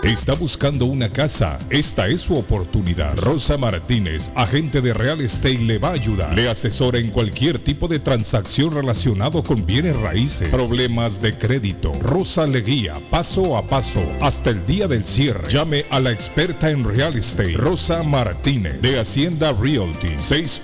Está buscando una casa. Esta es su oportunidad. Rosa Martínez, agente de Real Estate, le va a ayudar. Le asesora en cualquier tipo de transacción relacionado con bienes raíces, problemas de crédito. Rosa le guía paso a paso hasta el día del cierre. Llame a la experta en Real Estate, Rosa Martínez, de Hacienda Realty,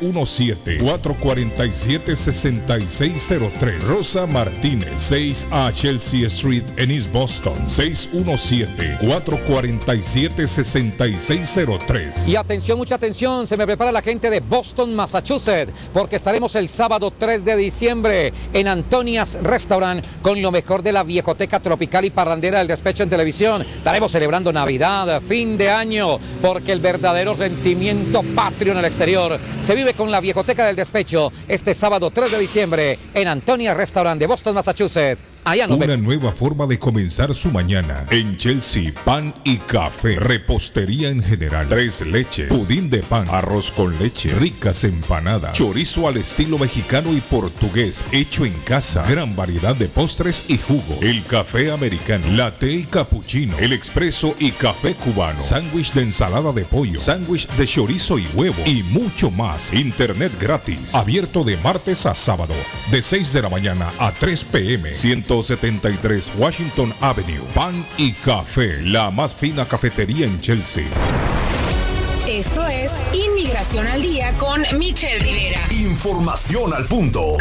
617-447-6603. Rosa Martínez, 6 a Chelsea Street en East Boston, 617-447-6603. Y atención, mucha atención, se me prepara la gente de Boston, Massachusetts, porque estaremos el sábado 3 de diciembre en Antonia's Restaurant con lo mejor de la viejoteca tropical y parrandera del despecho en televisión. Estaremos celebrando Navidad, fin de año, porque el verdadero sentimiento patrio en el exterior se vive con la viejoteca del despecho este sábado 3 de diciembre en Antonia's Restaurant de Boston, Massachusetts. Una nueva forma de comenzar su mañana. En Chelsea, pan y café, repostería en general, tres leches, pudín de pan, arroz con leche, ricas empanadas, chorizo al estilo mexicano y portugués, hecho en casa, gran variedad de postres y jugo, el café americano, latte y cappuccino, el expreso y café cubano, sándwich de ensalada de pollo, sándwich de chorizo y huevo. Y mucho más. Internet gratis, abierto de martes a sábado, de 6 de la mañana a 3 pm, 173 Washington Avenue. Pan y café, la más fina cafetería en Chelsea. Esto es Inmigración al Día con Michelle Rivera. Información al punto.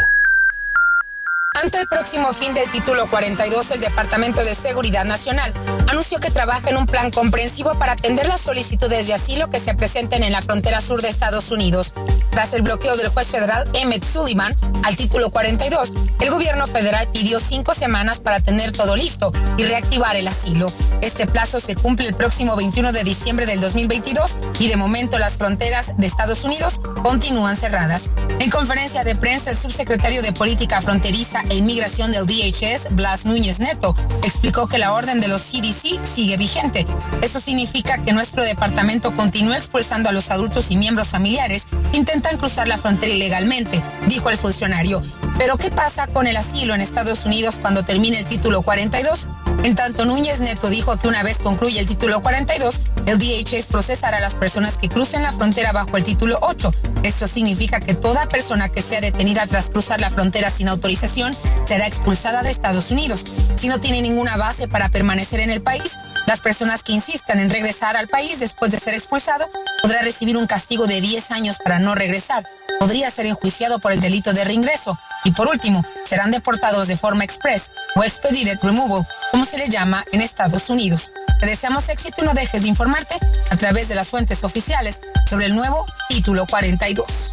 Ante el próximo fin del título 42, el Departamento de Seguridad Nacional anunció que trabaja en un plan comprensivo para atender las solicitudes de asilo que se presenten en la frontera sur de Estados Unidos. Tras el bloqueo del juez federal Emmett Sullivan al título 42, el gobierno federal pidió cinco semanas para tener todo listo y reactivar el asilo. Este plazo se cumple el próximo 21 de diciembre del 2022 y de momento las fronteras de Estados Unidos continúan cerradas. En conferencia de prensa, el subsecretario de Política Fronteriza e Inmigración del DHS, Blas Núñez Neto, explicó que la orden de los CDC sigue vigente. Eso significa que nuestro departamento continúa expulsando a los adultos y miembros familiares que intentan cruzar la frontera ilegalmente, dijo el funcionario. Pero ¿qué pasa con el asilo en Estados Unidos cuando termine el título 42? En tanto, Núñez Neto dijo que una vez concluye el título 42, el DHS procesará a las personas que crucen la frontera bajo el título 8. Esto significa que toda persona que sea detenida tras cruzar la frontera sin autorización será expulsada de Estados Unidos. Si no tiene ninguna base para permanecer en el país, las personas que insistan en regresar al país después de ser expulsado podrá recibir un castigo de 10 años para no regresar. Podría ser enjuiciado por el delito de reingreso. Y por último, serán deportados de forma express o expedited removal, como se le llama en Estados Unidos. Te deseamos éxito y no dejes de informarte a través de las fuentes oficiales sobre el nuevo Título 42.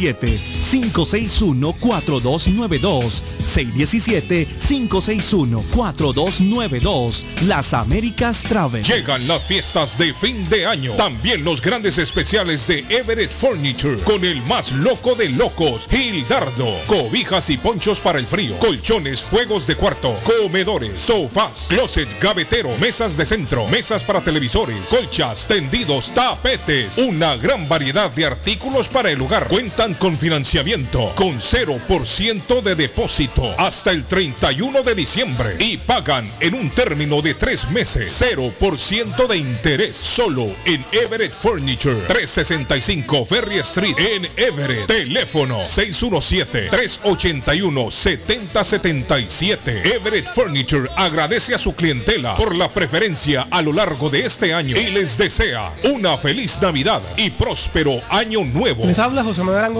617-561-4292. 617-561-4292. Las Américas Travel. Llegan las fiestas de fin de año. También los grandes especiales de Everett Furniture. Con el más loco de locos, Gildardo. Cobijas y ponchos para el frío. Colchones, juegos de cuarto, comedores, sofás, closet, gavetero, mesas de centro, mesas para televisores, colchas, tendidos, tapetes. Una gran variedad de artículos para el hogar. Cuentan con financiamiento con 0% de depósito hasta el 31 de diciembre y pagan en un término de tres meses 0% de interés solo en Everett Furniture 365 Ferry Street en Everett. Teléfono 617-381-7077. Everett Furniture agradece a su clientela por la preferencia a lo largo de este año y les desea una feliz Navidad y próspero año nuevo. Les habla José Manuel Arango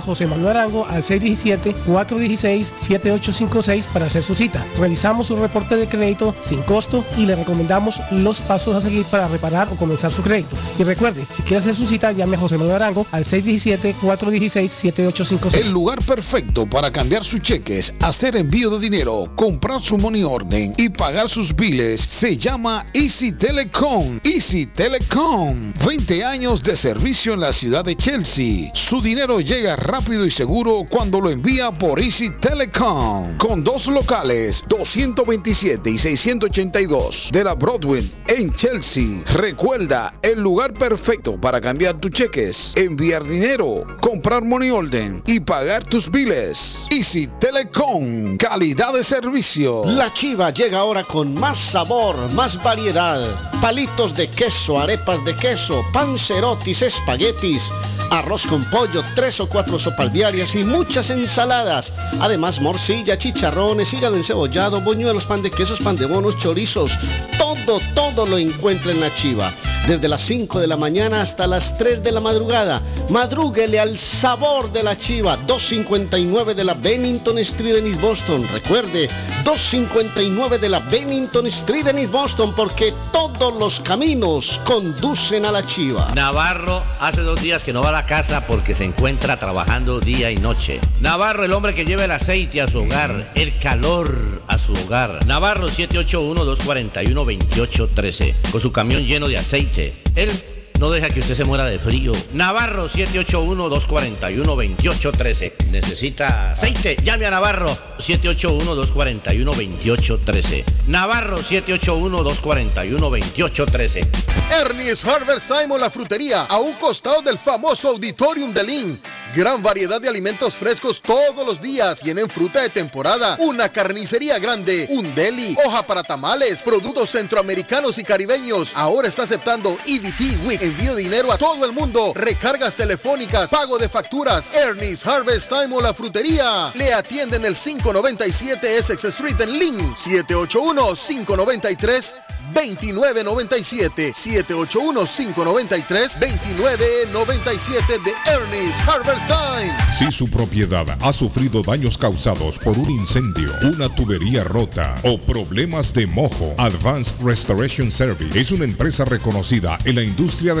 José Manuel Arango al 617-416-7856 para hacer su cita. Revisamos su reporte de crédito sin costo y le recomendamos los pasos a seguir para reparar o comenzar su crédito. Y recuerde, si quiere hacer su cita, llame a José Manuel Arango al 617-416-7856. El lugar perfecto para cambiar sus cheques, hacer envío de dinero, comprar su money orden y pagar sus biles se llama Easy Telecom. Easy Telecom. 20 años de servicio en la ciudad de Chelsea. Su dinero llega rápido y seguro cuando lo envía por Easy Telecom. Con dos locales, 227 y 682 de la Broadway en Chelsea. Recuerda, el lugar perfecto para cambiar tus cheques, enviar dinero, comprar money order y pagar tus biles. Easy Telecom. Calidad de servicio. La chiva llega ahora con más sabor, más variedad. Palitos de queso, arepas de queso, pancerotis, espaguetis, arroz con pollo, tres o cuatro sopalviarias y muchas ensaladas. Además, morcilla, chicharrones, hígado encebollado, boñuelos, pan de quesos, pan de bonos, chorizos. Todo, todo lo encuentra en la chiva. Desde las 5 de la mañana hasta las 3 de la madrugada. Madrúguele al sabor de la chiva. 259 de la Bennington Street en East Boston. Recuerde, 259 de la Bennington Street en East Boston porque todos los caminos conducen a la chiva. Navarro hace dos días que no va a la casa porque se encuentra trabajando día y noche. Navarro, el hombre que lleva el aceite a su hogar, el calor a su hogar. Navarro 781-241-2813, con su camión lleno de aceite. Él no deja que usted se muera de frío. Navarro 781-241-2813. Necesita aceite. Llame a Navarro 781-241-2813. Navarro 781-241-2813. Ernie's Harvest Time la frutería, a un costado del famoso Auditorium de Lynn. Gran variedad de alimentos frescos todos los días. Tienen fruta de temporada, una carnicería grande, un deli, hoja para tamales, productos centroamericanos y caribeños. Ahora está aceptando EBT Week. Envío dinero a todo el mundo. Recargas telefónicas, pago de facturas. Ernie's Harvest Time o la frutería. Le atienden el 597 Essex Street en Lynn. 781 593 2997 781-593-2997 de Ernest Harvest Time. Si su propiedad ha sufrido daños causados por un incendio, una tubería rota o problemas de mojo, Advanced Restoration Service es una empresa reconocida en la industria de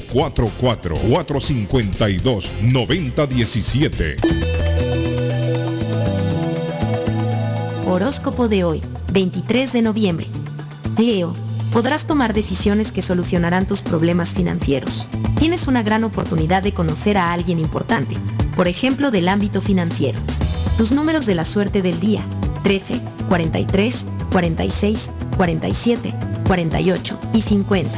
844-452-9017. Horóscopo de hoy, 23 de noviembre. Leo, podrás tomar decisiones que solucionarán tus problemas financieros. Tienes una gran oportunidad de conocer a alguien importante, por ejemplo del ámbito financiero. Tus números de la suerte del día, 13, 43, 46, 47, 48 y 50.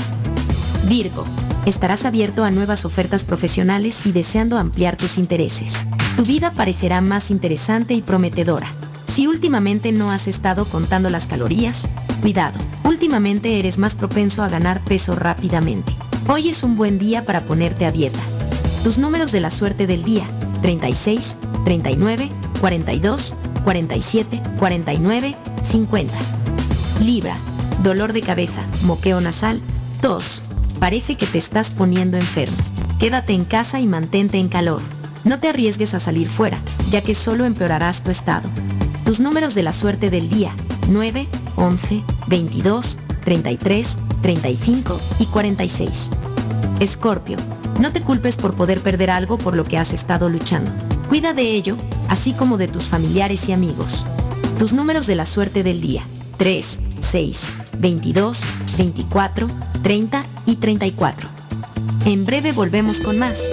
Virgo, estarás abierto a nuevas ofertas profesionales y deseando ampliar tus intereses. Tu vida parecerá más interesante y prometedora. Si últimamente no has estado contando las calorías, cuidado, últimamente eres más propenso a ganar peso rápidamente. Hoy es un buen día para ponerte a dieta. Tus números de la suerte del día, 36, 39, 42, 47, 49, 50. Libra, dolor de cabeza, moqueo nasal, tos. Parece que te estás poniendo enfermo. Quédate en casa y mantente en calor. No te arriesgues a salir fuera, ya que solo empeorarás tu estado. Tus números de la suerte del día, 9, 11, 22, 33, 35 y 46. Escorpio, no te culpes por poder perder algo por lo que has estado luchando. Cuida de ello, así como de tus familiares y amigos. Tus números de la suerte del día. 3, 6, 22, 24, 30 y 34. En breve volvemos con más.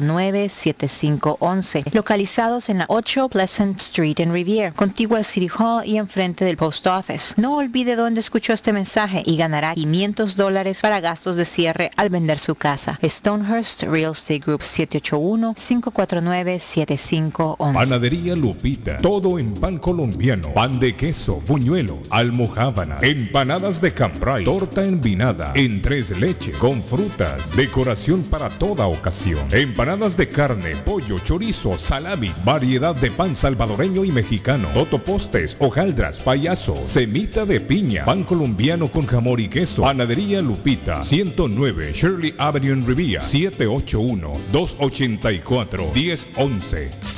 781-549-7511, localizados en la 8 Pleasant Street en Rivier, contigua al City Hall y enfrente del Post Office. No olvide dónde escuchó este mensaje y ganará 500 dólares para gastos de cierre al vender su casa. Stonehurst Real Estate Group 781-549-7511. Panadería Lupita. Todo en pan colombiano. Pan de queso, buñuelo, almojábana, empanadas de cambray, torta envinada, en tres leches, con frutas, decoración para toda ocasión. Empanadas de carne, pollo, chorizo, salamis, variedad de pan salvadoreño y mexicano, totopostes, hojaldras, payaso, semita de piña, pan colombiano con jamón y queso. Panadería Lupita. 109 Shirley Avenue en Rivia. 781 284 1011.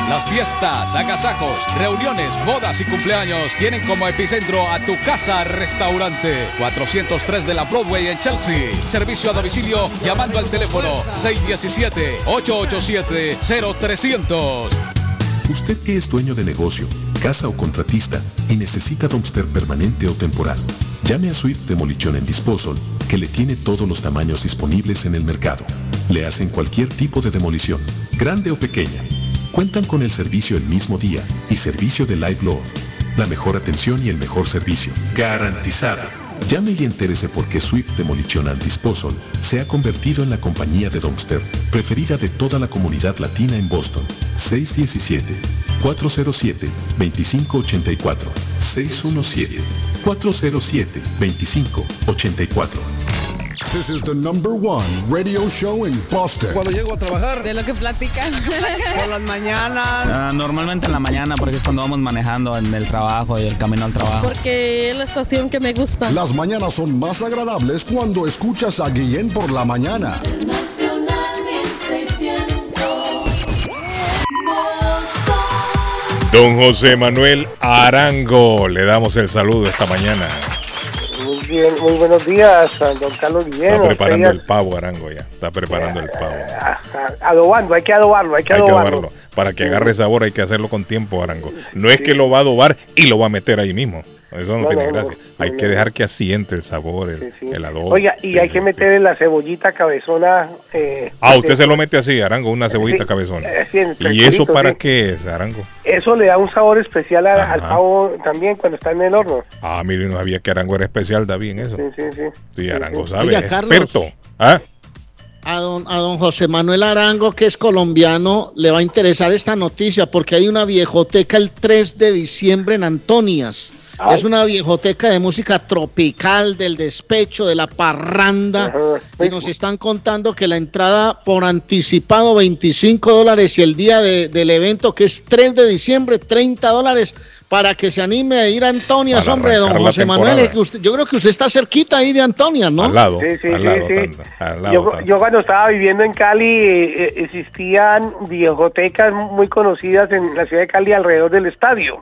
Las fiestas, agasajos, reuniones, bodas y cumpleaños tienen como epicentro a tu casa restaurante 403 de la Broadway en Chelsea. Servicio a domicilio llamando al teléfono 617-887-0300. Usted que es dueño de negocio, casa o contratista y necesita dumpster permanente o temporal, llame a Swift Demolition en Disposal que le tiene todos los tamaños disponibles en el mercado. Le hacen cualquier tipo de demolición, grande o pequeña. Cuentan con el servicio el mismo día y servicio de live load. La mejor atención y el mejor servicio. Garantizada. Llame y entérese por qué Swift Demolition and Disposal se ha convertido en la compañía de dumpster preferida de toda la comunidad latina en Boston. 617-407-2584. 617-407-2584. This is the number one radio show in Boston. Cuando llego a trabajar. De lo que platican. Por las mañanas. Ah, normalmente en la mañana, porque es cuando vamos manejando en el trabajo y el camino al trabajo. Porque es la estación que me gusta. Las mañanas son más agradables cuando escuchas a Guillén por la mañana. Don José Manuel Arango, le damos el saludo esta mañana. Bien, muy buenos días, don Carlos Guillén. Está preparando el pavo, Arango, ya. Está preparando el pavo. a- adobando, hay que adobarlo, hay que Hay que adobarlo. adobarlo. Para que agarre sabor hay que hacerlo con tiempo, Arango. No es que lo va a adobar y lo va a meter ahí mismo. Eso no, No, tiene no, no, gracia. hay que dejar que asiente el sabor, el, el adobo. Oiga, y hay que meterle la cebollita cabezona. Eh, Ah, usted se lo mete así, Arango, una cebollita Sí, cabezona. eh, sí, ¿Y eso para sí. qué es, Arango? Eso le da un sabor especial a- al pavo también cuando está en el horno. Ah, mire, no sabía que Arango era especial, David, en eso. Sí, sí, sí. Sí, Arango sí. sabe, Oiga, es experto. ¿Ah? A don, a don José Manuel Arango, que es colombiano, le va a interesar esta noticia porque hay una viejoteca el 3 de diciembre en Antonias. Ay. Es una viejoteca de música tropical, del despecho, de la parranda. Y nos están contando que la entrada por anticipado 25 dólares y el día de- del evento que es 3 de diciembre 30 dólares para que se anime a ir a Antonias, Para hombre, don José Manuel. temporada. es que usted- yo creo que usted está cerquita ahí de Antonias, ¿no? Al lado, Sí, sí, al sí, lado, sí. tanto, al lado, Yo, cuando estaba viviendo en Cali eh, eh, existían bibliotecas muy conocidas en la ciudad de Cali alrededor del estadio.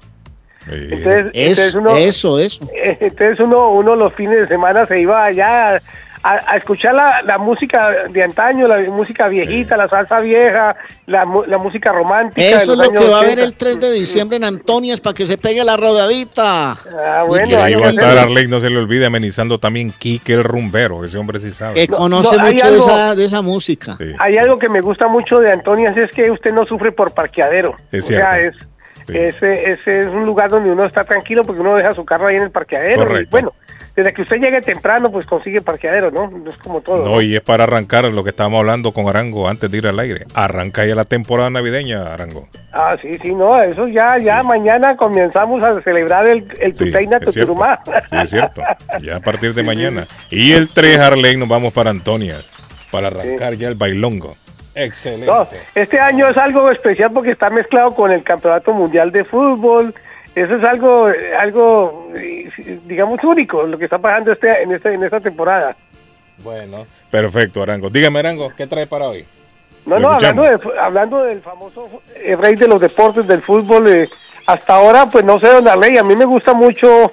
Entonces, Es- entonces uno, eso, eso. eh, entonces uno, uno los fines de semana se iba allá a, a escuchar la, la música de antaño, la música viejita, la salsa vieja, la, mu- la música romántica. de Eso es lo que va a haber 80. el 3 de diciembre en Antonias para que se pegue la rodadita. Ah, Y bueno, que ahí hay va a estar. Arley, no se le olvide, amenizando también Quique el rumbero, ese hombre sí sabe. Que conoce no, mucho algo- de, esa, de esa música. Hay algo que me gusta mucho de Antonias es que usted no sufre por parqueadero. Es o sea, es, ese, ese es un lugar donde uno está tranquilo porque uno deja su carro ahí en el parqueadero. Y bueno, desde que usted llegue temprano, pues consigue parqueadero, ¿no? No es como todo. No, y es para arrancar lo que estábamos hablando con Arango antes de ir al aire. Arranca ya la temporada navideña, Arango. Ah, sí, sí, no, eso ya, ya mañana comenzamos a celebrar el, el Tuteina es cierto. Tuturumá. Sí, es cierto. Ya a partir de mañana. Y el 3, Arley, nos vamos para Antonia para arrancar ya el bailongo. Excelente. No, este año es algo especial porque está mezclado con el Campeonato Mundial de Fútbol. Eso es algo, algo, digamos, único lo que está pasando este, en, este, en esta temporada. Bueno. Perfecto, Arango. Dígame, Arango, ¿qué trae para hoy? No, Lo no, hablando, de, hablando del famoso eh, rey de los deportes del fútbol, eh, hasta ahora, pues no sé, don Arley, a mí me gusta mucho,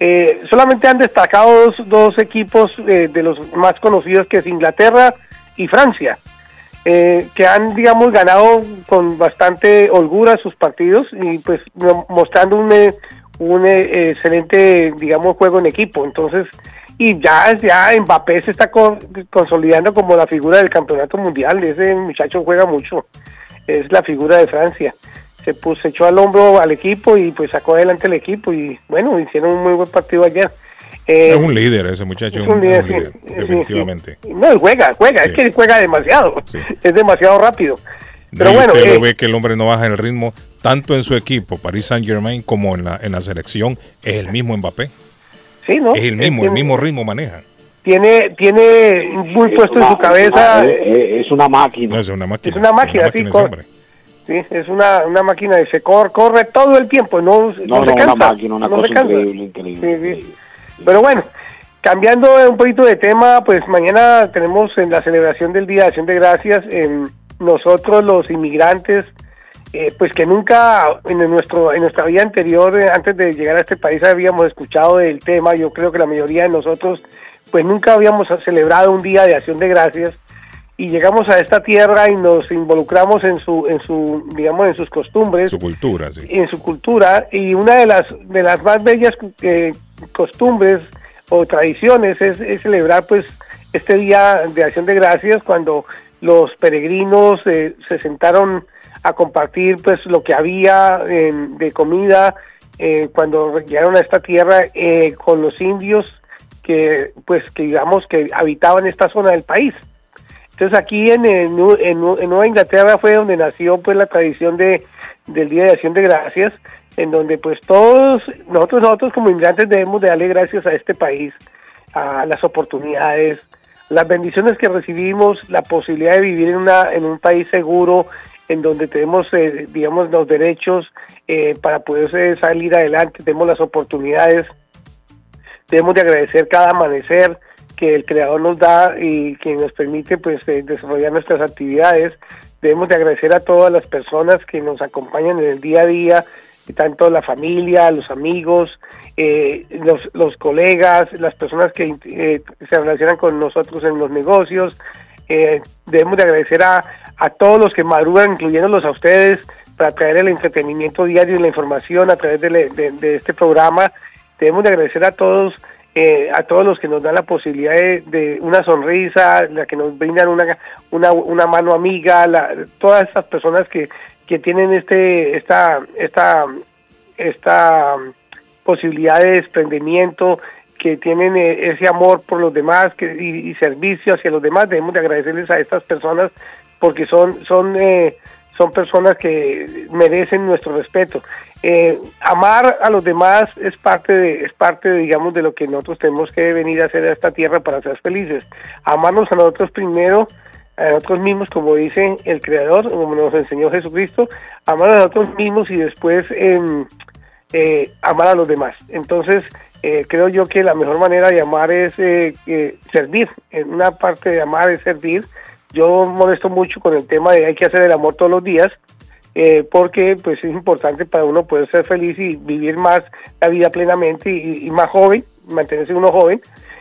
eh, solamente han destacado dos, dos equipos eh, de los más conocidos, que es Inglaterra y Francia, eh, que han, digamos, ganado con bastante holgura sus partidos y pues mo- mostrando un, eh, un eh, excelente, digamos, juego en equipo. Entonces, y ya, ya Mbappé se está con- consolidando como la figura del campeonato mundial. Ese muchacho juega mucho. Es la figura de Francia. Se puso, se echó al hombro al equipo y pues sacó adelante el equipo y bueno, hicieron un muy buen partido ayer. Eh, es un líder ese muchacho, es un, un líder, es un sí, líder, sí, definitivamente. no, él juega, juega, Sí. es que él juega demasiado, es demasiado rápido. Pero bueno, usted eh, lo ve que el hombre no baja el ritmo tanto en su equipo, Paris Saint Germain, como en la, en la selección. Es el mismo Mbappé. sí, ¿no? Es el mismo, el mismo ritmo maneja. Tiene, tiene muy puesto en su cabeza. Es una máquina. No, es una máquina. Es una máquina, sí, es una, una máquina de se corre, corre todo el tiempo, no, no, No, se no, una cansa. máquina, una no cosa se cansa. increíble, increíble. Sí, sí. Pero bueno, cambiando un poquito de tema, pues mañana tenemos en la celebración del Día de Acción de Gracias, en nosotros los inmigrantes, eh, pues que nunca en nuestro en nuestra vida anterior, eh, antes de llegar a este país, habíamos escuchado del tema. Yo creo que la mayoría de nosotros, pues nunca habíamos celebrado un Día de Acción de Gracias y llegamos a esta tierra y nos involucramos en su en su digamos en sus costumbres Su cultura, sí. en su cultura y una de las de las más bellas eh, costumbres o tradiciones es, es celebrar pues este día de acción de gracias cuando los peregrinos eh, se sentaron a compartir pues lo que había de comida eh, cuando llegaron a esta tierra eh, con los indios que pues que digamos que habitaban esta zona del país entonces aquí en, en, Nu- en Nu- en Nueva Inglaterra fue donde nació pues la tradición de del Día de Acción de Gracias, en donde pues todos nosotros nosotros como inmigrantes debemos de darle gracias a este país, a las oportunidades, las bendiciones que recibimos, la posibilidad de vivir en una en un país seguro, en donde tenemos eh, digamos los derechos eh, para poder salir adelante, tenemos las oportunidades. Debemos de agradecer cada amanecer que el creador nos da y que nos permite pues eh, desarrollar nuestras actividades debemos de agradecer a todas las personas que nos acompañan en el día a día tanto la familia, los amigos, eh, los, los colegas, las personas que eh, se relacionan con nosotros en los negocios. Eh, debemos de agradecer a, a todos los que madrugan, incluyéndolos a ustedes, para traer el entretenimiento diario y la información a través de, de- de este programa. Debemos de agradecer a todos, eh, a todos los que nos dan la posibilidad de, una sonrisa, la que nos brindan una, una, una mano amiga, la- todas estas personas que, que tienen este, esta, esta, esta posibilidad de desprendimiento, que tienen eh, ese amor por los demás que, y, y servicio hacia los demás, debemos de agradecerles a estas personas porque son, son, eh, son personas que merecen nuestro respeto. Eh, amar a los demás es parte de, es parte de, digamos de lo que nosotros tenemos que venir a hacer a esta tierra para ser felices. Amarnos a nosotros primero, a nosotros mismos, como dice el Creador, como nos enseñó Jesucristo, amar a nosotros mismos y después em, eh, amar a los demás. Entonces, eh, creo yo que la mejor manera de amar es eh, eh, servir. En una parte de amar es servir. Yo molesto mucho con el tema de hay que hacer el amor todos los días, eh, porque pues es importante para uno poder ser feliz y vivir más la vida plenamente y, más joven, mantenerse uno joven.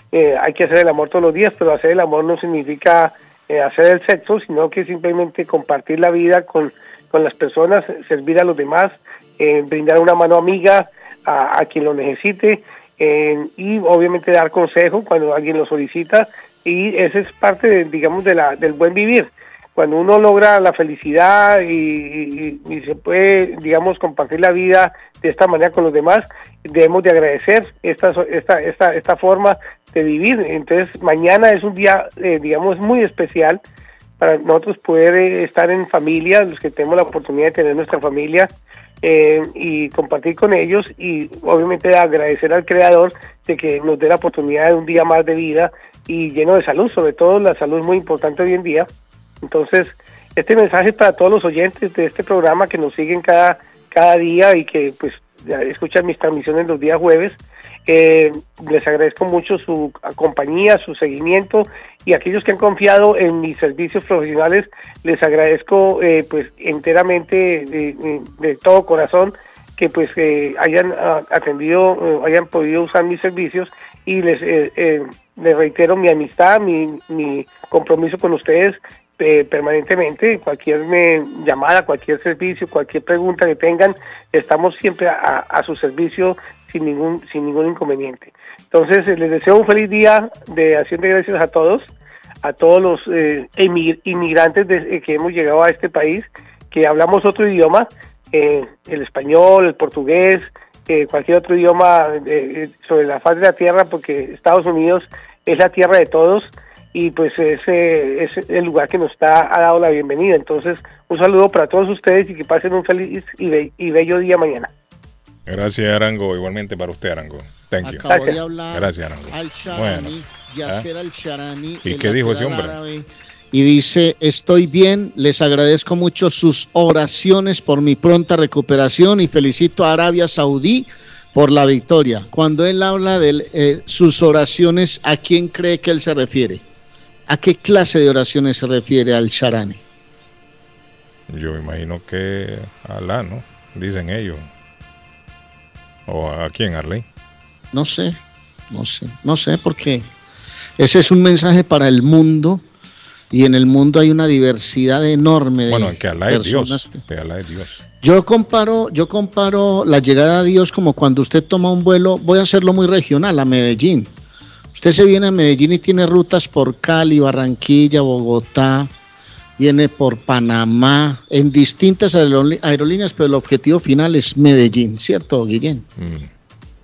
Eh, hay que hacer el amor todos los días, pero hacer el amor no significa eh, hacer el sexo, sino que simplemente compartir la vida con, con las personas, servir a los demás, eh, brindar una mano amiga a, quien lo necesite y obviamente dar consejo cuando alguien lo solicita y esa es parte, de, digamos, de la, del buen vivir. Cuando uno logra la felicidad y, se puede, digamos, compartir la vida de esta manera con los demás, debemos de agradecer esta, esta, esta, esta forma de vivir. Entonces, mañana es un día, eh, digamos, muy especial para nosotros poder eh, estar en familia, los que tenemos la oportunidad de tener nuestra familia eh, y compartir con ellos y obviamente agradecer al Creador de que nos dé la oportunidad de un día más de vida y lleno de salud, sobre todo la salud es muy importante hoy en día. Entonces, este mensaje es para todos los oyentes de este programa que nos siguen cada, cada día y que pues escuchan mis transmisiones los días jueves. Eh, les agradezco mucho su compañía, su seguimiento y aquellos que han confiado en mis servicios profesionales, les agradezco eh, pues enteramente de, todo corazón que pues eh, hayan ah, atendido, eh, hayan podido usar mis servicios y les, eh, eh, les reitero mi amistad, mi, mi compromiso con ustedes eh, permanentemente, cualquier me- llamada, cualquier servicio, cualquier pregunta que tengan, estamos siempre a, su servicio sin ningún, sin ningún inconveniente. Entonces, eh, les deseo un feliz día de acción de gracias a todos, a todos los eh, inmigrantes de- eh, que hemos llegado a este país, que hablamos otro idioma, eh, el español, el portugués, eh, cualquier otro idioma eh, eh, sobre la faz de la tierra, porque Estados Unidos es la tierra de todos y pues ese es el lugar que nos está, ha dado la bienvenida. Entonces, un saludo para todos ustedes y que pasen un feliz y, be- y bello día mañana. Gracias, Arango. Igualmente para usted, Arango. Thank you. Acabo de hablar Gracias, Arango. al Bueno. Sharani, Yasser al Sharani. ¿Y qué dijo ese hombre? árabe, Y dice, estoy bien, les agradezco mucho sus oraciones por mi pronta recuperación y felicito a Arabia Saudí por la victoria. Cuando él habla de eh, sus oraciones, ¿a quién cree que él se refiere? ¿A qué clase de oraciones se refiere al Sharani? Yo me imagino que Alá, ¿no? Dicen ellos. ¿O a quién, Arley? No sé, no sé, no sé porque ese es un mensaje para el mundo y en el mundo hay una diversidad enorme de Bueno, que Alá es personas. Dios. Que Alá es Dios. Yo comparo, yo comparo la llegada a Dios como cuando usted toma un vuelo, voy a hacerlo muy regional, a Medellín. Usted se viene a Medellín y tiene rutas por Cali, Barranquilla, Bogotá, viene por Panamá, en distintas aerolí- aerolíneas, pero el objetivo final es Medellín, ¿cierto, Guillén? Mm.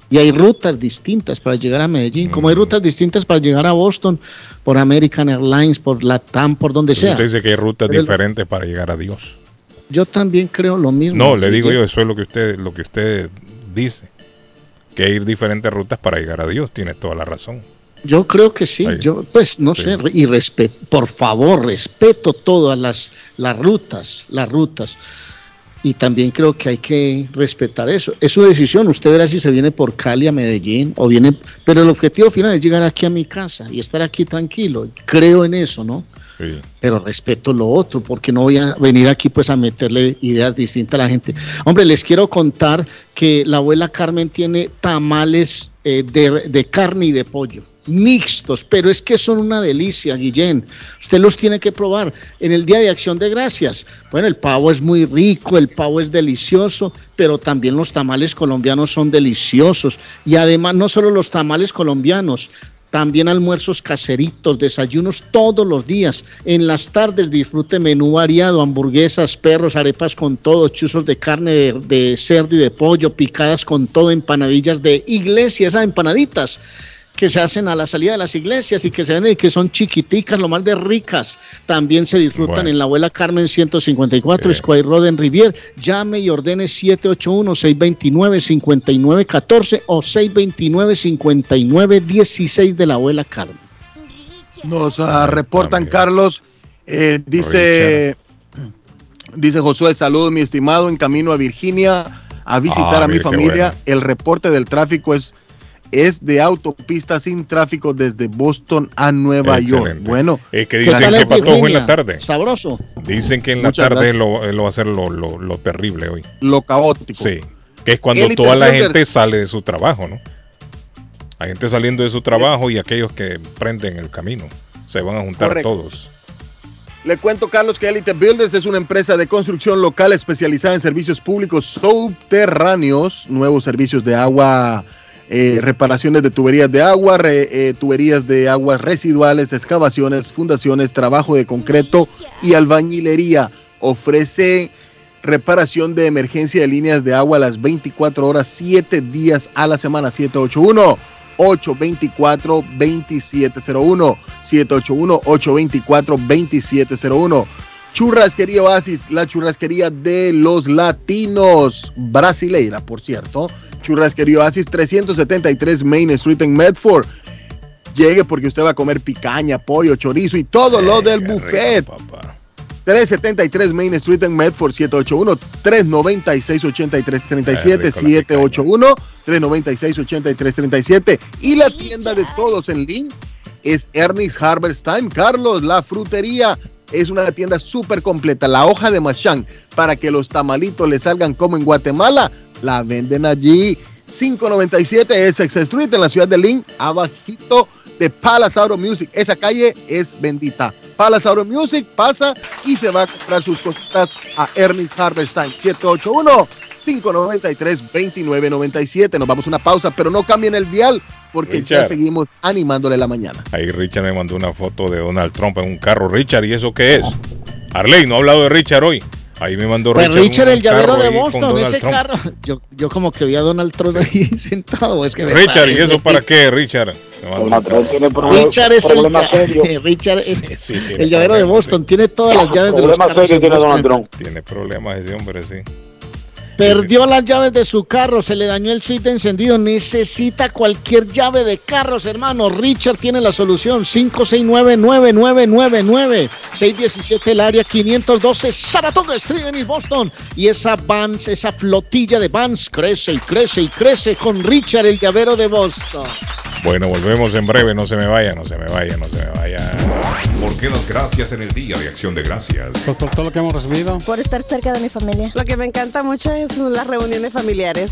Y hay rutas distintas para llegar a Medellín, como hay rutas distintas para llegar a Boston, por American Airlines, por Latam, por donde sea. usted dice que hay rutas Pero el- diferentes para llegar a Dios. Yo también creo lo mismo. No, le digo Guillén. yo, eso es lo que usted, lo que usted dice. Que hay diferentes rutas para llegar a Dios. Tiene toda la razón. Yo creo que sí, yo pues no sé, y respeto, por favor, respeto todas las, las rutas, las rutas. Y también creo que hay que respetar eso. Es su decisión, usted verá si se viene por Cali a Medellín o viene, pero el objetivo final es llegar aquí a mi casa y estar aquí tranquilo. Creo en eso, ¿no? pero respeto lo otro, porque no voy a venir aquí pues a meterle ideas distintas a la gente. Hombre, les quiero contar que la abuela Carmen tiene tamales eh, de, de carne y de pollo mixtos, pero es que son una delicia, Guillén. Usted los tiene que probar en el Día de Acción de Gracias. Bueno, el pavo es muy rico, el pavo es delicioso, pero también los tamales colombianos son deliciosos. Y además, no solo los tamales colombianos, también almuerzos caseritos, desayunos todos los días. En las tardes disfrute menú variado, hamburguesas, perros, arepas con todo, chuzos de carne de, de cerdo y de pollo, picadas con todo, empanadillas de iglesia, esas empanaditas que se hacen a la salida de las iglesias y que se venden y que son chiquiticas, lo más de ricas. También se disfrutan Bueno. en la abuela Carmen 154, Square Road en Rivier. Llame y ordene 781-629-5914 o 629-5916 de la abuela Carmen. Nos ah, reportan, Carlos, eh, dice, dice Josué, saludos mi estimado, en camino a Virginia a visitar Ah, a mi familia. bueno. El reporte del tráfico es, es de autopista sin tráfico desde Boston a Nueva York. Bueno, Es que ¿qué dicen que patojo en la tarde. Sabroso. Dicen que en la Muchas tarde lo, va a hacer lo, lo- lo terrible hoy. Lo caótico. Sí. Que es cuando Elite toda la Brothers. gente sale de su trabajo, ¿no? Hay gente saliendo de su trabajo y aquellos que prenden el camino. Se van a juntar Correcto. todos. Le cuento, Carlos, que Elite Builders es una empresa de construcción local especializada en servicios públicos subterráneos, nuevos servicios de agua, eh, reparaciones de tuberías de agua, eh, tuberías de aguas residuales, excavaciones, fundaciones, trabajo de concreto y albañilería. Ofrece reparación de emergencia de líneas de agua a las 24 horas, 7 días a la semana, 781. 824-2701. 781-824-2701. Churrasquería Oasis, la churrasquería de los latinos. Brasileira, por cierto. Churrasquería Oasis, 373 Main Street en Medford. Llegue porque usted va a comer picaña, pollo, chorizo y todo lo del buffet. 373 Main Street en Medford, 781-396-8337, 781-396-8337. Y la tienda de todos en link es Ernest Harvest Time. Carlos, la frutería es una tienda súper completa. La hoja de machán para que los tamalitos le salgan como en Guatemala, la venden allí. 597 Essex Street en la ciudad de Lynn, abajito de Palace Auto Music. Esa calle es bendita. Palace Auto Music pasa y se va a comprar sus cositas a Ernest Harvest Time 781 593 2997. Nos vamos a una pausa, pero no cambien el dial porque ya seguimos animándole la mañana. Ahí Richard me mandó una foto de Donald Trump en un carro. Richard, ¿y eso qué es? Arley, no ha hablado de Richard hoy. Ahí me mandó Pues Richard. Richard, un el llavero de Boston, Donald ese Trump. carro. Yo, yo como que vi a Donald Trump ahí sentado. Es que me Richard, ¿y eso para qué, Richard? Richard es el. Richard es Sí, tiene el llavero de Boston, tiene todas las llaves de los carros. en Boston. Tiene problemas ese hombre, sí. Perdió las llaves de su carro, se le dañó el switch de encendido. Necesita cualquier llave de carros, hermano. Richard tiene la solución. 569-9999. 617 el área 512 Saratoga Street en Boston. Y esa Vans, esa flotilla de Vans crece y crece y crece con Richard, el llavero de Boston. Bueno, volvemos en breve. No se me vaya, no se me vaya, no se me vaya. ¿Por qué las gracias en el Día de Acción de Gracias? Pues por todo lo que hemos recibido. Por estar cerca de mi familia. Lo que me encanta mucho es las reuniones familiares.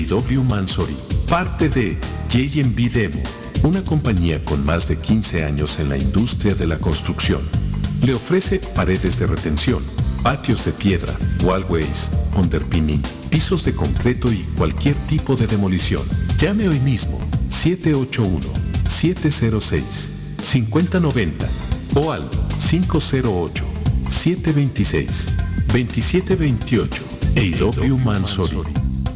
A.W. Mansory, parte de JMB Demo, una compañía con más de 15 años en la industria de la construcción. Le ofrece paredes de retención, patios de piedra, wallways, underpinning, pisos de concreto y cualquier tipo de demolición. Llame hoy mismo 781-706-5090 o al 508-726-2728. A.W. Mansory.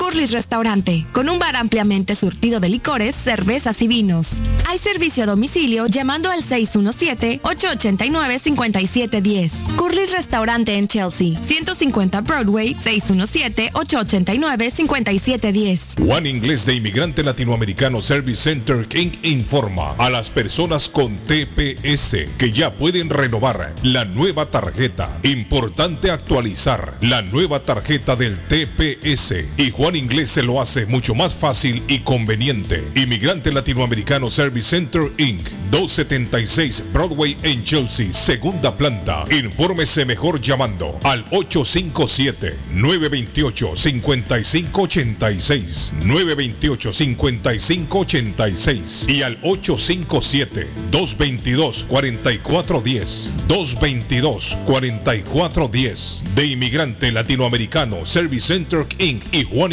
Curly's Restaurante, con un bar ampliamente surtido de licores, cervezas y vinos. Hay servicio a domicilio llamando al 617-889-5710. Curly's Restaurante en Chelsea, 150 Broadway, 617-889-5710. Juan Inglés de Inmigrante Latinoamericano Service Center King informa a las personas con TPS que ya pueden renovar la nueva tarjeta. Importante actualizar la nueva tarjeta del TPS y Juan Inglés se lo hace mucho más fácil y conveniente. Inmigrante Latinoamericano Service Center Inc. 276 Broadway en Chelsea, segunda planta. Infórmese mejor llamando al 857-928-5586. 928-5586 y al 857-222-4410. 222-4410 de Inmigrante Latinoamericano Service Center Inc. y Juan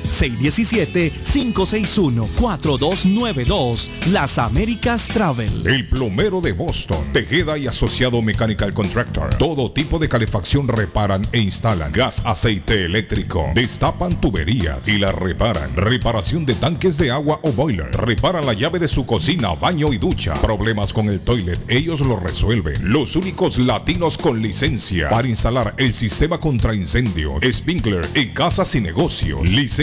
617-561-4292. Las Américas Travel. El plomero de Boston, Tejeda y Asociado Mechanical Contractor. Todo tipo de calefacción reparan e instalan. Gas, aceite eléctrico. Destapan tuberías y las reparan. Reparación de tanques de agua o boiler. Reparan la llave de su cocina, baño y ducha. Problemas con el toilet, ellos lo resuelven. Los únicos latinos con licencia para instalar el sistema contra incendio, Spinkler en casas y negocio.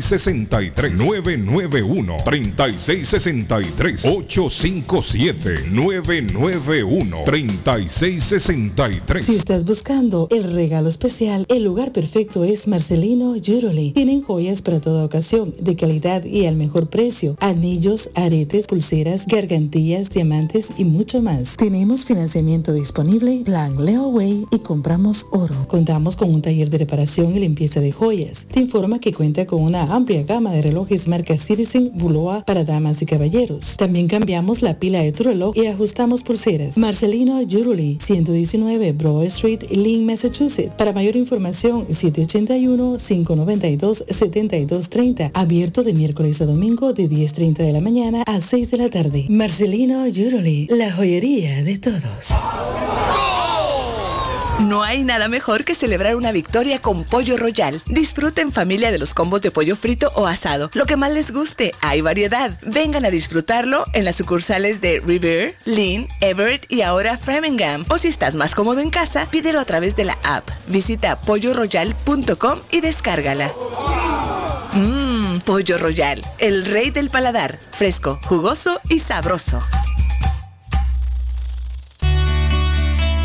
857-991-3663. 991-3663. 857-991-3663. Si estás buscando el regalo especial, el lugar perfecto es Marcelino Jewelry. Tienen joyas para toda ocasión, de calidad y al mejor precio. Anillos, aretes, pulseras, gargantillas, diamantes y mucho más. Tenemos financiamiento disponible, plan Leeway y compramos oro. Contamos con un taller de reparación y limpieza de joyas. Te informa que cuenta con una amplia gama de relojes marca Citizen, Buloa para damas y caballeros. También cambiamos la pila de tu y ajustamos pulseras. Marcelino Jewelry, 119 Broad Street, Lynn, Massachusetts. Para mayor información, 781-592-7230. Abierto de miércoles a domingo de 10.30 de la mañana a 6 de la tarde. Marcelino Jewelry, la joyería de todos. No hay nada mejor que celebrar una victoria con Pollo Royal. Disfruten familia de los combos de pollo frito o asado. Lo que más les guste, hay variedad. Vengan a disfrutarlo en las sucursales de River, Lynn, Everett y ahora Framingham. O si estás más cómodo en casa, pídelo a través de la app. Visita polloroyal.com y descárgala. Mmm, Pollo Royal, el rey del paladar. Fresco, jugoso y sabroso.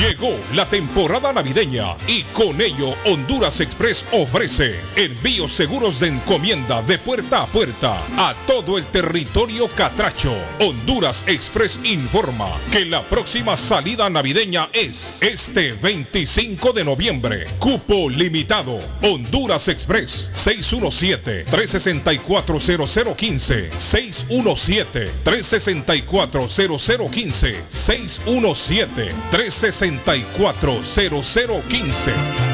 Llegó la temporada navideña y con ello Honduras Express ofrece envíos seguros de encomienda de puerta a puerta a todo el territorio catracho. Honduras Express informa que la próxima salida navideña es este 25 de noviembre. Cupo limitado. Honduras Express 617-364-0015. 617-364-0015. 617-364-0015.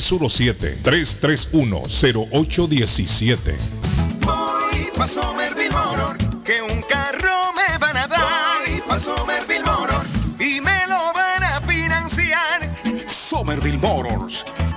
617-331-0817. Voy pa' Somerville Motor, que un carro me van a dar. Voy pa' Somerville Motor y me lo van a financiar. Somerville Motors.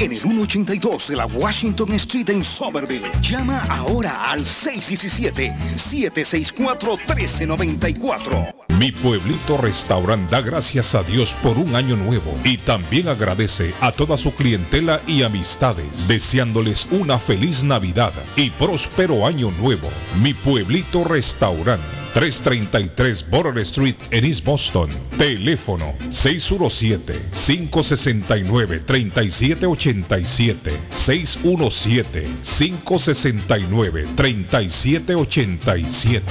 En el 182 de la Washington Street en Somerville. Llama ahora al 617-764-1394. Mi pueblito restaurant da gracias a Dios por un año nuevo y también agradece a toda su clientela y amistades, deseándoles una feliz Navidad y próspero año nuevo. Mi pueblito restaurant. 333 Border Street en East Boston. Teléfono 617-569-3787. 617-569-3787.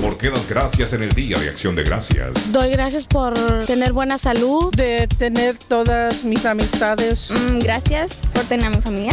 ¿Por qué das gracias en el Día de Acción de Gracias? Doy gracias por tener buena salud, de tener todas mis amistades. Mm, gracias por tener a mi familia.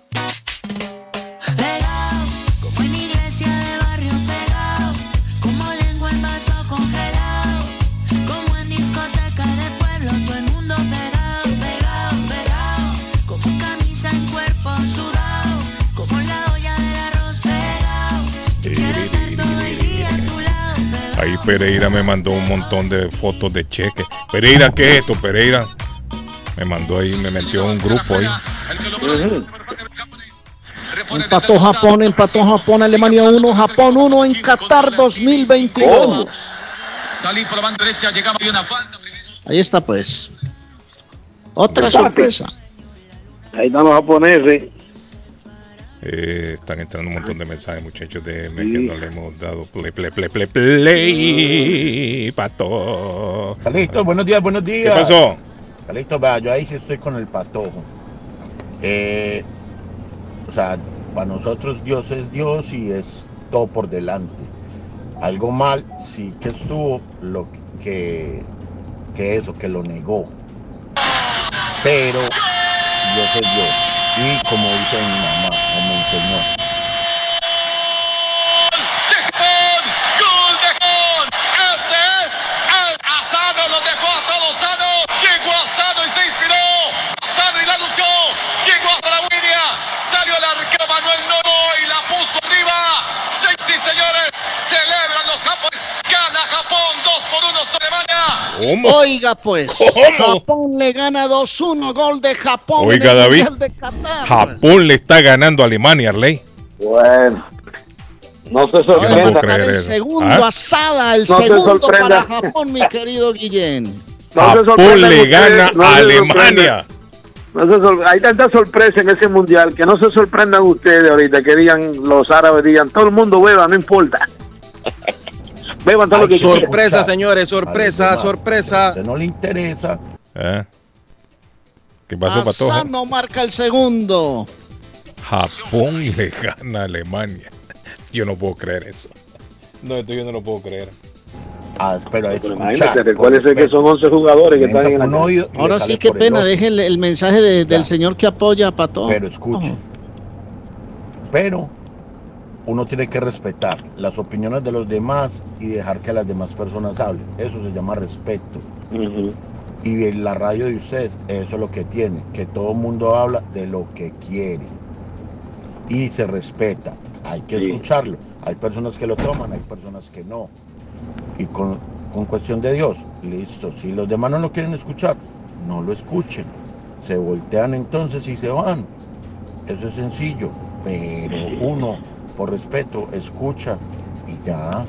Ahí Pereira me mandó un montón de fotos de cheques. Pereira, ¿qué es esto, Pereira? Me mandó ahí, me metió un grupo ahí. Empató Japón, empató Japón, Alemania 1, Japón 1 en Qatar 2022. Salí por la banda derecha, llegaba y una falta. Ahí está pues. Otra sorpresa. Ahí están los japoneses. Eh, están entrando un montón de mensajes, muchachos, de que no le hemos dado play, play, play, play, play, pato. Calixto, buenos días, buenos ¿Qué días. pasó? Calixto, vea, yo ahí sí estoy con el patojo. Eh, o sea, para nosotros Dios es Dios y es todo por delante. Algo mal sí que estuvo lo que, que eso, que lo negó. Pero Dios es Dios. Y como dice mi mamá, o me enseñó, ¡Gol de Japón! Este es el Asano, lo dejó a todos sano. Llegó Asano y se inspiró. Asano y la luchó. Llegó hasta la línea. Salió el arquero Manuel Novo y la puso arriba. Sí, señores, celebran los japoneses. Gana Japón 2 por 1 sobre Oiga pues, Japón le gana 2-1, gol de Japón. Oiga, en el David. Mundial de Qatar. Japón le está ganando a Alemania, Arley. Bueno, no se no sorprenda. creer El segundo ¿Ah? asada, el No se segundo para Japón, mi querido Guillén. No se Japón le gana no a Alemania. No hay tanta sorpresa en ese mundial que no se sorprendan ustedes ahorita que digan los árabes, digan todo el mundo beba, no importa. Beban todo lo que quieran. Sorpresa, señores, sorpresa, sorpresa. a usted no le interesa. ¿Eh? ¿Qué pasó, Patojo? Asano marca el segundo. Japón le gana a Alemania. Yo no puedo creer eso. No, esto yo no lo puedo creer. Ah, pero imagínate, recuérdese que son 11 jugadores que están en la cancha. Ahora sí, qué pena, dejen el mensaje de- del señor que apoya a Pato. Pero escuche. Pero uno tiene que respetar las opiniones de los demás y dejar que las demás personas hablen. Eso se llama respeto. Y en la radio de ustedes, eso es lo que tiene, que todo el mundo habla de lo que quiere. Y se respeta. Hay que Sí. escucharlo. Hay personas que lo toman, hay personas que no. Y con, con cuestión de Dios, listo. Si los demás no lo quieren escuchar, no lo escuchen. Se voltean entonces y se van. Eso es sencillo. Pero uno, por respeto, escucha y ya.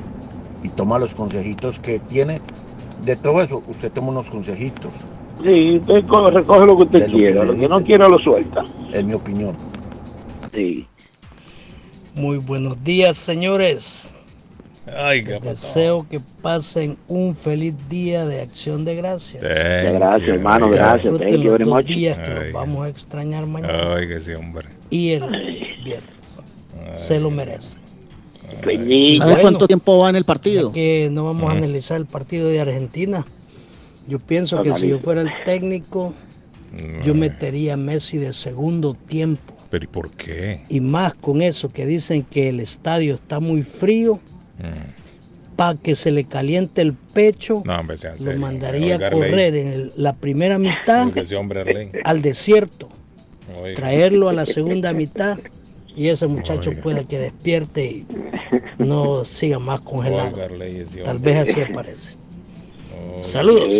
Y toma los consejitos que tiene. De todo eso, usted toma unos consejitos. Sí, usted co- recoge lo que usted lo quiera, que lo que no quiera lo suelta. Es mi opinión. Sí. Muy buenos días, señores. Ay, qué Deseo que pasen un feliz día de acción de gracias. Thank Gracias, you. hermano, Ay, gracias. Thank you los very dos much. días que Ay. los vamos a extrañar mañana Ay, que sí, hombre. y el viernes. Se lo merece. ¿Sabe Bueno, cuánto tiempo va en el partido? que no vamos a analizar el partido de Argentina. Yo pienso que si yo fuera el técnico, yo metería a Messi de segundo tiempo. ¿Pero y por qué? Y más con eso que dicen que el estadio está muy frío, para que se le caliente el pecho, No, hombre, sea en lo serio. mandaría a correr en el- la primera mitad al desierto, Oiga. traerlo a la segunda mitad y ese muchacho puede que despierte y no siga más congelado. Oiga, Tal vez así aparece. Saludos.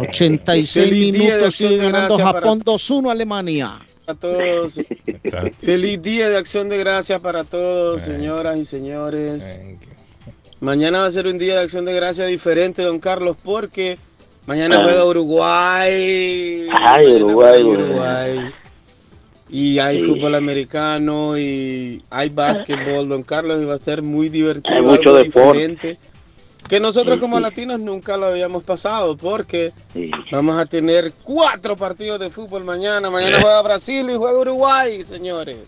86 Feliz día de minutos, sigue ganando Japón 2-1 a Alemania. a todos. Feliz día de acción de gracias para todos, señoras y señores. Mañana va a ser un día de acción de gracias diferente, don Carlos, porque mañana Ah. juega Uruguay. Ay, Mañana Uruguay. Uruguay. Y hay Sí. fútbol americano y hay básquetbol, don Carlos, y va a ser muy divertido. Hay mucho deporte. diferente, Que nosotros Sí, como sí. latinos nunca lo habíamos pasado, porque vamos a tener cuatro partidos de fútbol mañana. Mañana juega Brasil y juega Uruguay, señores.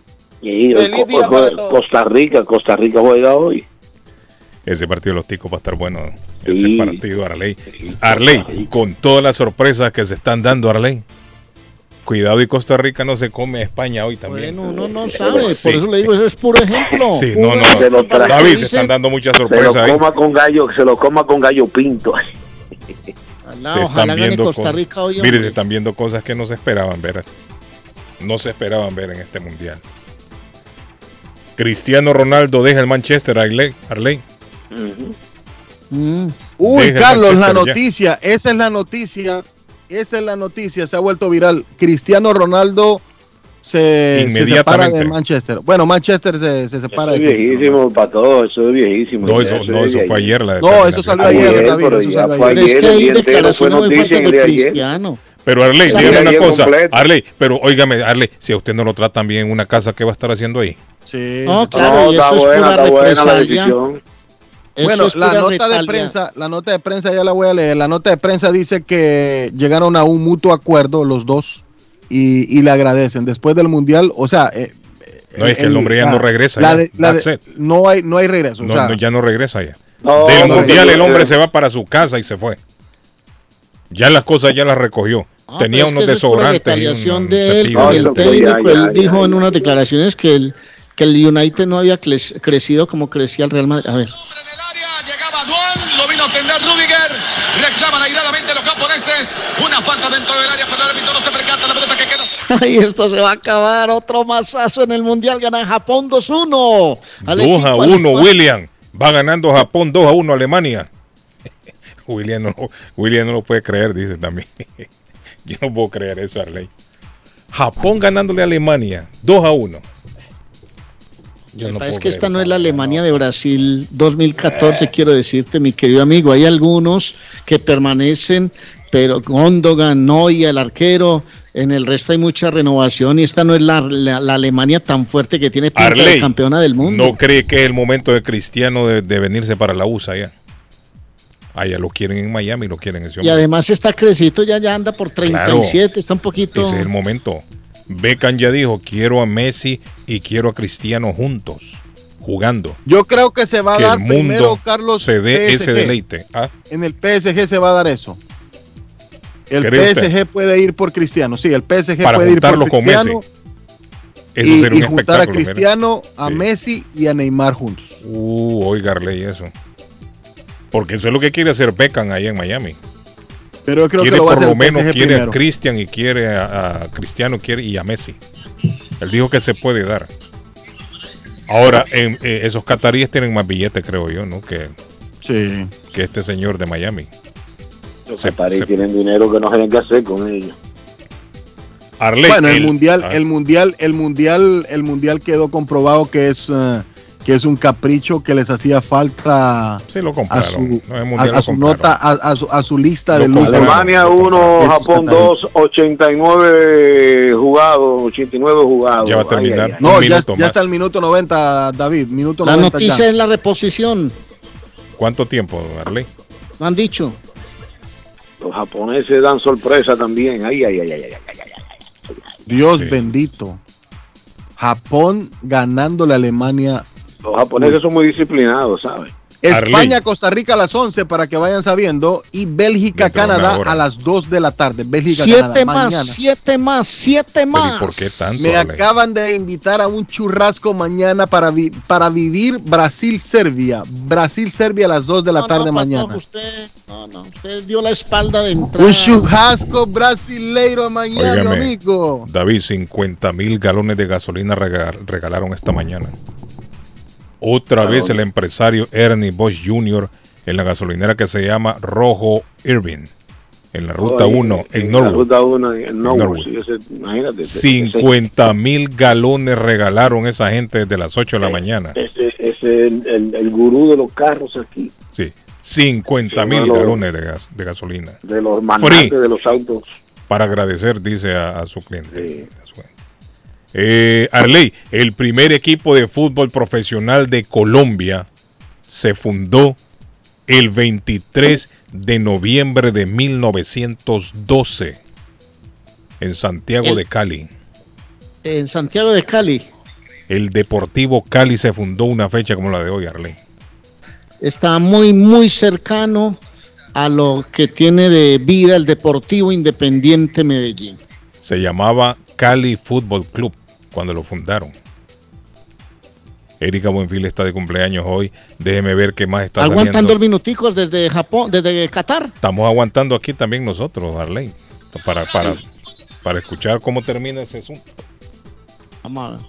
Y Feliz día Co- para todos. Costa Rica, Costa Rica juega hoy. Ese partido de los ticos va a estar bueno. Ese partido, Arley. Arley, con todas las sorpresas que se están dando, Arley. Cuidado y Costa Rica no se come a España hoy también. Bueno, uno no sabe, Sí. por eso le digo, eso es puro ejemplo. Sí, Puro no, no. que David, se están dando muchas Se lo sorpresas ahí. coma con gallo, se lo coma con gallo pinto. ojalá, se están viendo Costa cosas- Rica hoy. Mire, se están viendo cosas que no se esperaban ver. No se esperaban ver en este mundial. Cristiano Ronaldo deja el Manchester, Arley. Arley. Mm. Uy, Deja el Carlos, la Manchester ya. noticia, esa es la noticia, esa es la noticia, se ha vuelto viral. Cristiano Ronaldo se, se separa de Manchester. Bueno, Manchester se, se separa Eso de es Cristiano. viejísimo para todos, eso es viejísimo. No, eso, no, es eso de fue ayer la No, eso salió determinación. ayer, David, pero eso salió ayer. Es ayer, que hay declaraciones muy fuertes de ayer. Cristiano. Pero Arley, dígame una cosa. completa. Arley, pero óigame, Arley, si a usted no lo tratan bien en una casa, ¿qué va a estar haciendo ahí? Sí. No, claro, No, y está eso es buena, pura represalia. Bueno, es la nota de prensa, la nota de prensa ya la voy a leer. La nota de prensa dice que llegaron a un mutuo acuerdo los dos y, y le agradecen después del mundial. O sea, eh, No, es que el hombre ya la- no regresa. la ya. de- de- no hay, no hay regreso. o No, sea, no, ya no regresa ya. No, Del mundial el hombre eh, se va para su casa y se fue. Ya las cosas ya las recogió. Ah, Tenía unos que eso es pura desodorantes. y retaliación un- de un él con el técnico. ya, ya, él ya, dijo en ya. unas declaraciones que el, que el United no había cre- crecido como crecía el Real Madrid. A ver. Lo atender Rudiger. Reclaman airadamente los japoneses. Una falta dentro del área, pero el árbitro no se percata la pelota que queda. Ay, esto se va a acabar. Otro masazo en el Mundial. Gana Japón 2-1. Al 2 a equipo 1, alemán. William. Va ganando Japón 2 a 1 Alemania. William no, William no lo puede creer, dice también. Yo no puedo creer eso, Arley. Japón ganándole a Alemania 2 a 1. Yo no es que esta no es la Alemania de Brasil 2014, quiero decirte, mi querido amigo. Hay algunos que permanecen, pero Gondogan, Noia, el arquero, en el resto hay mucha renovación y esta no es la, la- la Alemania tan fuerte que tiene pinta de Arley, campeona del mundo. ¿no cree que es el momento de Cristiano de, de venirse para la USA ya? Allá lo quieren en Miami, lo quieren en ese y además está crecito, ya, ya anda por 37, está un poquito... Ese es el momento. Beckham ya dijo, quiero a Messi y quiero a Cristiano juntos, jugando. yo creo que se va a que dar el primero, Carlos. se dé ese deleite. ¿ah? En el PSG se va a dar eso. El ¿Cree PSG usted? puede ir por Cristiano. Sí, el PSG Para puede ir por juntarlo con Cristiano Messi. Eso y, sería y un juntar a espectáculo. mira. Cristiano, a Messi y a Neymar juntos. Uh, oiga, Arley, eso. Porque eso es lo que quiere hacer Beckham ahí en Miami. Pero yo creo quiere que lo va a por hacer lo menos PSG quiere primero. a Cristian y quiere a, a Cristiano quiere y a Messi. Él dijo que se puede dar. Ahora, en- eh, esos cataríes tienen más billetes, creo yo, ¿no? Que, Sí. que este señor de Miami. Los Se- cataríes tienen dinero que no saben qué hacer con ellos. Arley, bueno, el, el- mundial, ah. el mundial, el mundial, el mundial quedó comprobado que es eh, que es un capricho que les hacía falta Sí, lo a su, No, a, a lo su compraron. nota, a, a su, a su lista Lo de compraron. Alemania lo 1, compraron. Japón 2, 89 jugados, 89 jugados. Ya va a Ay, terminar. ay, ay. No, Un ya, ya más. está el minuto 90, David. Minuto La 90 noticia ya. es la reposición, ¿Cuánto tiempo, Arley? me han dicho. Los japoneses dan sorpresa también. Ay, ay, ay, ay, ay, ay, ay. Dios Sí. bendito. Japón ganándole a Alemania. Los japoneses son muy disciplinados, ¿sabes? España. Costa Rica a las 11 para que vayan sabiendo. Y Bélgica, Canadá a las 2 de la tarde. Bélgica, Siete Canadá, más, mañana. siete más, siete más. ¿y por qué tanto? Me acaban de invitar a un churrasco mañana para, vi- para vivir Brasil-Serbia. Brasil-Serbia a las 2 de la No, tarde no, mañana. Patojo, usted, no, no, usted dio la espalda de entrada. Un churrasco brasileiro mañana, amigo. David, 50 mil galones de gasolina rega- regalaron esta mañana. Otra vez el empresario Ernie Bosch Jr. en la gasolinera que se llama Rojo Irving, en la ruta Oye, 1 en La Norwood. ruta 1 en Norwood. Norwood. sí, ese- imagínate. ese- 50 mil galones regalaron esa gente desde las 8 de la mañana. Ese es el, el, el gurú de los carros aquí, Sí, 50 mil Sí, galones de, gas, de gasolina. de los magnates de los autos. Para agradecer, dice a, a su cliente. A su cliente. Eh, Arley, el primer equipo de fútbol profesional de Colombia se fundó el 23 de noviembre de 1912 en Santiago El- de Cali. En Santiago de Cali. el Deportivo Cali se fundó una fecha como la de hoy, Arley. Está muy, muy cercano a lo que tiene de vida el Deportivo Independiente Medellín. Se llamaba Cali Fútbol Club cuando lo fundaron. Erika Buenfil está de cumpleaños hoy. Déjeme ver qué más está Aguantando los minuticos desde Japón, desde Qatar. Estamos aguantando aquí también nosotros, Arley, para, para, para escuchar cómo termina ese asunto. Vamos a ver.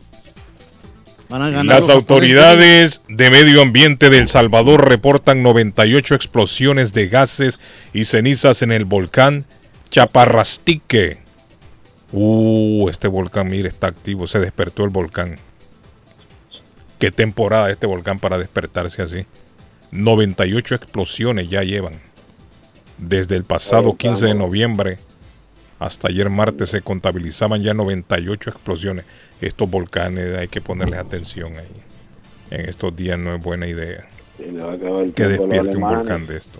Van a ganar Las autoridades de medio ambiente de El Salvador reportan 98 explosiones de gases y cenizas en el volcán Chaparrastique. Uh, este volcán, mire, está activo. Se despertó el volcán. Qué temporada este volcán para despertarse así. 98 explosiones ya llevan. Desde el pasado 15 de noviembre hasta ayer martes se contabilizaban ya 98 explosiones. Estos volcanes hay que ponerles atención ahí. En estos días no es buena idea que despierte un volcán de esto.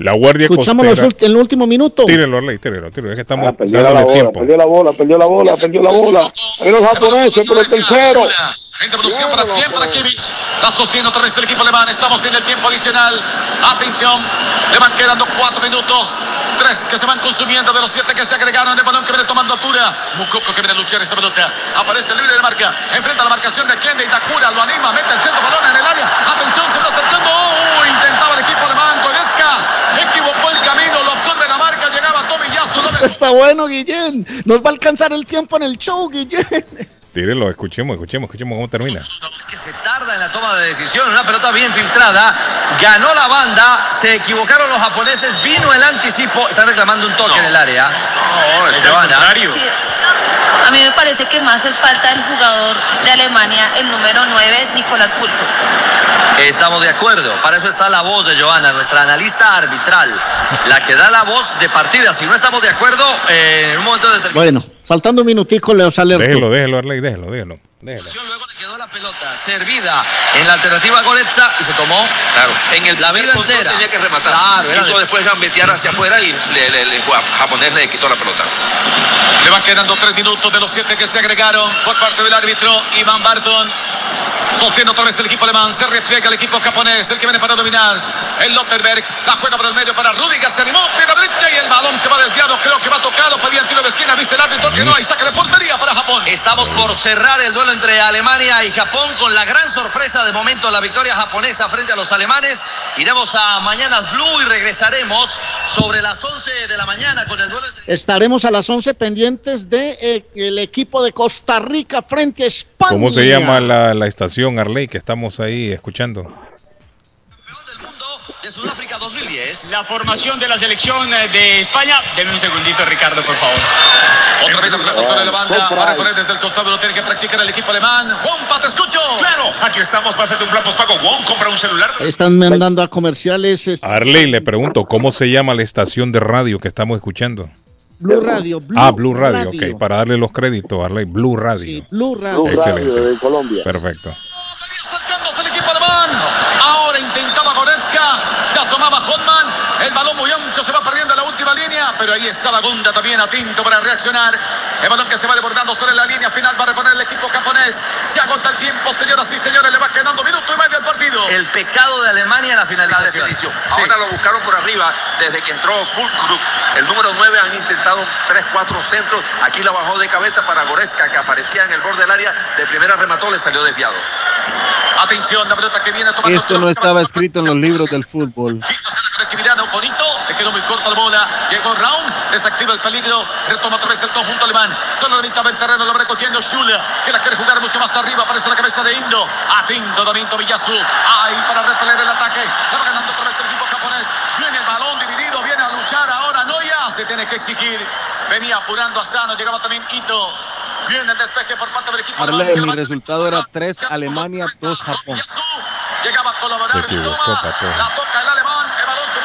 La Guardia Escuchamos los Costera. ult- el último minuto. Tírelo, Arley, tírelo, tírelo. Es que estamos Ah, perdió la bola, tiempo. perdió la bola, perdió la bola, perdió la bola. Ahí los japoneses por el tercero. Para bien para Kimmich. La sostiene otra vez el equipo alemán. Estamos en el tiempo adicional. Atención. Le van quedando cuatro minutos. Tres que se van consumiendo de los siete que se agregaron. El balón que viene tomando altura. Mukoko que viene a luchar esta pelota. Aparece libre de marca. Enfrenta la marcación de Kende. Itakura lo anima. Mete el centro balón en el área. Atención. Se va acercando. Uh, intentaba el equipo alemán. Goretzka equivocó el camino. Lo absorbe la marca. Llegaba Tommy Yasu. Esto está bueno, Guillén. Nos va a alcanzar el tiempo en el show, Guillén. Tírelo, escuchemos, escuchemos, escuchemos cómo termina. Se tarda en la toma de decisión, una pelota bien filtrada, ganó la banda, se equivocaron los japoneses, vino el anticipo, están reclamando un toque en el área. No, es al contrario. Sí. A mí me parece que más es falta el jugador de Alemania, el número 9, Nicolás Fulco. Estamos de acuerdo, para eso está la voz de Joana, nuestra analista arbitral, la que da la voz de partida. Si no estamos de acuerdo, eh, en un momento determinado. Bueno, faltando un minutico, Leo sale Déjelo, déjelo, Arley, déjelo, déjelo. déjelo. pelota servida en la alternativa Goretza y se tomó Claro, en el la vida entera. tenía que rematar. Claro, era Quiso de- después gambetear hacia afuera y le, le- el jua- japonés le quitó la pelota. Le van quedando tres minutos de los siete que se agregaron por parte del árbitro Iván Barton. Sostiene otra vez el equipo alemán. Se repliega el equipo japonés. El que viene para dominar. El Lotterberg. La juega por el medio para Rudiger. Se animó. Pierna derecha y el balón se va desviado. Creo que va tocado. Pedía tiro de esquina. Dice el árbitro que no. Hay saque de portería para Japón. Estamos por cerrar el duelo entre Alemania y Japón con la gran sorpresa de momento la victoria japonesa frente a los alemanes. Iremos a Mañanas Blue y regresaremos sobre las 11 de la mañana con el duelo entre Estaremos a las 11 pendientes del de, eh, el equipo de Costa Rica frente a España. ¿Cómo se llama la, la estación, Arley, que estamos ahí escuchando? de Sudáfrica 2010. La formación de la selección eh, de España. Deme un segundito, Ricardo, por favor. Otra vez los retos de la banda. Para correr desde el costado lo tiene que practicar el equipo alemán. Juanpa, te escucho. Claro, aquí estamos. Pásate un plan. Wong, compra un celular. Están mandando a comerciales este, Arley, le pregunto, ¿cómo se llama la estación de radio que estamos escuchando? Blue Radio. Blue ah, Blue Radio, Radio. ok. Para darle los créditos, Arley, Blue Radio. Blue Radio. Excelente. de Colombia. Perfecto. Acercándose el equipo alemán. Ahora intentaba Goretzka. Se asomaba Hotman. El balón muy ancho se va perdiendo última línea. Pero ahí estaba Gunda también atento para reaccionar. El balón que se va desbordando sobre la línea final va a reponer el equipo japonés. Se agota el tiempo, señoras y señores. Le va quedando minuto y medio al partido. El pecado de Alemania en la La finalización. definición. Ahora lo buscaron por arriba desde que entró Fulkrug. El número 9 han intentado 3, 4 centros. Aquí la bajó de cabeza para Goretzka, que aparecía en el borde del área. De primera remató, le salió desviado. Atención, la pelota que viene tomando Esto no estaba escrito en los libros del fútbol. conectividad a Oconito, le quedó muy corta la bola, llegó Raum, desactiva el peligro, retoma otra vez el conjunto alemán, solo la mitad del terreno lo va recogiendo Schule, que la quiere jugar mucho más arriba, aparece la cabeza de Indo, atento también Tomiyasu, ahí para repeler el ataque, la va ganando otra vez el equipo japonés, viene el balón dividido, viene a luchar ahora Noya, se tiene que exigir, venía apurando a Sano, llegaba también Ito, viene el despeje por parte del equipo Arle, alemán, mi resultado era 3 Alemania, 2 Japón. llegaba a colaborar, Se equivocó, pato. la toca el alemán, el balón el.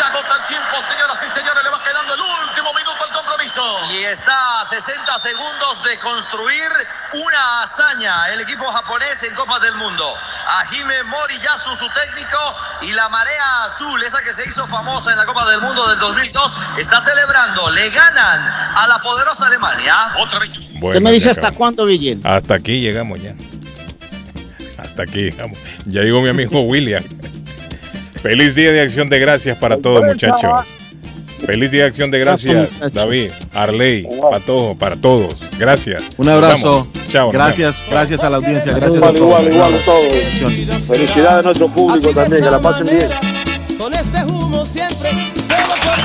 Se agota el tiempo, señoras y señores. Le va quedando el último minuto al compromiso. Y está a 60 segundos de construir una hazaña el equipo japonés en Copas del Mundo. Hajime Moriyasu, su técnico, y la marea azul, esa que se hizo famosa en la Copa del Mundo del 2002, está celebrando. Le ganan a la poderosa Alemania. Otra vez. ¿Usted Bueno, me dice hasta cuándo, Guillén? Hasta aquí llegamos ya. Hasta aquí llegamos. Ya llegó mi amigo William. Feliz día de acción de gracias para todos, muchachos. Feliz día de acción de gracias, David, Arley, Patojo, para todos. Gracias. Un abrazo. Chao. Gracias, gracias a la audiencia. Gracias a Igual, todos. igual, igual a todos. Felicidades a nuestro público también, que la pasen bien. Con este humo siempre, solo por